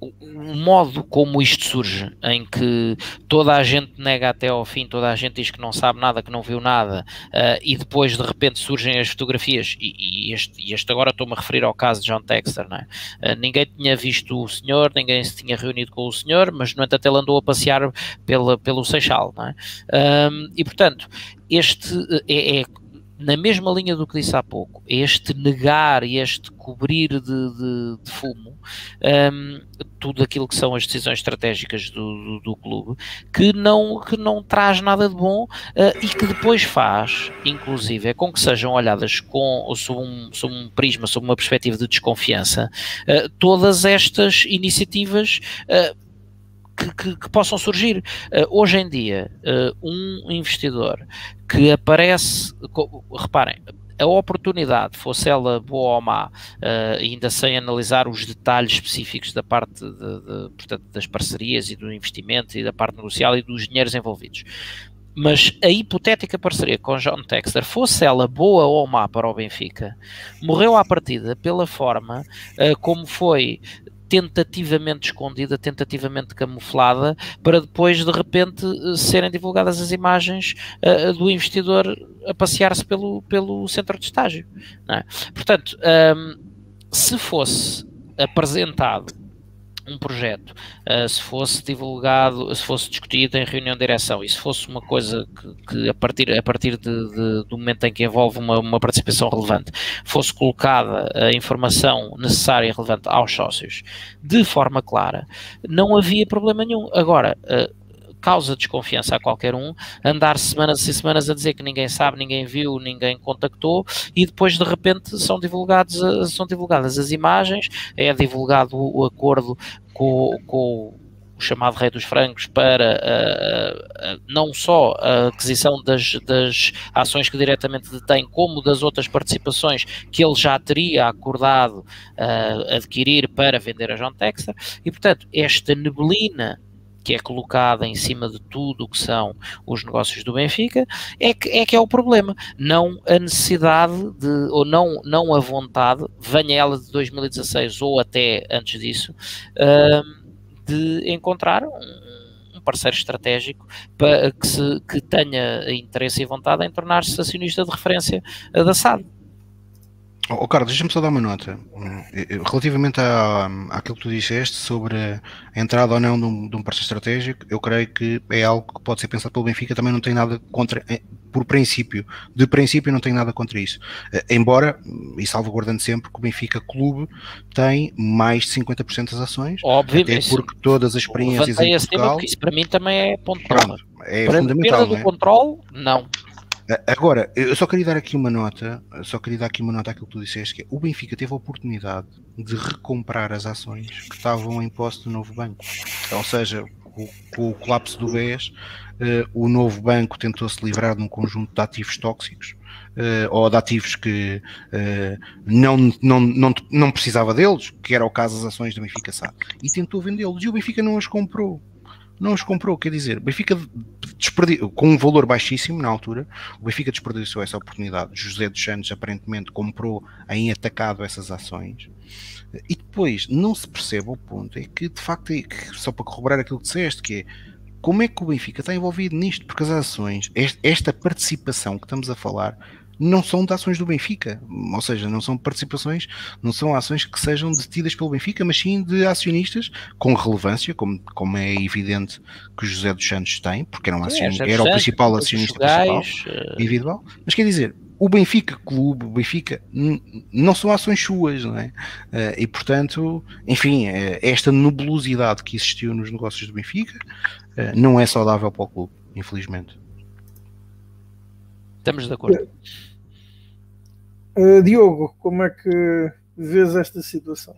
[SPEAKER 4] o modo como isto surge, em que toda a gente nega até ao fim, toda a gente diz que não sabe nada, que não viu nada, uh, e depois de repente surgem as fotografias, e, e, este, este, agora estou-me a referir ao caso de John Texter, não é? uh, ninguém tinha visto o senhor, ninguém se tinha reunido com o senhor, mas no entanto ele andou a passear pela, pelo Seixal, não é? Um, e portanto, este é, é na mesma linha do que disse há pouco, este negar e este cobrir de, de, de fumo um, tudo aquilo que são as decisões estratégicas do, do, do, clube, que não, que não traz nada de bom uh, e que depois faz, inclusive, é com que sejam olhadas com, sob, um, sob um prisma, sob uma perspectiva de desconfiança, uh, todas estas iniciativas. Uh, que, que, que, possam surgir. Uh, hoje em dia, uh, um investidor que aparece, reparem, a oportunidade, fosse ela boa ou má, uh, ainda sem analisar os detalhes específicos da parte de, de, portanto, das parcerias e do investimento e da parte negocial e dos dinheiros envolvidos. Mas a hipotética parceria com John Texter, fosse ela boa ou má para o Benfica, morreu à partida pela forma uh, como foi tentativamente escondida, tentativamente camuflada, para depois de repente eh, serem divulgadas as imagens uh, do investidor a passear-se pelo, pelo centro de estágio. É? Portanto, um, ehm, se fosse apresentado um projeto, uh, se fosse divulgado, se fosse discutido em reunião de direção e se fosse uma coisa que, que a partir, a partir de, de, do momento em que envolve uma, uma, participação relevante, fosse colocada a informação necessária e relevante aos sócios de forma clara, não havia problema nenhum. Agora, uh, causa desconfiança a qualquer um, andar semanas e semanas a dizer que ninguém sabe, ninguém viu, ninguém contactou e depois de repente são, divulgados, são divulgadas as imagens, é divulgado o, acordo com, com o chamado Rei dos Francos para uh, uh, não só a aquisição das, das ações que diretamente detém, como das outras participações que ele já teria acordado uh, adquirir para vender a John Texter, e portanto esta neblina que é colocada em cima de tudo o que são os negócios do Benfica, é que é, que é o problema. Não a necessidade de, ou não, não a vontade, venha ela de 2016 ou até antes disso, uh, de encontrar um, parceiro estratégico para que, se, que tenha interesse e vontade em tornar-se acionista de referência da SAD.
[SPEAKER 5] Oh, Carlos, deixa-me só dar uma nota. Relativamente à, àquilo que tu disseste sobre a entrada ou não de um, de um parceiro estratégico, eu creio que é algo que pode ser pensado pelo Benfica, também não tem nada contra, eh, por princípio, de princípio não tem nada contra isso. Eh, embora, e salvaguardando sempre, que o Benfica Clube tem mais de 50% das ações,
[SPEAKER 4] Obviamente.
[SPEAKER 5] até porque todas as experiências em Portugal...
[SPEAKER 4] Isso para mim também é ponto Pronto,
[SPEAKER 5] é para fundamental, perda
[SPEAKER 4] do é? controle, não.
[SPEAKER 5] Agora, eu só queria dar aqui uma nota, só queria dar aqui uma nota àquilo que tu disseste, que é, o Benfica teve a oportunidade de recomprar as ações que estavam em posse do novo banco. Ou seja, com, o colapso do BES, uh, o novo banco tentou-se livrar de um conjunto de ativos tóxicos, uh, ou de ativos que uh, não, não, não, não precisava deles, que era o caso das ações do Benfica SAD, e tentou vendê-los, e o Benfica não as comprou não os comprou, quer dizer, o Benfica com um valor baixíssimo na altura, o Benfica desperdiçou essa oportunidade. José dos Santos aparentemente comprou em atacado essas ações. E depois não se percebe o ponto, é que de facto, é que, só para corroborar aquilo que disseste, que é como é que o Benfica está envolvido nisto? Porque as ações, esta participação que estamos a falar, não são de ações do Benfica, ou seja, não são participações, não são ações que sejam detidas pelo Benfica, mas sim de acionistas com relevância, como, como é evidente que o José dos Santos tem, porque era, um acionista, era o principal acionista principal, uh... individual, mas quer dizer, o Benfica Clube, o Benfica, não são ações suas, não é? Uh, e portanto, enfim, uh, esta nebulosidade que existiu nos negócios do Benfica não é saudável para o clube, infelizmente.
[SPEAKER 4] Estamos de acordo.
[SPEAKER 1] Uh, Diogo, como é que vês esta situação?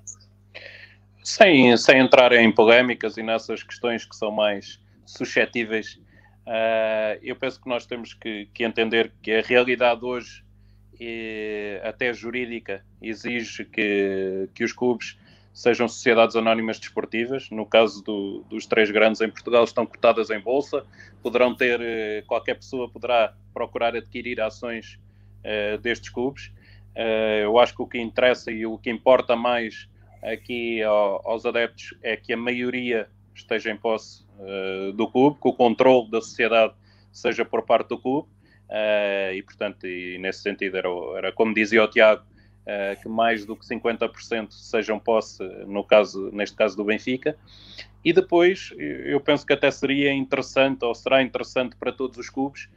[SPEAKER 2] Sem, sem entrar em polémicas e nessas questões que são mais suscetíveis, uh, eu penso que nós temos que, que, entender que a realidade hoje e até jurídica exige que, que os clubes sejam sociedades anónimas desportivas. No caso do, dos três grandes em Portugal, estão cotadas em bolsa. Poderão ter, eh, qualquer pessoa poderá procurar adquirir ações uh, destes clubes. Uh, eu acho que o que interessa e o que importa mais aqui ao, aos adeptos é que a maioria esteja em posse uh, do clube, que o controle da sociedade seja por parte do clube. e, portanto, e nesse sentido, era, era como dizia o Tiago, uh, que mais do que 50% sejam posse, no caso, neste caso do Benfica. E depois, eu penso que até seria interessante, ou será interessante para todos os clubes,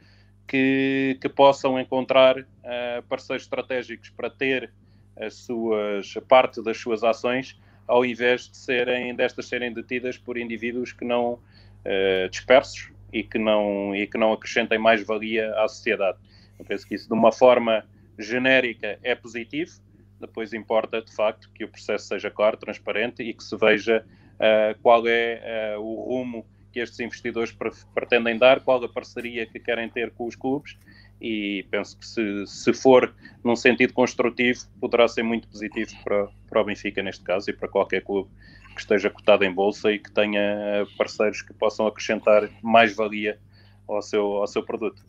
[SPEAKER 2] que, que possam encontrar uh, parceiros estratégicos para ter as suas, parte das suas ações, ao invés de serem, destas serem detidas por indivíduos que não uh, dispersos e que não, e que não acrescentem mais valia à sociedade. Eu penso que isso, de uma forma genérica é positivo, depois importa de facto que o processo seja claro, transparente e que se veja uh, qual é uh, o rumo que estes investidores pretendem dar, qual a parceria que querem ter com os clubes e penso que se, se for num sentido construtivo poderá ser muito positivo para, para o Benfica neste caso e para qualquer clube que esteja cotado em bolsa e que tenha parceiros que possam acrescentar mais valia ao seu, ao seu produto.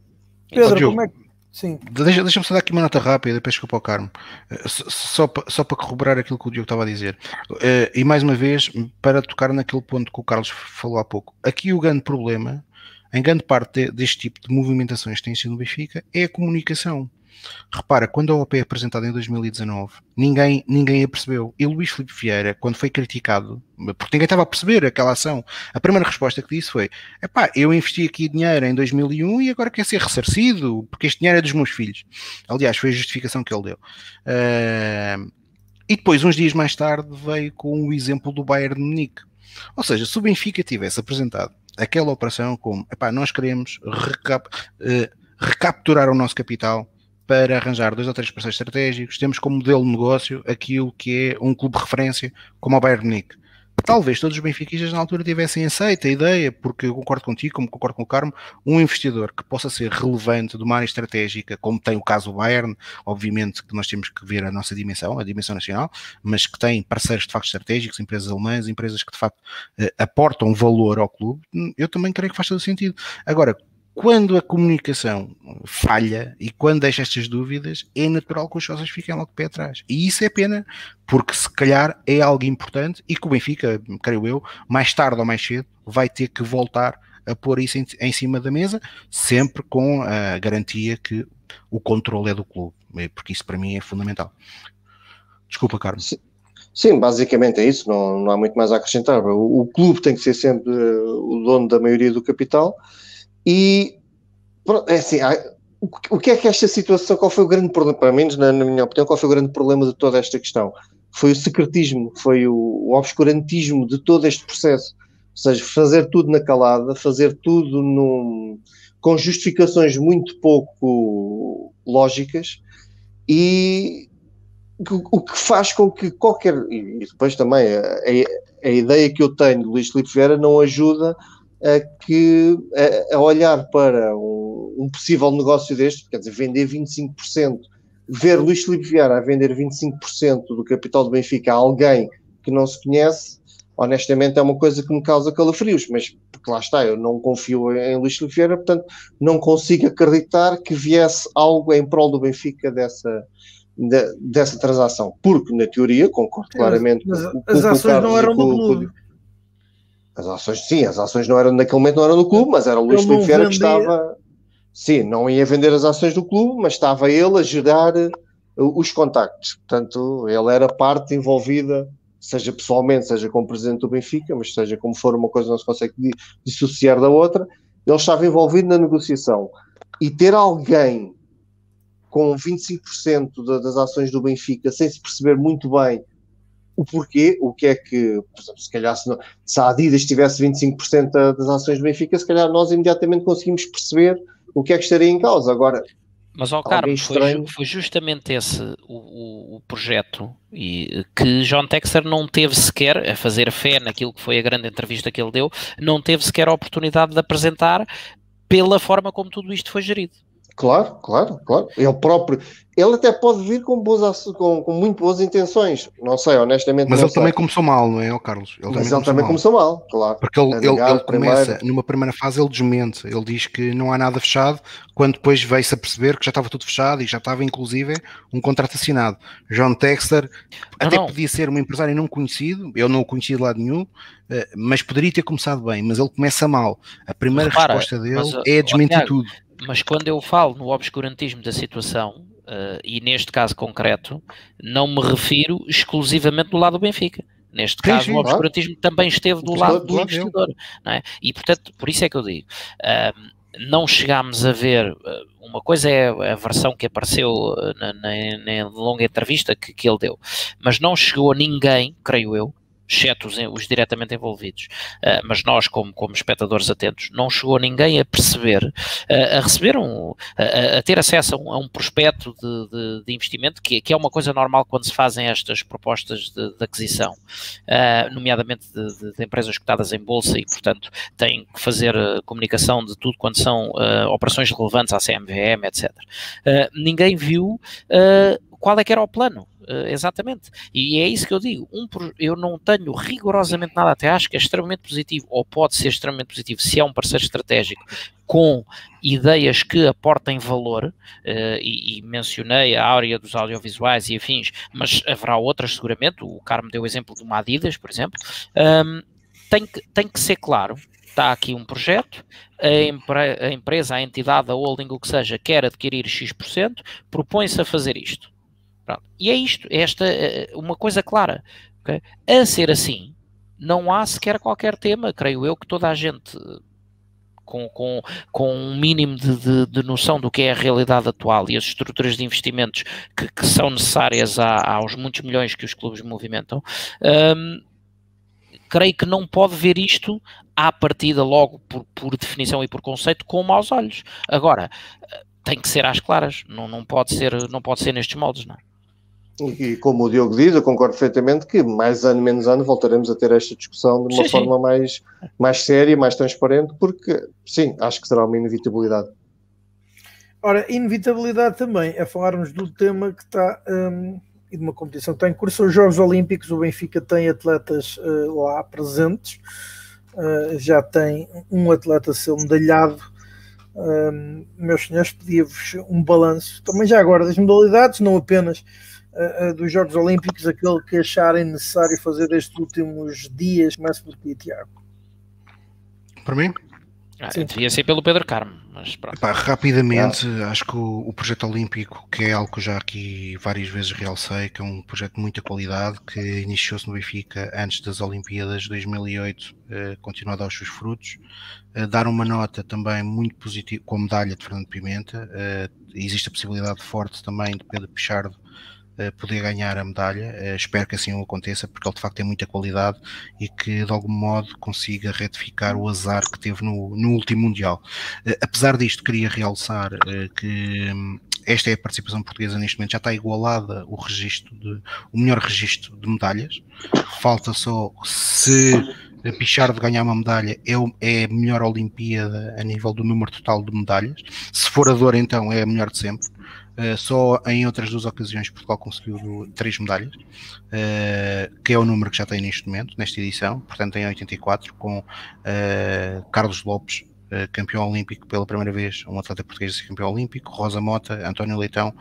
[SPEAKER 1] Pedro, como é que Sim.
[SPEAKER 5] Deixa-me deixa só dar aqui uma nota rápida, depois que para o Carmo. Eh, só, só para corroborar aquilo que o Diogo estava a dizer. Eh, e mais uma vez, para tocar naquele ponto que o Carlos falou há pouco. Aqui o grande problema, em grande parte deste tipo de movimentações que tem sido no Benfica, é a comunicação. Repara, quando a OP é apresentada em 2019, ninguém, ninguém a percebeu. E Luís Filipe Vieira, quando foi criticado, porque ninguém estava a perceber aquela ação, a primeira resposta que disse foi: epá, eu investi aqui dinheiro em 2001 e agora quer ser ressarcido, porque este dinheiro é dos meus filhos. Aliás, foi a justificação que ele deu. Uh, e depois, uns dias mais tarde, veio com o exemplo do Bayern de Munique. Ou seja, se o Benfica tivesse apresentado aquela operação como, epá, nós queremos recap uh, recapturar o nosso capital, para arranjar dois ou três parceiros estratégicos, temos como modelo de negócio aquilo que é um clube de referência como o Bayern Munique. Talvez todos os benfiquistas na altura tivessem aceito a ideia, porque eu concordo contigo, como concordo com o Carmo, um investidor que possa ser relevante de uma área estratégica, como tem o caso do Bayern, obviamente que nós temos que ver a nossa dimensão, a dimensão nacional, mas que tem parceiros de facto estratégicos, empresas alemãs, empresas que de facto eh, aportam valor ao clube, eu também creio que faz todo sentido. Agora, quando a comunicação falha e quando deixa estas dúvidas, é natural que os sócios fiquem logo de pé atrás. E isso é pena, porque se calhar é algo importante e que o Benfica, creio eu, mais tarde ou mais cedo, vai ter que voltar a pôr isso em, em cima da mesa, sempre com a garantia que o controle é do clube, porque isso para mim é fundamental. Desculpa, Carlos.
[SPEAKER 3] Sim. Sim, basicamente é isso, não, não há muito mais a acrescentar. O, o clube tem que ser sempre o dono da maioria do capital e é assim, o que é que esta situação, qual foi o grande problema, para mim, na, na, minha opinião, qual foi o grande problema de toda esta questão? Foi o secretismo, foi o, o obscurantismo de todo este processo. Ou seja, fazer tudo na calada, fazer tudo num, com justificações muito pouco lógicas e o que faz com que qualquer. E depois também a, a, ideia que eu tenho de Luís Filipe Vieira não ajuda que, a, olhar para um, possível negócio deste, quer dizer, vender 25%, ver Luís Filipe Vieira a vender 25% do capital do Benfica a alguém que não se conhece, honestamente é uma coisa que me causa calafrios, mas porque lá está, eu não confio em Luís Filipe Vieira, portanto não consigo acreditar que viesse algo em prol do Benfica dessa, de, dessa transação, porque na teoria, concordo claramente
[SPEAKER 1] mas, com, as ações não eram do clube.
[SPEAKER 3] As ações, sim, as ações não eram naquele momento não eram do clube, mas era o Luís Filipe Vieira que estava. Sim, não ia vender as ações do clube, mas estava ele a gerar uh, os contactos. Portanto, ele era parte envolvida, seja pessoalmente, seja como presidente do Benfica, mas seja como for, uma coisa não se consegue dissociar da outra. Ele estava envolvido na negociação. E ter alguém com 25% das ações do Benfica, sem se perceber muito bem o porquê, o que é que, por exemplo, se calhar se, não, se a Adidas tivesse 25% das ações do Benfica, se calhar nós imediatamente conseguimos perceber o que é que estaria em causa. Agora,
[SPEAKER 4] mas, ao Carlos, foi, foi, justamente esse o, o, o, projeto e, que John Texer não teve sequer, a fazer fé naquilo que foi a grande entrevista que ele deu, não teve sequer a oportunidade de apresentar pela forma como tudo isto foi gerido.
[SPEAKER 3] Claro, claro, claro. Ele próprio, ele até pode vir com, boas, com, com muito boas intenções. Não sei, honestamente.
[SPEAKER 5] Mas
[SPEAKER 3] ele
[SPEAKER 5] sei. também começou mal, não é, Carlos?
[SPEAKER 3] Ele Mas também ele também começou mal, começou mal claro.
[SPEAKER 5] Porque ele, ele, ele começa, numa primeira fase, ele desmente. Ele diz que não há nada fechado, quando depois veio-se a perceber que já estava tudo fechado e já estava, inclusive, um contrato assinado. John Texter não, até não. podia ser um empresário não conhecido, eu não o conhecia de lado nenhum, eh, mas poderia ter começado bem. Mas ele começa mal. A primeira Repara, resposta dele mas, é desmentir tudo
[SPEAKER 4] mas quando eu falo no obscurantismo da situação, uh, e neste caso concreto, não me refiro exclusivamente do lado do Benfica. Neste sim, caso, sim, o obscurantismo claro. também esteve do lado do, do investidor. É? E, portanto, por isso é que eu digo, uh, não chegámos a ver, uh, uma coisa é a versão que apareceu na, na, na longa entrevista que, que ele deu, mas não chegou a ninguém, creio eu, exceto os, os diretamente envolvidos, uh, mas nós, como, como espectadores atentos, não chegou ninguém a perceber, uh, a receber um, a, a, ter acesso a um, a um prospecto de, de, de investimento, que, que, é uma coisa normal quando se fazem estas propostas de, de aquisição, uh, nomeadamente de, empresas cotadas em bolsa e, portanto, têm que fazer comunicação de tudo quando são operações relevantes à CMVM, etc. ninguém viu qual é que era o plano Uh, exatamente. E é isso que eu digo. Um, eu não tenho rigorosamente nada, até acho que é extremamente positivo, ou pode ser extremamente positivo, se é um parceiro estratégico com ideias que aportem valor, uh, e, e, mencionei a área dos audiovisuais e afins, mas haverá outras seguramente. O Carmo deu o exemplo de uma Adidas, por exemplo. Um, tem, que, tem que ser claro está aqui um projeto, a, empre a, empresa, a entidade, a holding, o que seja, quer adquirir X%, propõe-se a fazer isto. Pronto. E é isto, é esta eh, uma coisa clara. Okay? A ser assim, não há sequer qualquer tema, creio eu, que toda a gente com, com, com um mínimo de, de, de, noção do que é a realidade atual e as estruturas de investimentos que, que são necessárias a, aos muitos milhões que os clubes movimentam, um, creio que não pode ver isto à partida, logo por, por definição e por conceito, com maus olhos. Agora, tem que ser às claras, não, não, pode, ser, não pode ser nestes moldes, não é?
[SPEAKER 3] E como o Diogo diz, eu concordo perfeitamente que mais ano, menos ano, voltaremos a ter esta discussão de uma sim, forma sim. Mais, mais séria, mais transparente, porque sim, acho que será uma inevitabilidade.
[SPEAKER 1] Ora, inevitabilidade também é falarmos do tema que está um, e de uma competição que está em curso. Os Jogos Olímpicos, o Benfica tem atletas uh, lá presentes, uh, já tem um atleta a ser medalhado. Um, meus senhores, pedia-vos um balanço também já agora das modalidades, não apenas uh, dos Jogos Olímpicos, aquele que acharem necessário fazer estes últimos dias? Começo por ti, Tiago.
[SPEAKER 5] Para mim?
[SPEAKER 4] Ah, devia ser pelo Pedro Carmo, mas
[SPEAKER 5] Epá, rapidamente, ah. acho que o, o, projeto olímpico, que é algo que eu já aqui várias vezes realcei, que é um projeto de muita qualidade, que iniciou-se no Benfica antes das Olimpíadas de 2008, eh, continua a dar os seus frutos. Eh, dar uma nota também muito positiva, com a medalha de Fernando Pimenta. Eh, existe a possibilidade forte também de Pedro Pichardo poder ganhar a medalha. Uh, espero que assim o aconteça, porque ele de facto tem muita qualidade e que de algum modo consiga retificar o azar que teve no, no último Mundial. Uh, apesar disto, queria realçar uh, que um, esta é a participação portuguesa neste momento, já está igualada o registro de, o melhor registro de medalhas. Falta só se Pichardo ganhar uma medalha é, é a melhor Olimpíada a nível do número total de medalhas. Se for a dor, então é a melhor de sempre. Uh, só em outras duas ocasiões Portugal conseguiu três medalhas, uh, que é o número que já tem neste momento, nesta edição, portanto em 84, com uh, Carlos Lopes, campeão olímpico pela primeira vez, um atleta português campeão olímpico, Rosa Mota, António Leitão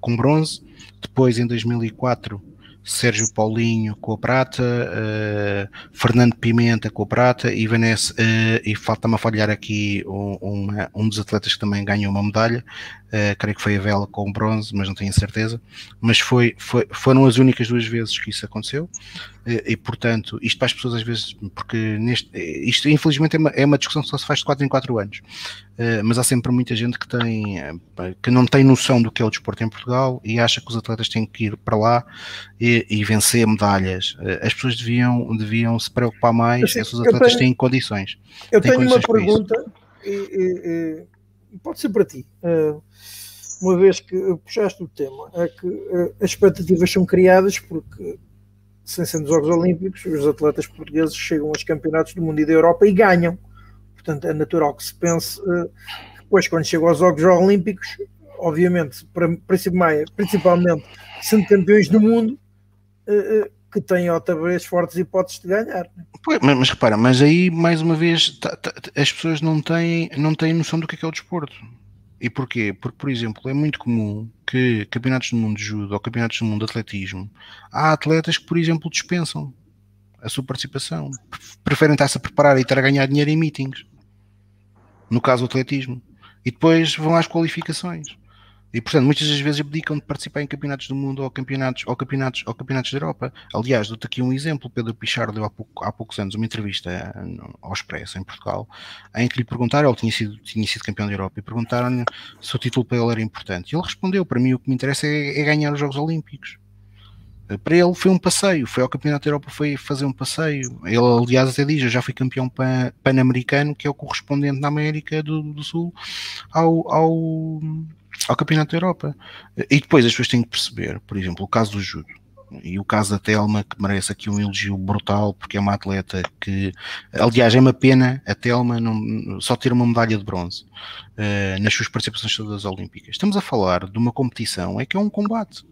[SPEAKER 5] com bronze, depois em 2004 Sérgio Paulinho com a prata, uh, Fernando Pimenta com a prata e Vanessa, uh, e falta-me a falhar aqui um, um, dos atletas que também ganhou uma medalha, uh, creio que foi a Vela com bronze, mas não tenho certeza, mas foi, foi, foram as únicas duas vezes que isso aconteceu, e, portanto, isto para as pessoas às vezes, porque neste, isto infelizmente é uma, é uma discussão que só se faz de 4 em 4 anos, uh, mas há sempre muita gente que tem, que não tem noção do que é o desporto em Portugal e acha que os atletas têm que ir para lá e, e vencer medalhas. Uh, as pessoas deviam, deviam se preocupar mais assim, se os atletas tenho, têm condições.
[SPEAKER 1] Eu tenho condições uma pergunta, e, e, e, pode ser para ti. Uh, uma vez que puxaste o tema, é que uh, as expectativas são criadas porque, sem ser nos Jogos Olímpicos, os atletas portugueses chegam aos campeonatos do mundo e da Europa e ganham. Portanto, é natural que se pense que depois, quando chegam aos Jogos Olímpicos, obviamente, principalmente sendo campeões do mundo, uh, uh, que têm outra vez fortes hipóteses de ganhar. Né?
[SPEAKER 5] Pois, mas, mas, repara, mas aí mais uma vez tá, tá, as pessoas não têm, não têm noção do que é, que é o desporto. E porquê? Porque, por exemplo, é muito comum que campeonatos do mundo de judo ou campeonatos do mundo de atletismo, há atletas que, por exemplo, dispensam a sua participação. Preferem estar-se a preparar e estar a ganhar dinheiro em meetings. No caso do atletismo. E depois vão às qualificações. E portanto, muitas das vezes abdicam de participar em campeonatos do mundo ou campeonatos, ou campeonatos, ou campeonatos da Europa. Aliás, dou-te aqui um exemplo. Pedro Pichard deu há, pouco, há poucos anos uma entrevista eh, ao Expresso, em Portugal, em que lhe perguntaram, ele tinha sido, tinha sido campeão da Europa, e perguntaram-lhe se o título para ele era importante. E ele respondeu: Para mim, o que me interessa é, é ganhar os Jogos Olímpicos. Eh, para ele foi um passeio, foi ao Campeonato da Europa, foi fazer um passeio. Ele, aliás, até diz: Eu já fui campeão pan-americano, que é o correspondente na América do, do Sul, ao ao Campeonato da Europa. E depois as pessoas têm que perceber, por exemplo, o caso do judo e o caso da Telma, que merece aqui um elogio brutal, porque é uma atleta que, aliás, é uma pena a Telma não, só ter uma medalha de bronze uh, nas suas participações todas olímpicas. Estamos a falar de uma competição, é que é um combate.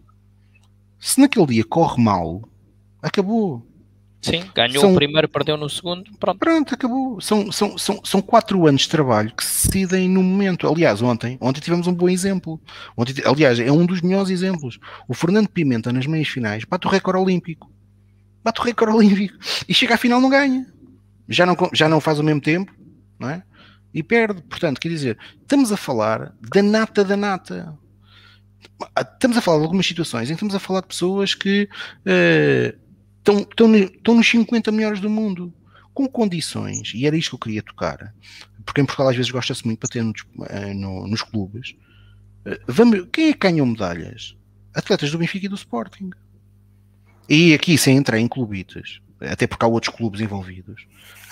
[SPEAKER 5] Se naquele dia corre mal, acabou.
[SPEAKER 4] Sim, ganhou são, o primeiro, perdeu no segundo, pronto.
[SPEAKER 5] Pronto, acabou. São, são, são, são quatro anos de trabalho que se decidem no momento. Aliás, ontem, ontem tivemos um bom exemplo. Ontem, aliás, é um dos melhores exemplos. O Fernando Pimenta, nas meias finais, bate o recorde olímpico. Bate o recorde olímpico. E chega à final não ganha. Já não, já não faz o mesmo tempo, não é? E perde. Portanto, quer dizer, estamos a falar da nata da nata. Estamos a falar de algumas situações em que estamos a falar de pessoas que... Uh, estão, estão, estão nos 50 melhores do mundo, com condições, e era isto que eu queria tocar, porque em Portugal às vezes gosta-se muito para ter no, eh, no, nos clubes. Eh, vamos, quem é que ganhou medalhas? Atletas do Benfica e do Sporting. E aqui, sem entrar em clubitas, até porque há outros clubes envolvidos,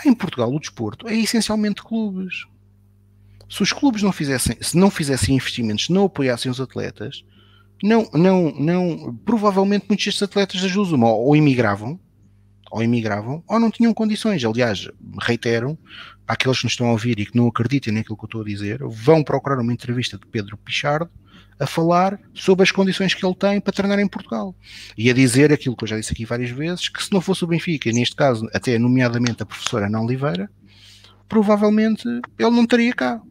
[SPEAKER 5] em Portugal o desporto é essencialmente clubes. Se os clubes não fizessem, se não fizessem investimentos, não apoiassem os atletas, não, não, não, provavelmente muitos destes atletas das duas ou imigravam, ou imigravam, ou não tinham condições. Aliás, reitero, aqueles que nos estão a ouvir e que não acreditem naquilo que eu estou a dizer, vão procurar uma entrevista de Pedro Pichardo a falar sobre as condições que ele tem para treinar em Portugal. E a dizer aquilo que eu já disse aqui várias vezes, que se não fosse o Benfica, neste caso, até nomeadamente a professora Ana Oliveira, provavelmente ele não estaria cá.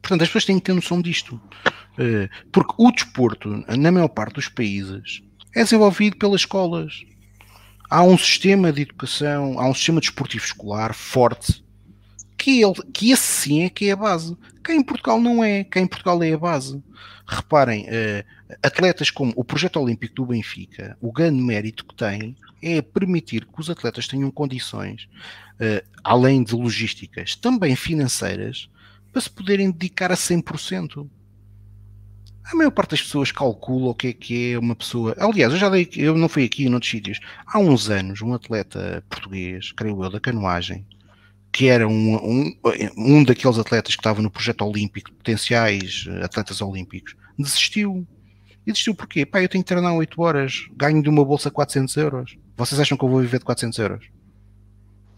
[SPEAKER 5] Portanto, as pessoas têm que ter noção disto. Eh, porque o desporto, na maior parte dos países, é desenvolvido pelas escolas. Há um sistema de educação, há um sistema desportivo escolar forte, que, ele, que esse sim é que é a base. Quem em Portugal não é, quem em Portugal é a base. Reparem, uh, atletas como o projeto olímpico do Benfica, o grande mérito que tem é permitir que os atletas tenham condições, uh, além de logísticas, também financeiras, para se poderem dedicar a 100%. A maior parte das pessoas calcula o que é que é uma pessoa. Aliás, eu já dei, eu não fui aqui em outros sítios. Há uns anos, um atleta português, creio eu, da canoagem, que era um, um, um daqueles atletas que estava no projeto olímpico, potenciais atletas olímpicos, desistiu. E desistiu porquê? Pá, eu tenho que treinar 8 horas, ganho de uma bolsa 400 euros. Vocês acham que eu vou viver de 400 euros?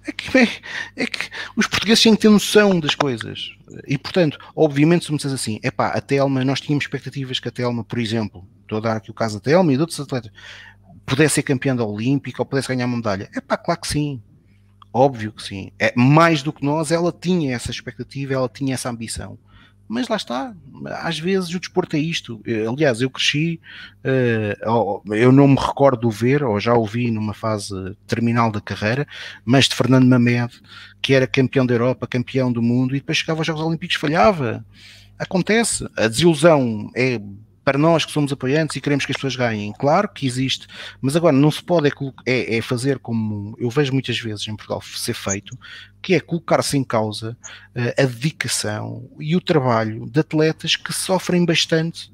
[SPEAKER 5] É que, é, é, que os portugueses têm que ter noção das coisas. E, portanto, obviamente, se me disseres assim, é pá, a Telma, nós tínhamos expectativas que a Telma, por exemplo, estou a dar aqui o caso da Telma e de outros atletas, pudesse ser campeã da Olímpica ou pudesse ganhar uma medalha. É pá, claro que sim. Óbvio que sim. É, mais do que nós, ela tinha essa expectativa, ela tinha essa ambição mas lá está, às vezes o desporto é isto. Eh, aliás, eu cresci, uh, eu não me recordo ver, ou já ouvi numa fase terminal da carreira, mas de Fernando Mamed, que era campeão da Europa, campeão do mundo, e depois chegava aos Jogos Olímpicos falhava. Acontece. A desilusão é para nós que somos apoiantes e queremos que as pessoas ganhem, claro que existe, mas agora não se pode é, é, é fazer como eu vejo muitas vezes em Portugal ser feito, que é colocar-se em causa uh, a dedicação e o trabalho de atletas que sofrem bastante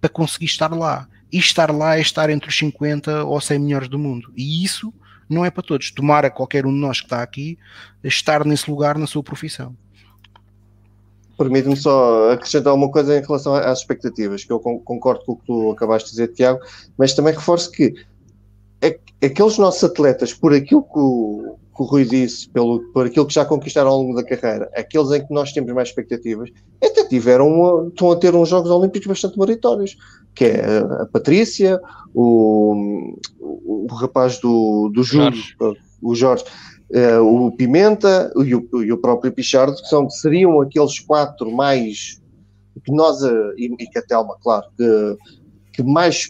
[SPEAKER 5] para conseguir estar lá. E estar lá é estar entre os 50 ou 100 melhores do mundo. E isso não é para todos. Tomara qualquer um de nós que está aqui estar nesse lugar na sua profissão.
[SPEAKER 3] Permite-me só acrescentar uma coisa em relação às expectativas, que eu concordo com o que tu acabaste de dizer, Tiago, mas também reforço que aqueles nossos atletas, por aquilo que o, que o Rui disse, pelo, por aquilo que já conquistaram ao longo da carreira, aqueles em que nós temos mais expectativas, até tiveram, estão a ter uns Jogos Olímpicos bastante meritórios, que é a, Patrícia, o, o, o rapaz do, do Júlio, o Jorge, uh, o Pimenta e o, e o próprio Pichardo, que são, seriam aqueles quatro mais que nós, uh, e, e que a Telma, claro, que que mais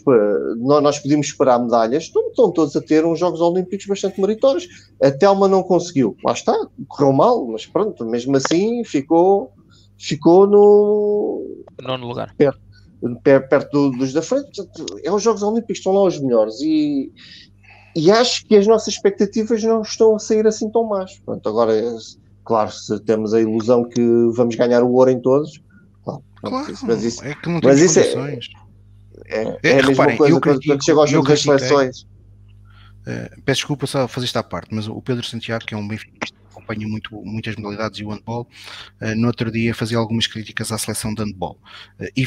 [SPEAKER 3] nós podíamos esperar medalhas, estão, estão, todos a ter uns Jogos Olímpicos bastante meritórios. A Telma não conseguiu, lá está, correu mal, mas pronto, mesmo assim ficou, ficou no
[SPEAKER 4] nono lugar.
[SPEAKER 3] Perto, perto dos da frente. É os Jogos Olímpicos, estão lá os melhores e, e acho que as nossas expectativas não estão a sair assim tão más. Pronto, agora, claro, se temos a ilusão que vamos ganhar o ouro em todos,
[SPEAKER 5] claro, claro mas isso, é que não mas isso é,
[SPEAKER 3] é, é, é a mesma reparem, coisa quando, quando chega aos jogos das seleções.
[SPEAKER 5] Uh, peço desculpa só fazer esta parte, mas o Pedro Santiago, que é um benfiquista, acompanha muito, muitas modalidades e o handball, uh, no outro dia fazia algumas críticas à seleção de handball. Uh, e,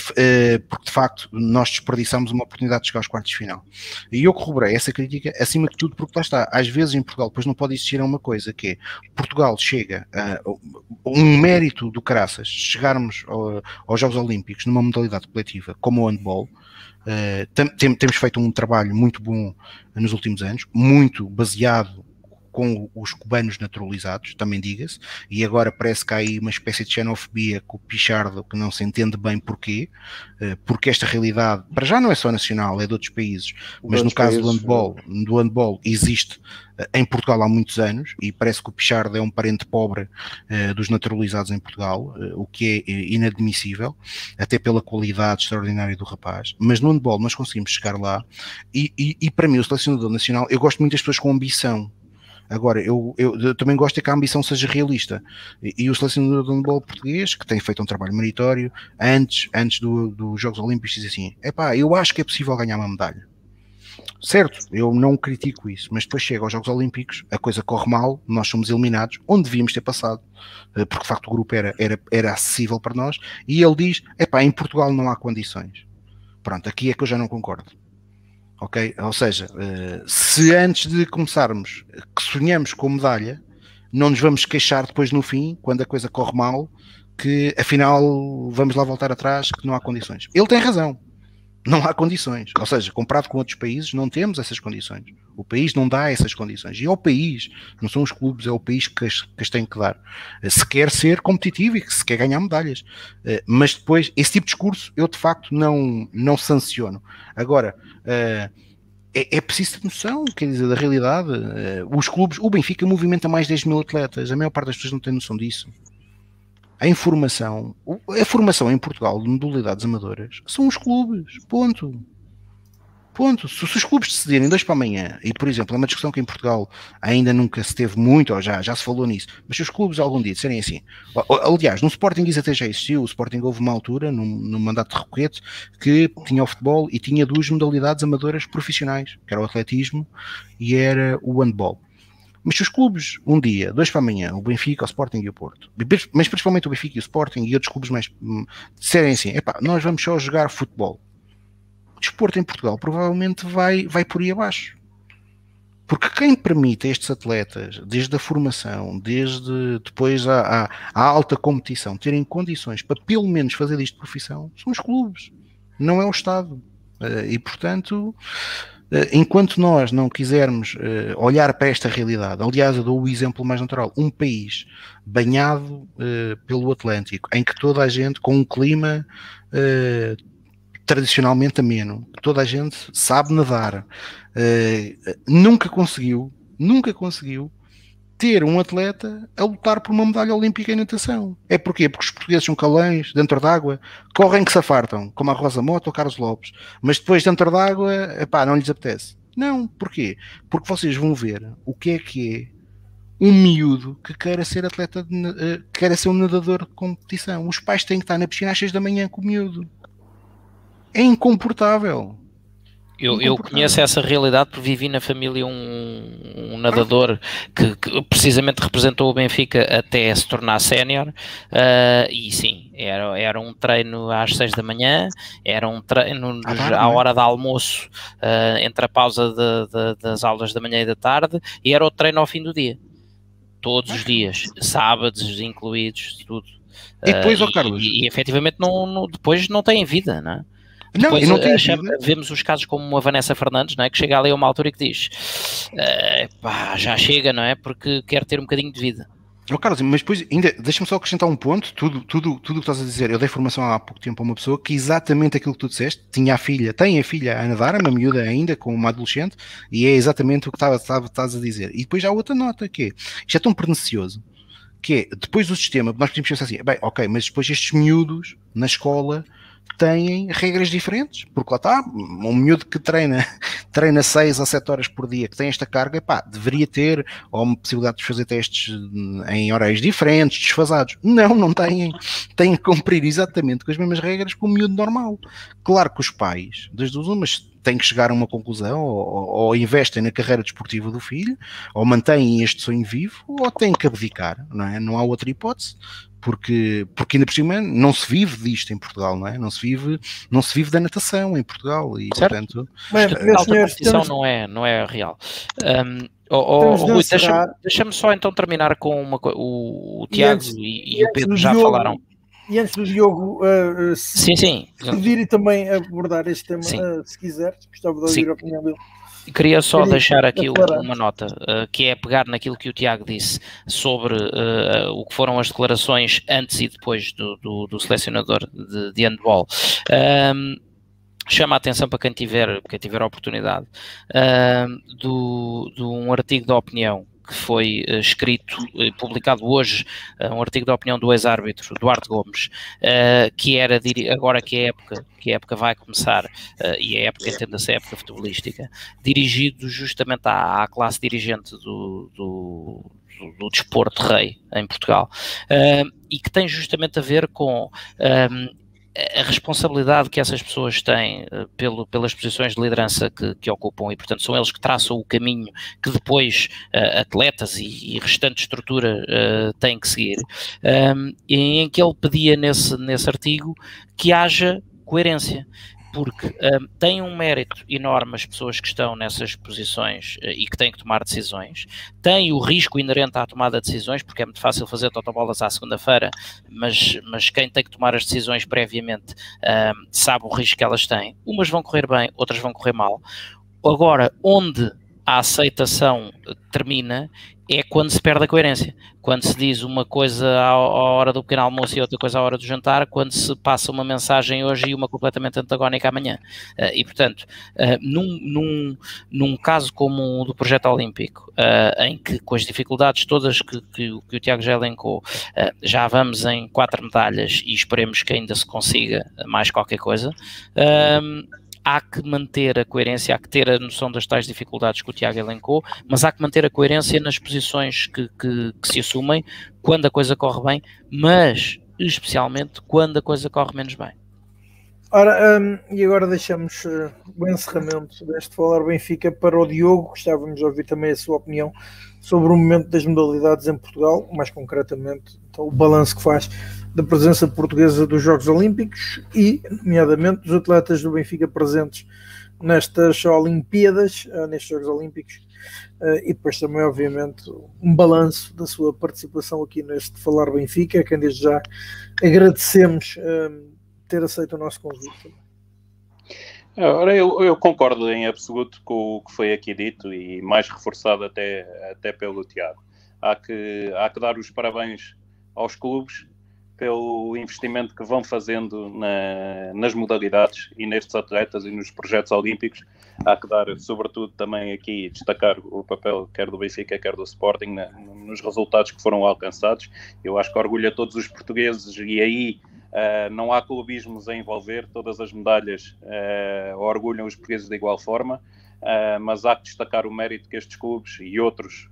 [SPEAKER 5] porque de facto nós desperdiçamos uma oportunidade de chegar aos quartos de final. E eu corroborei essa crítica, acima de tudo, porque lá está, às vezes em Portugal, depois não pode existir uma coisa que é Portugal chega um mérito do caraças, chegarmos ao, aos Jogos Olímpicos numa modalidade coletiva como o handball Uh, tem, temos feito um trabalho muito bom nos últimos anos, muito baseado com os cubanos naturalizados, também diga-se, e agora parece que há aí uma espécie de xenofobia com o Pichardo que não se entende bem porquê, uh, porque esta realidade, para já não é só nacional, é de outros países, mas no caso países, do handball, é. do handball existe em Portugal há muitos anos e parece que o Pichardo é um parente pobre uh, dos naturalizados em Portugal, uh, o que é eh, inadmissível, até pela qualidade extraordinária do rapaz. Mas no handball nós conseguimos chegar lá e, e, e para mim, o selecionador nacional, eu gosto muito das pessoas com ambição. Agora, eu, eu, eu, também gosto de que a ambição seja realista. E, e o selecionador do handball português, que tem feito um trabalho meritório, antes, antes dos do Jogos Olímpicos, diz assim: é pá, eu acho que é possível ganhar uma medalha. Certo, eu não critico isso, mas depois chega aos Jogos Olímpicos, a coisa corre mal, nós somos eliminados, onde devíamos ter passado, eh, porque de facto o grupo era, era, era acessível para nós, e ele diz: é pá, em Portugal não há condições. Pronto, aqui é que eu já não concordo. Ok? Ou seja, eh, se antes de começarmos que sonhamos com medalha, não nos vamos queixar depois no fim, quando a coisa corre mal, que afinal vamos lá voltar atrás, que não há condições. Ele tem razão não há condições. Ou seja, comparado com outros países, não temos essas condições. O país não dá essas condições. E é o país, não são os clubes, é o país que as, que as tem que dar. Eh, se quer ser competitivo e que se quer ganhar medalhas. Eh, mas depois, esse tipo de discurso eu de facto não, não sanciono. Agora, eh, é, é preciso ter noção, quer dizer, da realidade. Os clubes, o Benfica movimenta mais de 10 mil atletas, a maior parte das pessoas não tem noção disso a informação, a formação em Portugal de modalidades amadoras são os clubes, ponto. Ponto. Se, os clubes decidirem dois para amanhã, e por exemplo, é uma discussão que em Portugal ainda nunca se teve muito, ou já, já se falou nisso, mas se os clubes algum dia disserem assim, aliás, no Sporting isso até já existiu, o Sporting houve uma altura, no, no mandato de Roquete, que tinha o futebol e tinha duas modalidades amadoras profissionais, que era o atletismo e era o handball. Mas se os clubes, um dia, dois para amanhã, o Benfica, o Sporting e o Porto, mas principalmente o Benfica e o Sporting e outros clubes mais, hum, disserem assim, epá, nós vamos só jogar futebol. O desporto em Portugal provavelmente vai, vai por aí abaixo. Porque quem permite a estes atletas, desde a formação, desde depois à, alta competição, terem condições para pelo menos fazer isto de profissão, são os clubes, não é o Estado. Eh, e portanto, enquanto nós não quisermos uh, olhar para esta realidade, aliás, eu dou o exemplo mais natural: um país banhado uh, pelo Atlântico, em que toda a gente, com um clima tradicionalmente ameno, toda a gente sabe nadar, nunca conseguiu, nunca conseguiu ter um atleta a lutar por uma medalha olímpica em natação. É porquê? Porque os portugueses são calães, dentro d'água, correm que se afartam, como a Rosa Mota ou Carlos Lopes, mas depois dentro d'água, epá, não lhes apetece. Não, porquê? Porque vocês vão ver o que é que é um miúdo que queira ser atleta, de, uh, queira ser um nadador de competição. Os pais têm que estar na piscina às 6 da manhã com o miúdo. É incomportável.
[SPEAKER 4] Eu, eu conheço essa realidade porque vivi na família um, um nadador que, que, precisamente representou o Benfica até se tornar sénior uh, e sim, era, era um treino às seis da manhã, era um treino à, à é? hora de almoço uh, entre a pausa de, de, das aulas da manhã e da tarde e era o treino ao fim do dia. todos os dias, sábados incluídos, tudo.
[SPEAKER 5] E depois, oh Carlos.
[SPEAKER 4] E, e, efetivamente não, não, depois não têm vida, não é?
[SPEAKER 5] Não,
[SPEAKER 4] Depois,
[SPEAKER 5] não tem
[SPEAKER 4] achamos, vemos os casos como a Vanessa Fernandes, não é? que chega ali a uma altura e que diz uh, pá, já chega, não é? Porque quer ter um bocadinho de vida.
[SPEAKER 5] Oh, Carlos, mas depois, ainda, deixa-me só acrescentar um ponto, tudo, tudo, tudo o que estás a dizer, eu dei formação há pouco tempo a uma pessoa que exatamente aquilo que tu disseste, tinha a filha, tem a filha a nadar, uma miúda ainda, com uma adolescente, e é exatamente o que estás a dizer. E depois há outra nota, que é, isto é tão pernicioso, que é, depois do sistema, nós podemos pensar assim, bem, ok, mas depois estes miúdos, na escola, têm regras diferentes, porque lá está, um miúdo que treina, treina 6 a 7 horas por dia, que tem esta carga, pá, deveria ter ou uma possibilidade de fazer testes em horários diferentes, desfasados. Não, não têm. Têm que cumprir exatamente com as mesmas regras que o miúdo normal. Claro que os pais, das duas umas, têm que chegar a uma conclusão, ou, ou, investem na carreira desportiva do filho, ou mantêm este sonho vivo, ou têm que abdicar, não é? Não há outra hipótese porque, porque ainda por cima não se vive disto em Portugal, não é? Não se vive, não se vive da natação em Portugal e certo. portanto
[SPEAKER 4] Mas, a alta competição não é, não é real. Um, oh, oh, Rui, deixa-me deixa só então terminar com uma o, o Tiago e, antes, e, e o Pedro já Diogo, falaram.
[SPEAKER 1] E antes do Diogo uh,
[SPEAKER 4] se, sim, sim.
[SPEAKER 1] se vir também abordar este tema, uh, se quiser, gostava de ouvir sim. a opinião dele.
[SPEAKER 4] Queria só Queria deixar aqui uma nota, uh, que é pegar naquilo que o Tiago disse sobre uh, o que foram as declarações antes e depois do, do, do selecionador de, de handball. Um, chama a atenção para quem tiver, quem tiver a oportunidade, uh, do, de um artigo da opinião que foi uh, escrito e uh, publicado hoje, uh, um artigo da opinião do ex-árbitro Duarte Gomes, eh, que era agora que a época, que a época vai começar, e a época entenda-se a época futebolística, dirigido justamente à, à classe dirigente do, do do, do, desporto rei em Portugal. Uh, e que tem justamente a ver com um, a responsabilidade que essas pessoas têm uh, pelo, pelas posições de liderança que, que, ocupam e, portanto, são eles que traçam o caminho que depois uh, atletas e, e, restante estrutura uh, têm que seguir. Um, em que ele pedia nesse, nesse artigo que haja coerência porque um, tem um mérito enorme as pessoas que estão nessas posições uh, e que têm que tomar decisões, tem o risco inerente à tomada de decisões, porque é muito fácil fazer totobolas à segunda-feira, mas, mas quem tem que tomar as decisões previamente um, sabe o risco que elas têm. Umas vão correr bem, outras vão correr mal. Agora, onde a aceitação termina é quando se perde a coerência. Quando se diz uma coisa à hora do pequeno almoço e outra coisa à hora do jantar, quando se passa uma mensagem hoje e uma completamente antagónica amanhã. Uh, e, portanto, uh, num, num, num, caso como o do projeto olímpico, uh, em que com as dificuldades todas que, que, que o Tiago já elencou, já vamos em quatro medalhas e esperemos que ainda se consiga mais qualquer coisa há que manter a coerência, há que ter a noção das tais dificuldades que o Tiago elencou, mas há que manter a coerência nas posições que, que, que se assumem quando a coisa corre bem, mas especialmente quando a coisa corre menos bem.
[SPEAKER 1] Ora, um, e agora deixamos uh, o encerramento deste Falar Benfica para o Diogo. Gostávamos de ouvir também a sua opinião sobre o momento das modalidades em Portugal, mais concretamente então, o balanço que faz da presença portuguesa dos Jogos Olímpicos e, nomeadamente, dos atletas do Benfica presentes nestas Olimpíadas, uh, nestes Jogos Olímpicos, uh, e depois também, obviamente, um balanço da sua participação aqui neste Falar Benfica, a quem desde já agradecemos ter aceito o nosso convite.
[SPEAKER 2] Ora, eu, eu, concordo em absoluto com o que foi aqui dito e mais reforçado até, até pelo Tiago. Há que, há que dar os parabéns aos clubes pelo investimento que vão fazendo na, nas modalidades e nestes atletas e nos projetos olímpicos. Há que dar, sobretudo, também aqui destacar o papel quer do Benfica, quer do Sporting na, nos resultados que foram alcançados. Eu acho que orgulha todos os portugueses e aí Uh, não há clubismos a envolver, todas as medalhas uh, orgulham os portugueses de igual forma, uh, mas há que destacar o mérito que estes clubes e outros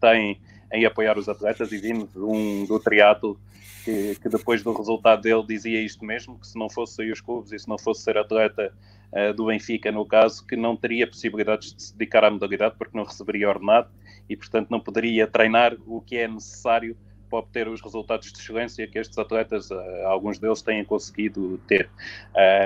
[SPEAKER 2] têm em apoiar os atletas e vimos um do triatlo que, que, depois do resultado dele dizia isto mesmo, que se não fosse sair os clubes e se não fosse ser atleta do Benfica, no caso, que não teria possibilidades de se dedicar à modalidade porque não receberia ordenado e, portanto, não poderia treinar o que é necessário para obter os resultados de excelência que estes atletas, eh, alguns deles, têm conseguido ter.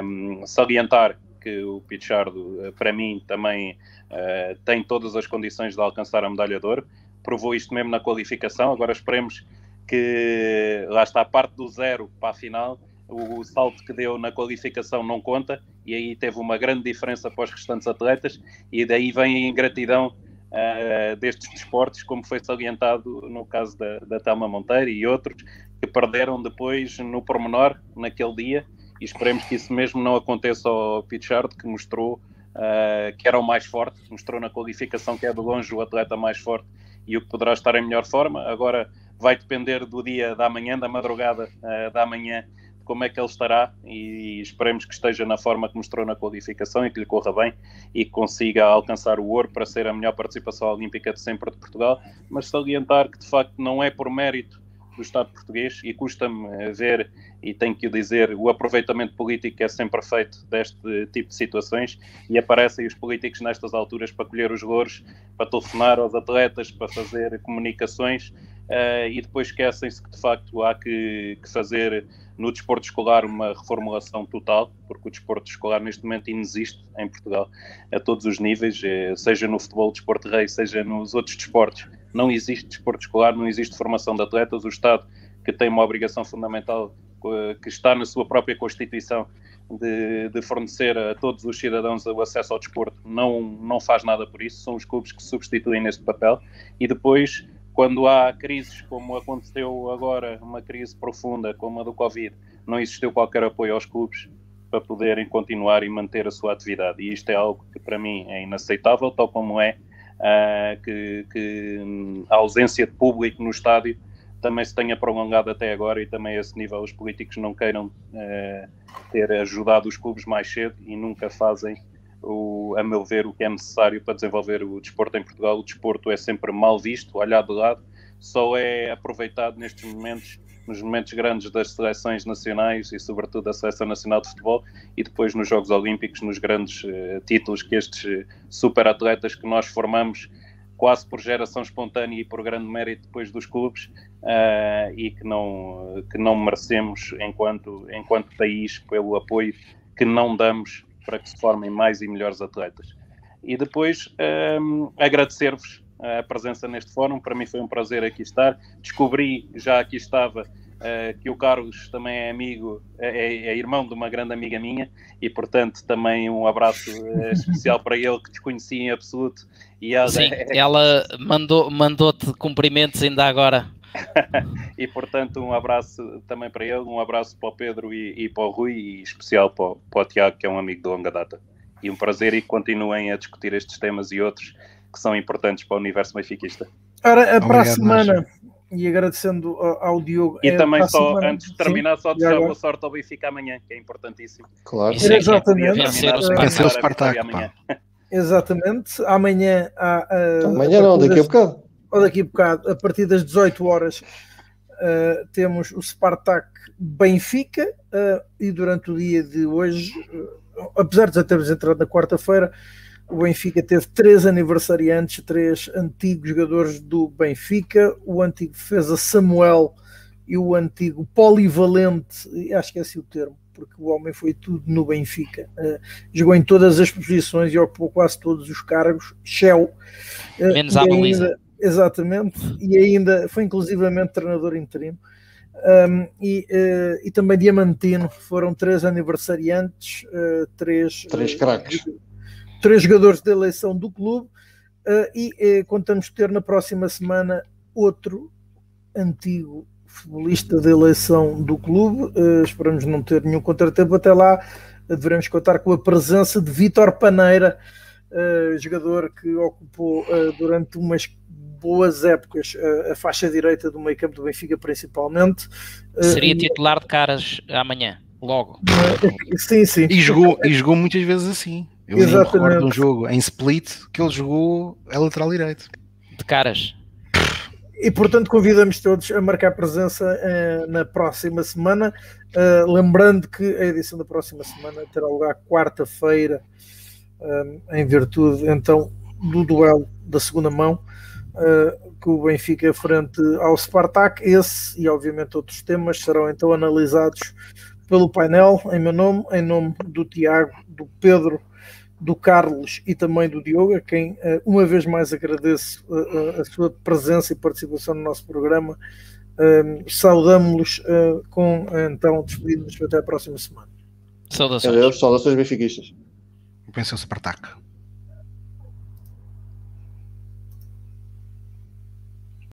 [SPEAKER 2] Um, salientar que o Pichardo, eh, para mim, também uh, tem todas as condições de alcançar a medalha de ouro. Provou isto mesmo na qualificação. Agora esperemos que lá está a parte do zero para a final. O, salto que deu na qualificação não conta e aí teve uma grande diferença para os restantes atletas e daí vem a ingratidão uh, destes desportos, como foi salientado no caso da, da Telma Monteiro e outros que perderam depois no pormenor naquele dia e esperemos que isso mesmo não aconteça ao Pichard, que mostrou uh, que era o mais forte, mostrou na qualificação que é de longe o atleta mais forte e o que poderá estar em melhor forma. Agora vai depender do dia da manhã, da madrugada uh, da manhã, como é que ele estará e esperemos que esteja na forma que mostrou na qualificação e que lhe corra bem e que consiga alcançar o ouro para ser a melhor participação olímpica de sempre de Portugal, mas salientar que de facto não é por mérito do Estado português e custa-me ver, e tenho que o dizer, o aproveitamento político é sempre feito deste tipo de situações e aparecem os políticos nestas alturas para colher os louros, para telefonar aos atletas, para fazer comunicações uh, e depois esquecem-se que de facto há que, que fazer no desporto escolar uma reformulação total, porque o desporto escolar neste momento inexiste em Portugal a todos os níveis, eh, seja no futebol, desporto rei, seja nos outros desportos não existe desporto escolar, não existe formação de atletas. O Estado, que tem uma obrigação fundamental que está na sua própria Constituição de, de, fornecer a todos os cidadãos o acesso ao desporto, não, não faz nada por isso. São os clubes que substituem neste papel. E depois, quando há crises como aconteceu agora, uma crise profunda como a do Covid, não existiu qualquer apoio aos clubes para poderem continuar e manter a sua atividade. E isto é algo que para mim é inaceitável, tal como é uh, que, que, hum, a ausência de público no estádio também se tenha prolongado até agora e também a esse nível os políticos não queiram uh, ter ajudado os clubes mais cedo e nunca fazem, o, a meu ver, o que é necessário para desenvolver o desporto em Portugal. O desporto é sempre mal visto, olhado de lado, só é aproveitado nestes momentos nos momentos grandes das seleções nacionais e, sobretudo, da Seleção Nacional de Futebol, e depois nos Jogos Olímpicos, nos grandes uh, títulos que estes uh, super atletas que nós formamos quase por geração espontânea e por grande mérito depois dos clubes uh, e que não, que não merecemos enquanto, enquanto país pelo apoio que não damos para que se formem mais e melhores atletas. E depois um, agradecer-vos a presença neste fórum. Para mim foi um prazer aqui estar. Descobri, já aqui estava, uh, que o Carlos também é amigo, é, é, é, irmão de uma grande amiga minha e, portanto, também um abraço uh, especial para ele que desconhecia em absoluto.
[SPEAKER 4] E ela, Sim, é... ela mandou, mandou-te cumprimentos ainda agora.
[SPEAKER 2] e portanto um abraço também para ele, um abraço para o Pedro e, e para o Rui e especial para, para o Tiago que é um amigo de longa data e um prazer e continuem a discutir estes temas e outros que são importantes para o universo benfiquista.
[SPEAKER 1] Ora, Obrigado, para a semana, e agradecendo ao Diogo.
[SPEAKER 2] E é, também só, semana, antes de terminar, sim, só desejar boa sorte ao Benfica amanhã, que é importantíssimo.
[SPEAKER 3] Claro.
[SPEAKER 1] Isso é exatamente.
[SPEAKER 5] Vencer o Spartak. Amanhã.
[SPEAKER 1] Exatamente. Amanhã há.
[SPEAKER 3] Uh, amanhã não, daqui a bocado.
[SPEAKER 1] Ou daqui a bocado, a partir das 18 horas, uh, temos o Spartak Benfica uh, e durante o dia de hoje, apesar de já termos entrado na quarta-feira, o Benfica teve três aniversariantes, três antigos jogadores do Benfica, o antigo defesa Samuel e o antigo polivalente, acho que é assim o termo, porque o homem foi tudo no Benfica. Uh, jogou em todas as posições e ocupou quase todos os cargos. Shell.
[SPEAKER 4] Uh, Menos a
[SPEAKER 1] ainda, Exatamente, e ainda foi inclusivamente treinador interino. Um, e, uh, e também Diamantino foram três aniversariantes, três,
[SPEAKER 3] três craques
[SPEAKER 1] três jogadores de eleição do clube uh, e uh, contamos ter na próxima semana outro antigo futebolista de eleição do clube. Uh, esperamos não ter nenhum contratempo até lá. Devemos contar com a presença de Vítor Paneira, jogador que ocupou durante umas boas épocas a faixa direita do meio campo do Benfica, principalmente.
[SPEAKER 4] Seria titular de caras amanhã, logo.
[SPEAKER 1] sim, sim.
[SPEAKER 5] E jogou, e jogou muitas vezes assim. Eu Exatamente. me recordo de um jogo em Split que ele jogou a lateral direito.
[SPEAKER 4] De caras.
[SPEAKER 1] E portanto convidamos todos a marcar presença uh, na próxima semana. Uh, lembrando que a edição da próxima semana terá lugar quarta-feira, uh, em virtude então do duelo da segunda mão, que o Benfica frente ao Spartak. Esse e obviamente outros temas serão então analisados pelo painel, em meu nome, em nome do Tiago, do Pedro do Carlos e também do Diogo, a quem uh, uma vez mais agradeço uh, a sua presença e participação no nosso programa. Saudamos-los com então despedimos até a próxima semana.
[SPEAKER 3] Saudações. Adeus, saudações benfiquistas.
[SPEAKER 5] Pensou-se para ataque.